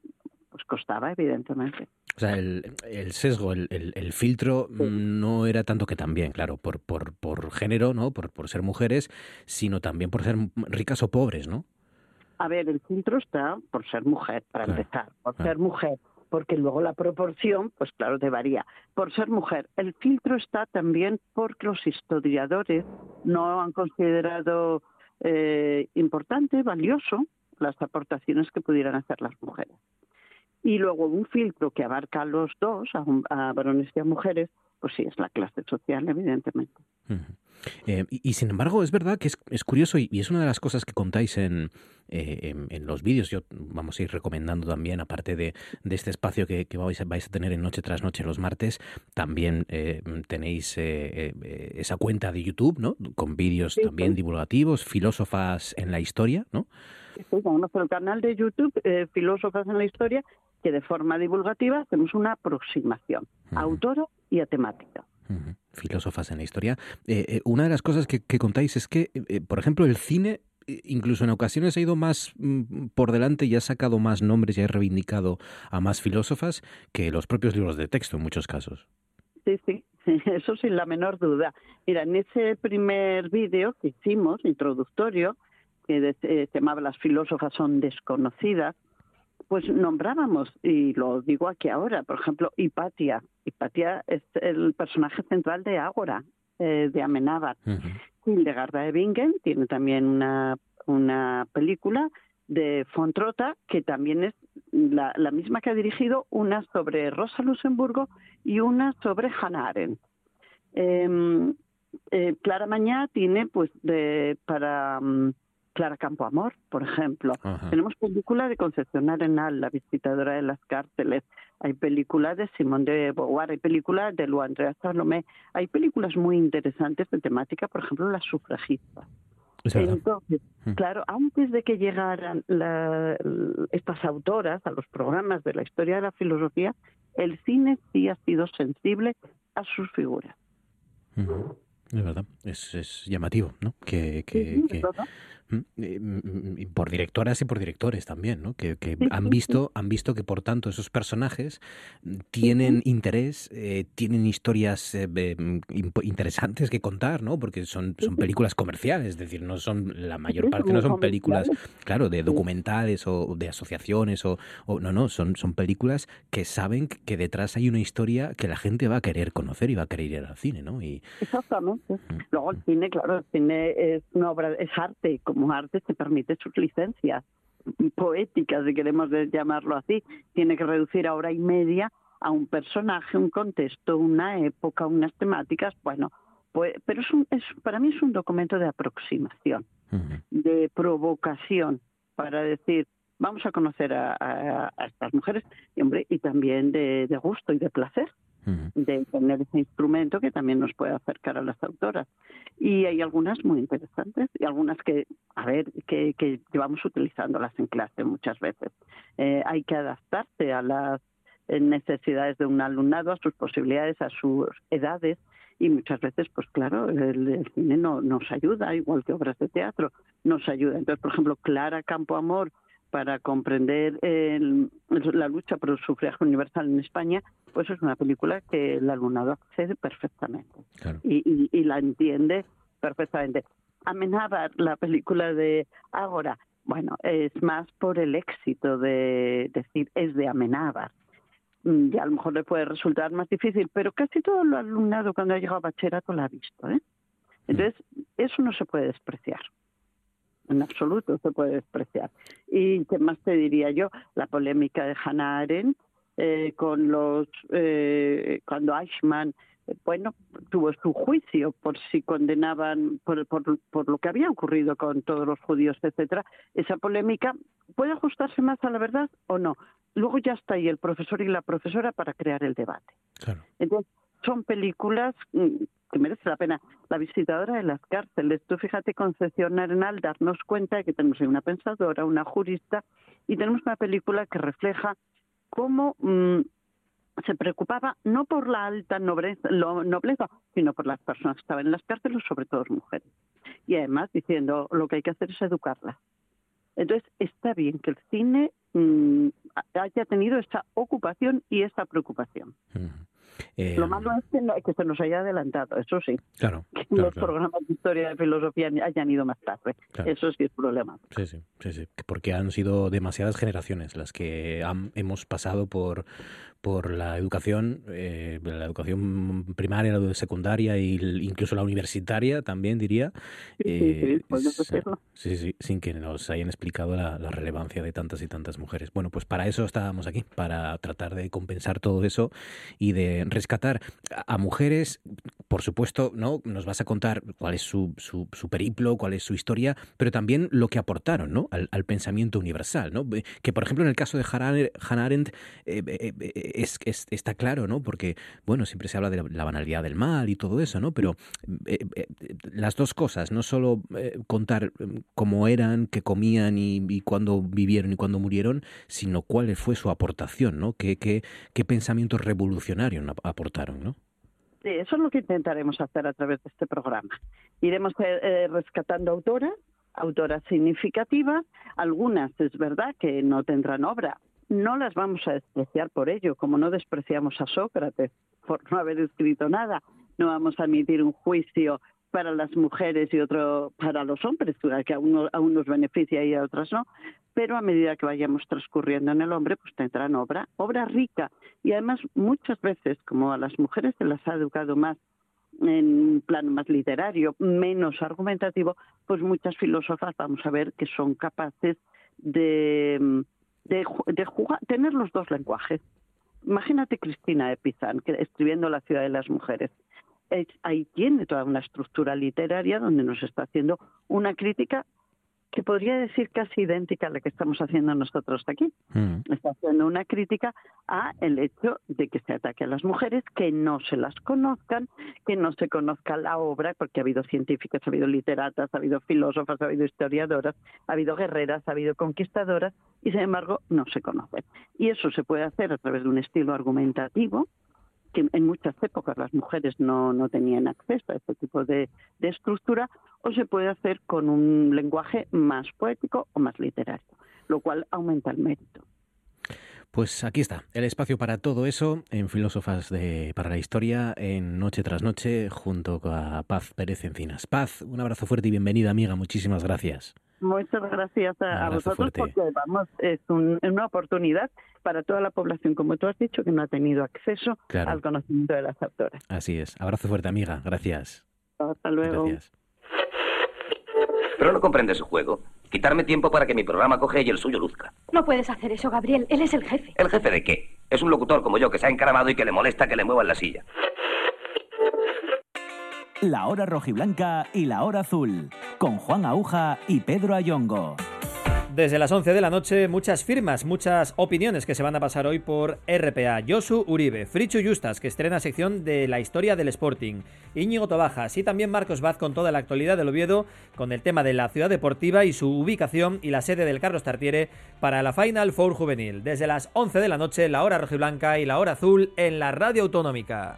pues costaba, evidentemente. O sea, el, el sesgo, el, el, filtro no era tanto que también, claro, por, por, por género, ¿no? Por, por ser mujeres, sino también por ser ricas o pobres, ¿no? A ver, el filtro está por ser mujer, para empezar, por ser mujer, porque luego la proporción, pues claro, te varía. Por ser mujer, el filtro está también porque los historiadores no han considerado eh, importante, valioso, las aportaciones que pudieran hacer las mujeres. Y luego un filtro que abarca a los dos, a, varones y a mujeres, pues sí, es la clase social, evidentemente. Eh, y, sin embargo, es verdad que es, curioso y, es una de las cosas que contáis en, eh, en, los vídeos. Yo vamos a ir recomendando también, aparte de, de este espacio que, que vais, vais, a tener en Noche tras Noche los martes, también eh, tenéis esa cuenta de YouTube, ¿no? Con vídeos también divulgativos, filósofas en la historia, ¿no? Sí, el canal de YouTube, Filósofas en la Historia, que de forma divulgativa hacemos una aproximación a autora y a temática filósofas en la historia. Eh, eh, una de las cosas que, contáis es que, eh, por ejemplo, el cine incluso en ocasiones ha ido más mm, por delante y ha sacado más nombres y ha reivindicado a más filósofas que los propios libros de texto en muchos casos. Sí, sí, eso sin la menor duda. Mira, en ese primer vídeo que hicimos, introductorio, que se llamaba Las filósofas son desconocidas, pues nombrábamos, y lo digo aquí ahora, por ejemplo, Hipatia. Hipatia es el personaje central de Ágora, eh, de Amenábar. Hildegarda de Bingen tiene también una, una película de Fontrota, que también es la, misma que ha dirigido, una sobre Rosa Luxemburgo y una sobre Hannah Arendt. Em, eh, Clara Mañá tiene, pues, de, para mm, Clara Campoamor, por ejemplo. Tenemos películas de Concepción Arenal, La visitadora de las cárceles. Hay películas de Simón de Beauvoir, hay películas de Lu Andrea Salomé. Hay películas muy interesantes de temática, por ejemplo, Las sufragistas. Entonces, mm. claro, antes de que llegaran estas autoras a los programas de la historia de la filosofía, el cine sí ha sido sensible a sus figuras. Es verdad, es, llamativo, ¿no? Que, que, mm, por directoras y por directores también, ¿no? Que, han visto han visto que por tanto esos personajes tienen interés, eh, tienen historias eh, interesantes que contar, ¿no? Porque son son películas comerciales, es decir, no son la mayor parte no son películas, claro, de documentales o de asociaciones o, no no son son películas que saben que detrás hay una historia que la gente va a querer conocer y va a querer ir al cine, ¿no? Y exactamente. Luego el cine, claro, el cine es una obra es arte como arte se permite sus licencias poéticas, si queremos llamarlo así. Tiene que reducir a hora y media a un personaje, un contexto, una época, unas temáticas. Bueno, pues, pero es, un, es para mí es un documento de aproximación, de provocación, para decir, vamos a conocer a, estas mujeres y, hombre, y también de gusto y de placer de tener ese instrumento que también nos puede acercar a las autoras. Y hay algunas muy interesantes y algunas que, a ver, que, que llevamos utilizándolas en clase muchas veces. Eh, hay que adaptarse a las necesidades de un alumnado, a sus posibilidades, a sus edades y muchas veces, pues claro, el, cine no, nos ayuda, igual que obras de teatro, nos ayuda. Entonces, por ejemplo, Clara Campo Amor para comprender la lucha por el sufragio universal en España, pues es una película que el alumnado accede perfectamente y, la entiende perfectamente. Amenábar, la película de Ágora, bueno, es más por el éxito de decir es de Amenábar. Mm, y a lo mejor le puede resultar más difícil, pero casi todo el alumnado cuando ha llegado a bachillerato lo ha visto. ¿eh? Entonces, eso no se puede despreciar en absoluto se puede despreciar. Y qué más te diría yo, la polémica de Hannah Arendt eh, con los eh, cuando Eichmann eh, bueno tuvo su juicio por si condenaban por, por, por lo que había ocurrido con todos los judíos etcétera. Esa polémica puede ajustarse más a la verdad o no. Luego ya está ahí el profesor y la profesora para crear el debate. Entonces son películas mm, que merece la pena. La visitadora de las cárceles. Tú fíjate, Concepción Arenal, darnos cuenta de que tenemos una pensadora, una jurista, y tenemos una película que refleja cómo mm, se preocupaba no por la alta nobleza, nobleza, sino por las personas que estaban en las cárceles, sobre todo mujeres. Y además diciendo lo que hay que hacer es educarlas. Entonces, está bien que el cine mm, haya tenido esa ocupación y esa preocupación. Eh, Lo malo es que, se nos haya adelantado, eso sí. Claro. Que los programas de historia y filosofía hayan ido más tarde. Eso sí es problema. Sí, sí, sí, sí, porque han sido demasiadas generaciones las que hemos pasado por, por la educación, eh, la educación primaria, la secundaria e incluso la universitaria también diría, eh, sí, sí, sin que nos hayan explicado la, relevancia de tantas y tantas mujeres. Bueno, pues para eso estábamos aquí, para tratar de compensar todo eso y de rescatar a mujeres, por supuesto, ¿no? Nos vas a contar cuál es su, su, periplo, cuál es su historia, pero también lo que aportaron, ¿no? Al, pensamiento universal, ¿no? Que por ejemplo en el caso de Hannah Arendt eh, es, está claro, ¿no? Porque, bueno, siempre se habla de la, banalidad del mal y todo eso, ¿no? Pero eh, eh, las dos cosas, no solo eh, contar mm, cómo eran, qué comían y, y, cuándo vivieron y cuándo murieron, sino cuál fue su aportación, ¿no? Qué, qué, qué pensamiento revolucionario aportaron, ¿no? Eso es lo que intentaremos hacer a través de este programa. Iremos rescatando autoras, autoras significativas, algunas es verdad que no tendrán obra, no las vamos a despreciar por ello, como no despreciamos a Sócrates por no haber escrito nada. No vamos a emitir un juicio para las mujeres y otro para los hombres, que a, uno, a unos beneficia y a otras no, pero a medida que vayamos transcurriendo en el hombre, pues tendrán obra, obra rica. Y además muchas veces, como a las mujeres se las ha educado más en un plano más literario, menos argumentativo, pues muchas filósofas vamos a ver que son capaces de de, jugar, tener los dos lenguajes. Imagínate Cristina de Pizan, que escribiendo La ciudad de las mujeres. ahí tiene toda una estructura literaria donde nos está haciendo una crítica que podría decir casi idéntica a la que estamos haciendo nosotros aquí. Mm. Está haciendo una crítica a el hecho de que se ataque a las mujeres, que no se las conozcan, que no se conozca la obra, porque ha habido científicas, ha habido literatas, ha habido filósofas, ha habido historiadoras, ha habido guerreras, ha habido conquistadoras, y sin embargo no se conocen. Y eso se puede hacer a través de un estilo argumentativo, que en muchas épocas las mujeres no, no tenían acceso a este tipo de, de estructura, o se puede hacer con un lenguaje más poético o más literario, lo cual aumenta el mérito. Pues aquí está, el espacio para todo eso en Filósofas de, para la Historia en Noche tras Noche junto a Paz Pérez Encinas. Paz, un abrazo fuerte y bienvenida amiga, muchísimas gracias. Muchas gracias a, vosotros porque vamos, es una oportunidad para toda la población, como tú has dicho, que no ha tenido acceso al conocimiento de las autoras. Así es. Abrazo fuerte, amiga. Gracias. Hasta luego. Gracias. Pero no comprende su juego. Quitarme tiempo para que mi programa coge y el suyo luzca. No puedes hacer eso, Gabriel. Él es el jefe. ¿El jefe de qué? Es un locutor como yo que se ha encaramado y que le molesta que le muevan la silla. La hora rojiblanca y la hora azul. Con Juan Aguja y Pedro Ayongo. Desde las 11 de la noche, muchas firmas, muchas opiniones que se van a pasar hoy por RPA. Josu Uribe, Frichu Justas, que estrena sección de la historia del Sporting, Íñigo Tobajas y también Marcos Vaz con toda la actualidad del Oviedo, con el tema de la ciudad deportiva y su ubicación y la sede del Carlos Tartiere para la Final Four Juvenil. Desde las 11 de la noche, la hora rojiblanca y la hora azul en la radio autonómica.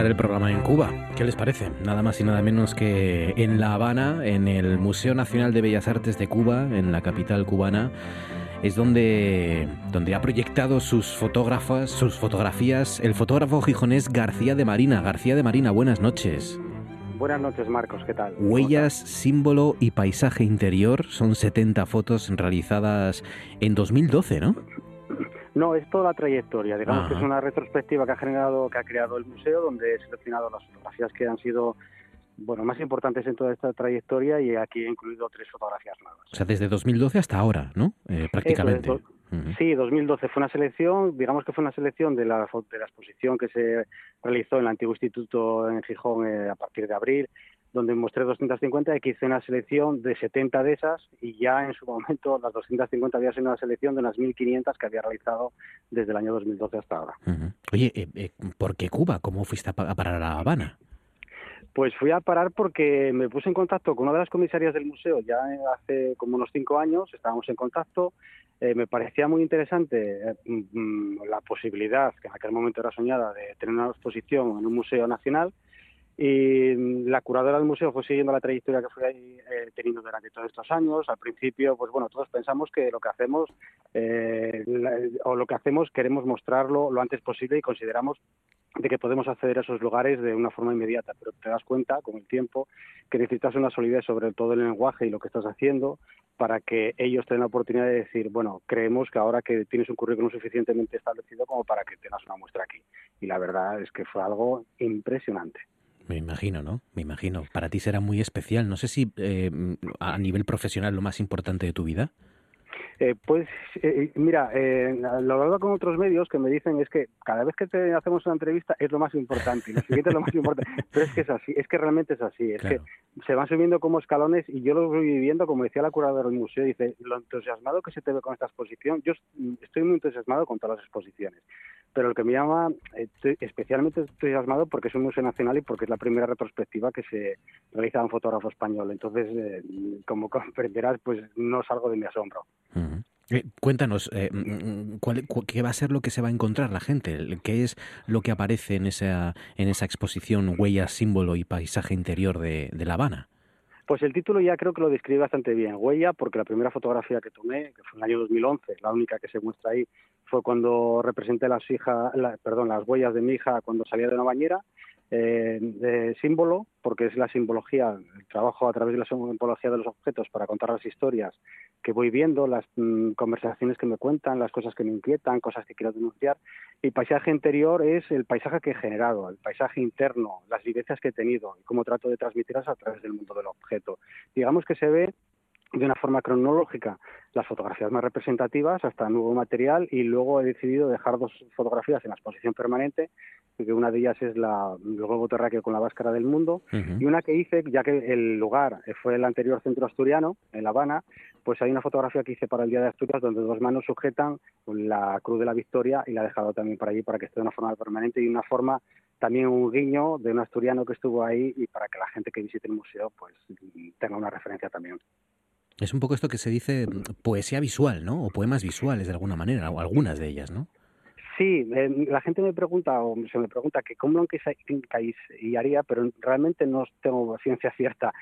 Terminar el programa en Cuba. ¿Qué les parece? Nada más y nada menos que en La Habana, en el Museo Nacional de Bellas Artes de Cuba, en la capital cubana, es donde, donde ha proyectado sus fotógrafas, sus fotografías, el fotógrafo gijonés García de Marina. García de Marina, buenas noches. Buenas noches, Marcos, ¿qué tal? Huellas, símbolo y paisaje interior son 70 fotos realizadas en 2012, ¿no? No, es toda la trayectoria. Digamos que es una retrospectiva que ha generado, que ha creado el museo, donde he seleccionado las fotografías que han sido bueno, más importantes en toda esta trayectoria y aquí he incluido tres fotografías nuevas. O sea, desde 2012 hasta ahora, ¿no? Eh, prácticamente. Sí, 2012 fue una selección, digamos que fue una selección de la, de la exposición que se realizó en el antiguo instituto en Gijón eh, a partir de abril, donde mostré 250 y que hice una selección de 70 de esas y ya en su momento las 250 había sido una selección de unas 1.500 que había realizado desde el año 2012 hasta ahora. Oye, eh, ¿por qué Cuba? ¿Cómo fuiste a parar a La Habana? Pues fui a parar porque me puse en contacto con una de las comisarias del museo ya hace como unos cinco años, estábamos en contacto, eh, me parecía muy interesante eh, mm, mm, la posibilidad, que en aquel momento era soñada, de tener una exposición en un museo nacional y mm, la curadora del museo fue siguiendo la trayectoria que fue eh, teniendo durante todos estos años. Al principio, pues bueno, todos pensamos que lo que hacemos o lo que hacemos queremos mostrarlo lo antes posible y consideramos de que podemos acceder a esos lugares de una forma inmediata, pero te das cuenta con el tiempo que necesitas una solidez sobre todo el lenguaje y lo que estás haciendo para que ellos tengan la oportunidad de decir, bueno, creemos que ahora que tienes un currículum suficientemente establecido como para que tengas una muestra aquí. Y la verdad es que fue algo impresionante. Me imagino, ¿no? Me imagino. Para ti será muy especial. No sé si eh, a nivel profesional lo más importante de tu vida. Eh, pues eh, mira, eh, lo hablo con otros medios que me dicen es que cada vez que te hacemos una entrevista es lo más importante y lo siguiente es lo más importante, pero es que es así, es que realmente es así, es que se van subiendo como escalones y yo lo voy viviendo, como decía la curadora del museo, dice, lo entusiasmado que se te ve con esta exposición, yo estoy muy entusiasmado con todas las exposiciones, pero el que me llama estoy especialmente entusiasmado porque es un museo nacional y porque es la primera retrospectiva que se realiza un fotógrafo español, entonces como comprenderás, pues no salgo de mi asombro. Eh, cuéntanos, eh, mm, mm, ¿cuál, ¿qué va a ser lo que se va a encontrar la gente? ¿Qué es lo que aparece en esa, en esa exposición Huella, Símbolo y Paisaje Interior de, de La Habana? Pues el título ya creo que lo describe bastante bien. Huella, porque la primera fotografía que tomé, que fue en el año 2011, la única que se muestra ahí, fue cuando representé las, hija, perdón, las huellas de mi hija cuando salía de una bañera eh, de símbolo, porque es la simbología, el trabajo a través de la simbología de los objetos para contar las historias que voy viendo, las mm, conversaciones que me cuentan, las cosas que me inquietan, cosas que quiero denunciar. Y paisaje interior es el paisaje que he generado, el paisaje interno, las vivencias que he tenido y cómo trato de transmitirlas a través del mundo del objeto. Digamos que se ve de una forma cronológica las fotografías más representativas hasta nuevo material y luego he decidido dejar dos fotografías en la exposición permanente, que una de ellas es la, el globo terráqueo con la máscara del mundo y una que hice, ya que el lugar fue el anterior centro asturiano, en La Habana, pues hay una fotografía que hice para el Día de Asturias donde dos manos sujetan la Cruz de la Victoria y la he dejado también por allí para que esté de una forma permanente y una forma también un guiño de un asturiano que estuvo ahí y para que la gente que visite el museo pues tenga una referencia también. Es un poco esto que se dice mm, poesía visual, ¿no? O poemas visuales de alguna manera, o algunas de ellas, ¿no? Sí, eh, la gente me pregunta o se me pregunta que cómo lo y haría, pero realmente no tengo ciencia cierta.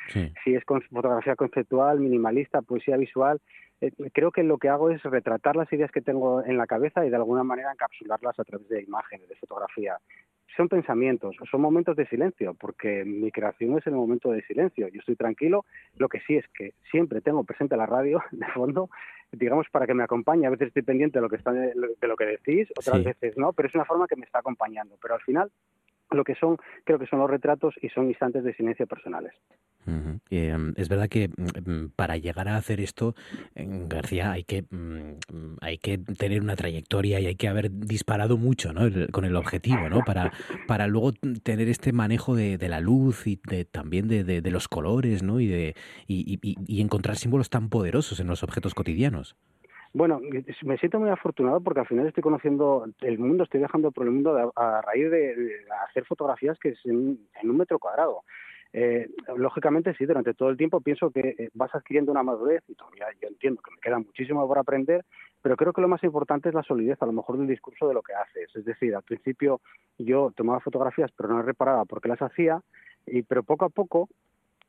Si es con fotografía conceptual, minimalista, poesía visual, eh, creo que lo que hago es retratar las ideas que tengo en la cabeza y de alguna manera encapsularlas a través de imágenes, de fotografía son pensamientos, son momentos de silencio, porque mi creación es en el momento de silencio. Yo estoy tranquilo, lo que sí es que siempre tengo presente la radio de fondo, digamos, para que me acompañe. A veces estoy pendiente de lo que, está, de lo que decís, otras veces no, pero es una forma que me está acompañando. Pero al final, lo que son, creo que son los retratos y son instantes de silencio personales. Em, es verdad que mm, para llegar a hacer esto, García, hay que, hay que tener una trayectoria y hay que haber disparado mucho ¿no? con el objetivo, ¿no? Para, para luego tener este manejo de, la luz y de, también de, los colores ¿no? y, de, y encontrar símbolos tan poderosos en los objetos cotidianos. Bueno, me siento muy afortunado porque al final estoy conociendo el mundo, estoy viajando por el mundo a, raíz de, hacer fotografías que es en, un metro cuadrado. Eh, lógicamente, sí, durante todo el tiempo pienso que eh, vas adquiriendo una madurez y todavía yo entiendo que me queda muchísimo por aprender, pero creo que lo más importante es la solidez, a lo mejor, del discurso de lo que haces. Es decir, al principio yo tomaba fotografías, pero no reparaba por qué las hacía, y, pero poco a poco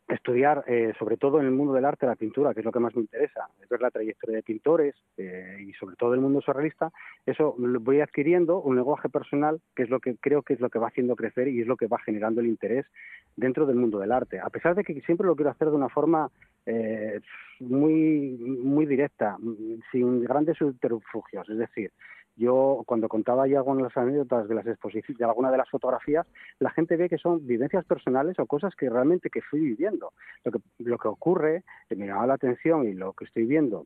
estudiar, eh, sobre todo en el mundo del arte, la pintura, que es lo que más me interesa, ver la trayectoria de pintores eh, y sobre todo el mundo surrealista, eso voy adquiriendo un lenguaje personal que es lo que creo que es lo que va haciendo crecer y es lo que va generando el interés dentro del mundo del arte. A pesar de que siempre lo quiero hacer de una forma eh, muy, muy directa, sin grandes subterfugios, es decir, yo, cuando contaba ya algunas anécdotas de las exposiciones, de alguna de las fotografías, la gente ve que son vivencias personales o cosas que realmente que fui viviendo. Lo que, lo que ocurre, que me llama la atención y lo que estoy viendo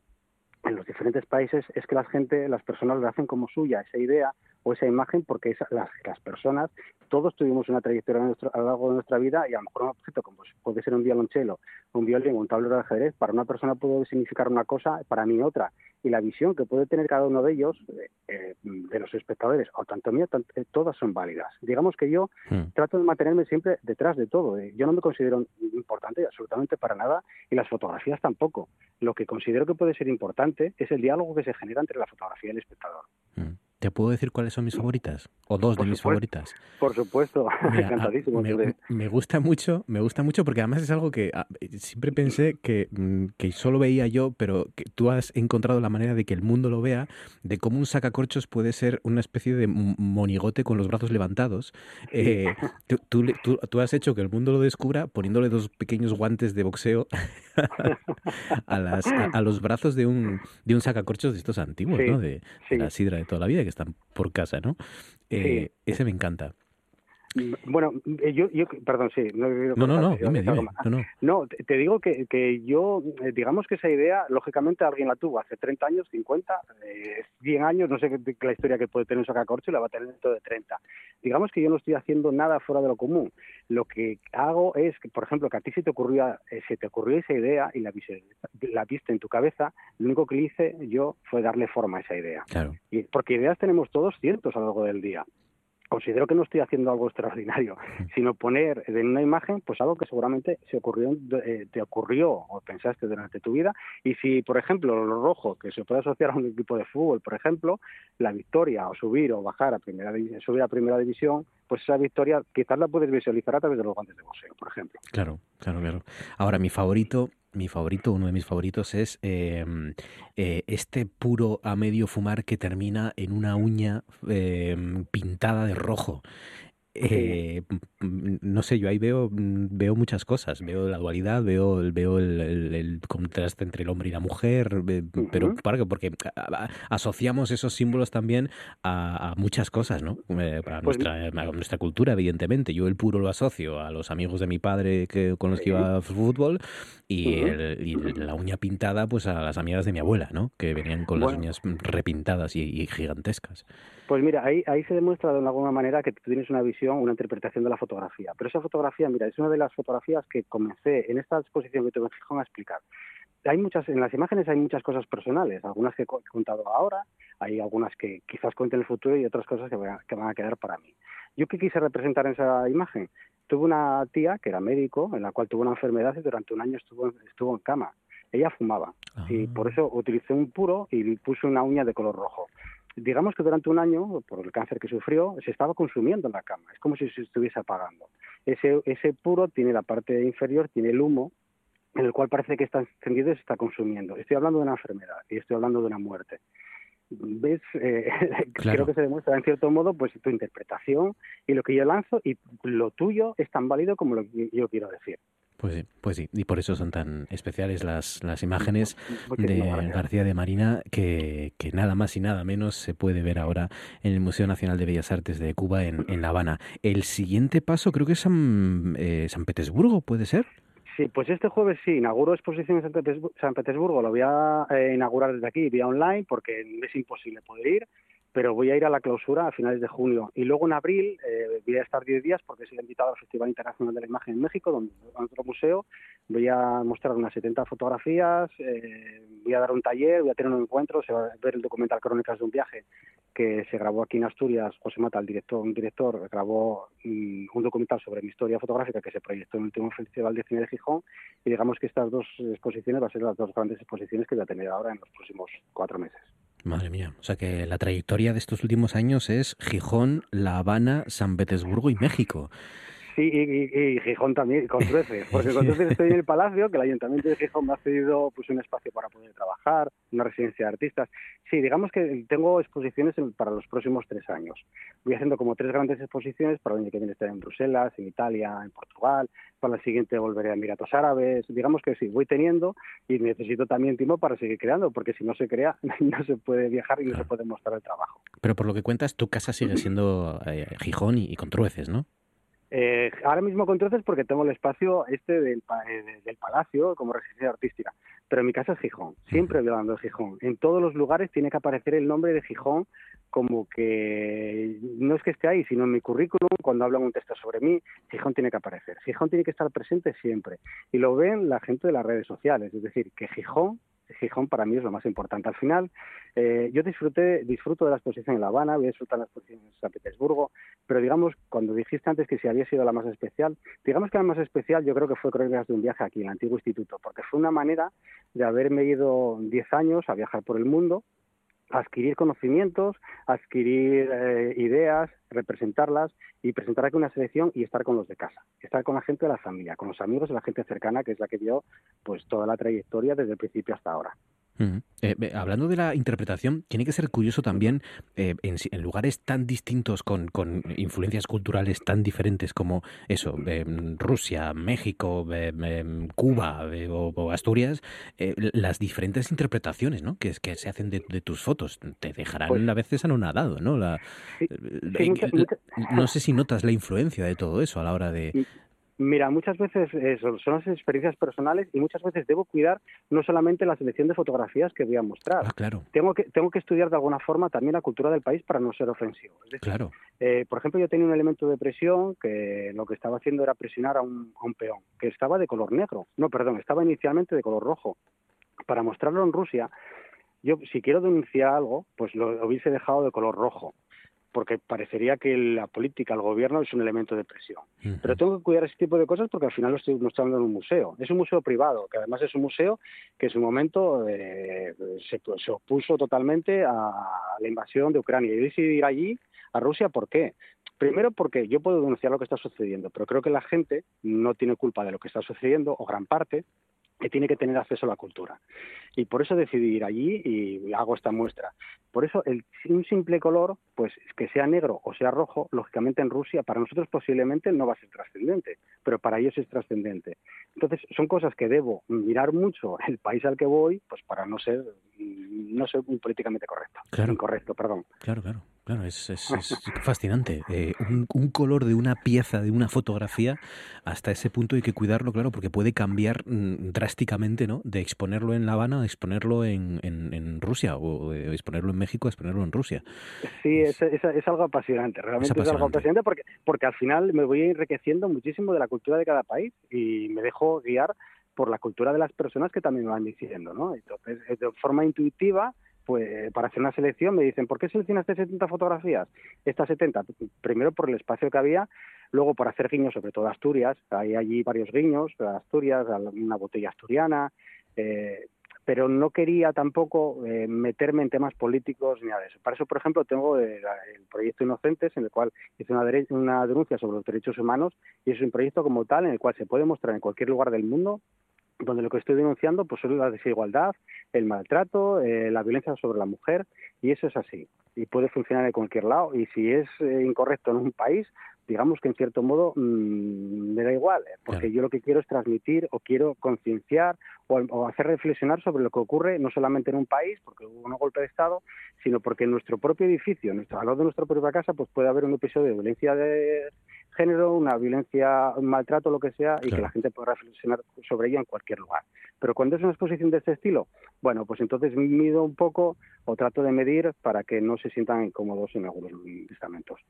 en los diferentes países es que la gente, las personas lo hacen como suya esa idea o esa imagen porque las, las, personas, todos tuvimos una trayectoria a, lo largo de nuestra vida y a lo mejor un objeto como puede ser un violonchelo, un violín, un tablero de ajedrez, para una persona puede significar una cosa, para mí otra. Y la visión que puede tener cada uno de ellos, eh, eh de los espectadores, o tanto mía, eh, todas son válidas. Digamos que yo hmm. trato de mantenerme siempre detrás de todo. Eh. Yo no me considero importante absolutamente para nada y las fotografías tampoco. Lo que considero que puede ser importante es el diálogo que se genera entre la fotografía y el espectador. Hmm. ¿Te puedo decir cuáles son mis favoritas? O dos de mis favoritas. Por supuesto, encantadísimo. Me, gusta mucho, me gusta mucho porque además es algo que ah, siempre pensé que, mm, que, solo veía yo, pero que tú has encontrado la manera de que el mundo lo vea, de cómo un sacacorchos puede ser una especie de monigote con los brazos levantados. Eh, tú, tú, has hecho que el mundo lo descubra poniéndole dos pequeños guantes de boxeo a, las, a, los brazos de un, de un sacacorchos de estos antiguos, ¿no? De, de, la sidra de toda la vida, que están por casa, ¿no? Eh, ese me encanta. Bueno, eh, yo, yo perdón, sí. No, no, no, no, dime, dime, no, no. te digo que, que yo, eh, digamos que esa idea, lógicamente alguien la tuvo hace 30 años, 50, eh, 100 años, no sé qué, la historia que puede tener un sacacorcho y la va a tener dentro de 30. Digamos que yo no estoy haciendo nada fuera de lo común. Lo que hago es que, por ejemplo, que a ti se te ocurrió, eh, se te ocurrió esa idea y la, la viste en tu cabeza, lo único que hice yo fue darle forma a esa idea. Claro. Y, porque ideas tenemos todos cientos a lo largo del día considero que no estoy haciendo algo extraordinario, sino poner en una imagen pues algo que seguramente se ocurrió, eh, te ocurrió o pensaste durante tu vida. Y si, por ejemplo, lo rojo, que se puede asociar a un equipo de fútbol, por ejemplo, la victoria o subir o bajar a primera, subir a primera división, pues esa victoria quizás la puedes visualizar a través de los guantes de boxeo, por ejemplo. Claro, claro, claro. Ahora, mi favorito mi favorito, uno de mis favoritos es em, eh, este puro a medio fumar que termina en una uña em, pintada de rojo. Eh, no sé, yo ahí veo, veo muchas cosas. Veo la dualidad, veo, veo el, contraste entre el hombre y la mujer, pero ¿para porque asociamos esos símbolos también a, muchas cosas, ¿no? Eh, para pues nuestra, nuestra cultura, evidentemente. Yo el puro lo asocio a los amigos de mi padre que, con los que iba a fútbol y, la uña pintada pues a las amigas de mi abuela, ¿no? Que venían con las uñas repintadas y gigantescas. Pues mira, ahí, ahí se demuestra de alguna manera que tú tienes una visión, una interpretación de la fotografía. Pero esa fotografía, mira, es una de las fotografías que comencé en esta exposición que te voy a explicar. Hay muchas, en las imágenes hay muchas cosas personales, algunas que he contado ahora, hay algunas que quizás cuente en el futuro y otras cosas que, que van a quedar para mí. ¿Yo qué quise representar en esa imagen? Tuve una tía que era médico, en la cual tuvo una enfermedad y durante un año estuvo, estuvo en cama. Ella fumaba y por eso utilicé un puro y puse una uña de color rojo digamos que durante un año, por el cáncer que sufrió, se estaba consumiendo en la cama. Es como si se estuviese apagando. Ese, ese puro tiene la parte inferior, tiene el humo, en el cual parece que está encendido y se está consumiendo. Estoy hablando de una enfermedad y estoy hablando de una muerte. ¿Ves? Eh, creo que se demuestra en cierto modo pues tu interpretación y lo que yo lanzo y lo tuyo es tan válido como lo que yo quiero decir. Pues sí, pues sí, y por eso son tan especiales las, las imágenes de García de Marina que, que, nada más y nada menos se puede ver ahora en el Museo Nacional de Bellas Artes de Cuba en, en La Habana. El siguiente paso creo que es San, eh, San Petersburgo, ¿puede ser? Sí, pues este jueves sí, inauguro exposición en San Petersburgo, lo voy a eh, inaugurar desde aquí, vía online, porque es imposible poder ir pero voy a ir a la clausura a finales de junio. Y luego en abril eh, voy a estar 10 días porque soy invitado al Festival Internacional de la Imagen en México, donde en otro museo voy a mostrar unas 70 fotografías, eh, voy a dar un taller, voy a tener un encuentro, se va a ver el documental Crónicas de un viaje que se grabó aquí en Asturias, José Mata, el director, un director, grabó mm, un documental sobre mi historia fotográfica que se proyectó en el último Festival de Cine de Gijón y digamos que estas dos exposiciones van a ser las dos grandes exposiciones que voy a tener ahora en los próximos cuatro meses. Madre mía, o sea que la trayectoria de estos últimos años es Gijón, La Habana, San Petersburgo y México. Sí, y, Gijón también, con creces, porque con creces estoy en el Palacio, que el Ayuntamiento de Gijón me ha cedido pues, un espacio para poder trabajar, una residencia de artistas. Sí, digamos que tengo exposiciones para los próximos tres años. Voy haciendo como tres grandes exposiciones, para el año que viene estaré en Bruselas, en Italia, en Portugal, para la siguiente volveré a Emiratos Árabes. Digamos que sí, voy teniendo y necesito también tiempo para seguir creando, porque si no se crea, no se puede viajar y no se puede mostrar el trabajo. Pero por lo que cuentas, tu casa sigue siendo eh, Gijón y, y con trueces, ¿no? Eh, ahora mismo con troces porque tengo el espacio este del, eh, del palacio como residencia artística, pero mi casa es Gijón, siempre voy hablando de Gijón. En todos los lugares tiene que aparecer el nombre de Gijón como que no es que esté ahí, sino en mi currículum, cuando hablan un texto sobre mí, Gijón tiene que aparecer. Gijón tiene que estar presente siempre. Y lo ven la gente de las redes sociales, es decir, que Gijón Gijón para mí es lo más importante. Al final, eh, yo disfruté, disfruto de la exposición en La Habana, voy a disfrutar de la exposición en San Petersburgo, pero digamos, cuando dijiste antes que si había sido la más especial, digamos que la más especial yo creo que fue Crónicas de un viaje aquí, en el antiguo instituto, porque fue una manera de haberme ido 10 años a viajar por el mundo, adquirir conocimientos, adquirir eh, ideas, representarlas y presentar aquí una selección y estar con los de casa, estar con la gente de la familia, con los amigos y la gente cercana, que es la que vio pues toda la trayectoria desde el principio hasta ahora. Eh, hablando de la interpretación, tiene que ser curioso también eh, en, lugares tan distintos, con, influencias culturales tan diferentes como eso, Rusia, México, Cuba o, Asturias, las diferentes interpretaciones ¿no? que, que se hacen de, tus fotos. Te dejarán pues a veces anonadado, ¿no? La, no sé si notas la influencia de todo eso a la hora de, Mira, muchas veces son las experiencias personales y muchas veces debo cuidar no solamente la selección de fotografías que voy a mostrar. Ah, claro. Tengo que, tengo que estudiar de alguna forma también la cultura del país para no ser ofensivo. claro. Eh, por ejemplo, yo tenía un elemento de presión que lo que estaba haciendo era presionar a un, a un peón, que estaba de color negro. No, perdón, estaba inicialmente de color rojo. Para mostrarlo en Rusia, yo si quiero denunciar algo, pues lo hubiese dejado de color rojo porque parecería que la política, el gobierno es un elemento de presión. Pero tengo que cuidar ese tipo de cosas porque al final lo estoy mostrando en un museo. Es un museo privado, que además es un museo que en su momento eh, se, se, opuso totalmente a la invasión de Ucrania. Y decidí ir allí, a Rusia, ¿por qué? Primero porque yo puedo denunciar lo que está sucediendo, pero creo que la gente no tiene culpa de lo que está sucediendo, o gran parte, que tiene que tener acceso a la cultura. Y por eso decidí ir allí y hago esta muestra. Por eso el, un simple color, pues que sea negro o sea rojo, lógicamente en Rusia para nosotros posiblemente no va a ser trascendente, pero para ellos es trascendente. Entonces son cosas que debo mirar mucho el país al que voy, pues para no ser no ser políticamente correcto. Claro. Incorrecto, perdón. Claro, claro. Claro, es, fascinante. Eh, un, color de una pieza, de una fotografía, hasta ese punto hay que cuidarlo, claro, porque puede cambiar mm, drásticamente, ¿no? De exponerlo en La Habana a exponerlo en, en, Rusia, o de exponerlo en México a exponerlo en Rusia. Sí, es, es, algo apasionante, realmente es, algo apasionante porque, porque al final me voy enriqueciendo muchísimo de la cultura de cada país y me dejo guiar por la cultura de las personas que también me van diciendo, ¿no? Entonces, de forma intuitiva, pues para hacer una selección me dicen, ¿por qué seleccionaste 70 fotografías? Estas 70, primero por el espacio que había, luego por hacer guiños, sobre todo Asturias, hay allí varios guiños, Asturias, una botella asturiana, eh, pero no quería tampoco eh, meterme en temas políticos ni nada de eso. Para eso, por ejemplo, tengo el, proyecto Inocentes, en el cual hice una, una denuncia sobre los derechos humanos, y es un proyecto como tal en el cual se puede mostrar en cualquier lugar del mundo donde lo que estoy denunciando pues son la desigualdad, el maltrato, eh, la violencia sobre la mujer y eso es así y puede funcionar en cualquier lado y si es eh, incorrecto en un país digamos que en cierto modo mm, me da igual eh, porque yo lo que quiero es transmitir o quiero concienciar o, hacer reflexionar sobre lo que ocurre no solamente en un país porque hubo un golpe de estado sino porque en nuestro propio edificio, nuestro, al lado de nuestra propia casa pues puede haber un episodio de violencia de género, una violencia, un maltrato, lo que sea, y que la gente pueda reflexionar sobre ello en cualquier lugar. Pero cuando es una exposición de este estilo, bueno, pues entonces mido un poco o trato de medir para que no se sientan incómodos en algunos estamentos.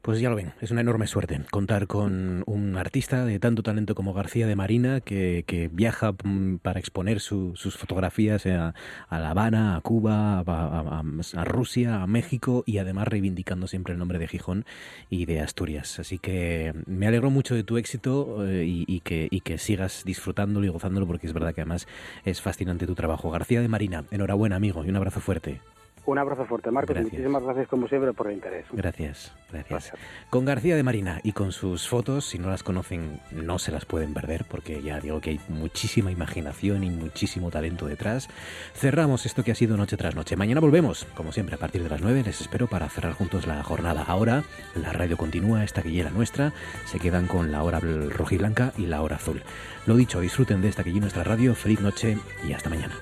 Pues ya lo ven, es una enorme suerte contar con un artista de tanto talento como García de Marina que, viaja mm, para exponer sus fotografías a, La Habana, a Cuba, a, Rusia, a México y además reivindicando siempre el nombre de Gijón y de Asturias. Así que me alegro mucho de tu éxito eh, y, que, y que sigas disfrutándolo y gozándolo porque es verdad que además es fascinante tu trabajo. García de Marina, enhorabuena amigo y un abrazo fuerte. Un abrazo fuerte, Marcos. Muchísimas gracias, como siempre, por el interés. Gracias, gracias, Con García de Marina y con sus fotos, si no las conocen, no se las pueden perder, porque ya digo que hay muchísima imaginación y muchísimo talento detrás. Cerramos esto que ha sido noche tras noche. Mañana volvemos, como siempre, a partir de las 9. Les espero para cerrar juntos la jornada. Ahora, la radio continúa, esta quillera nuestra. Se quedan con la hora rojiblanca y la hora azul. Lo dicho, disfruten de esta que nuestra radio. Feliz noche y hasta mañana.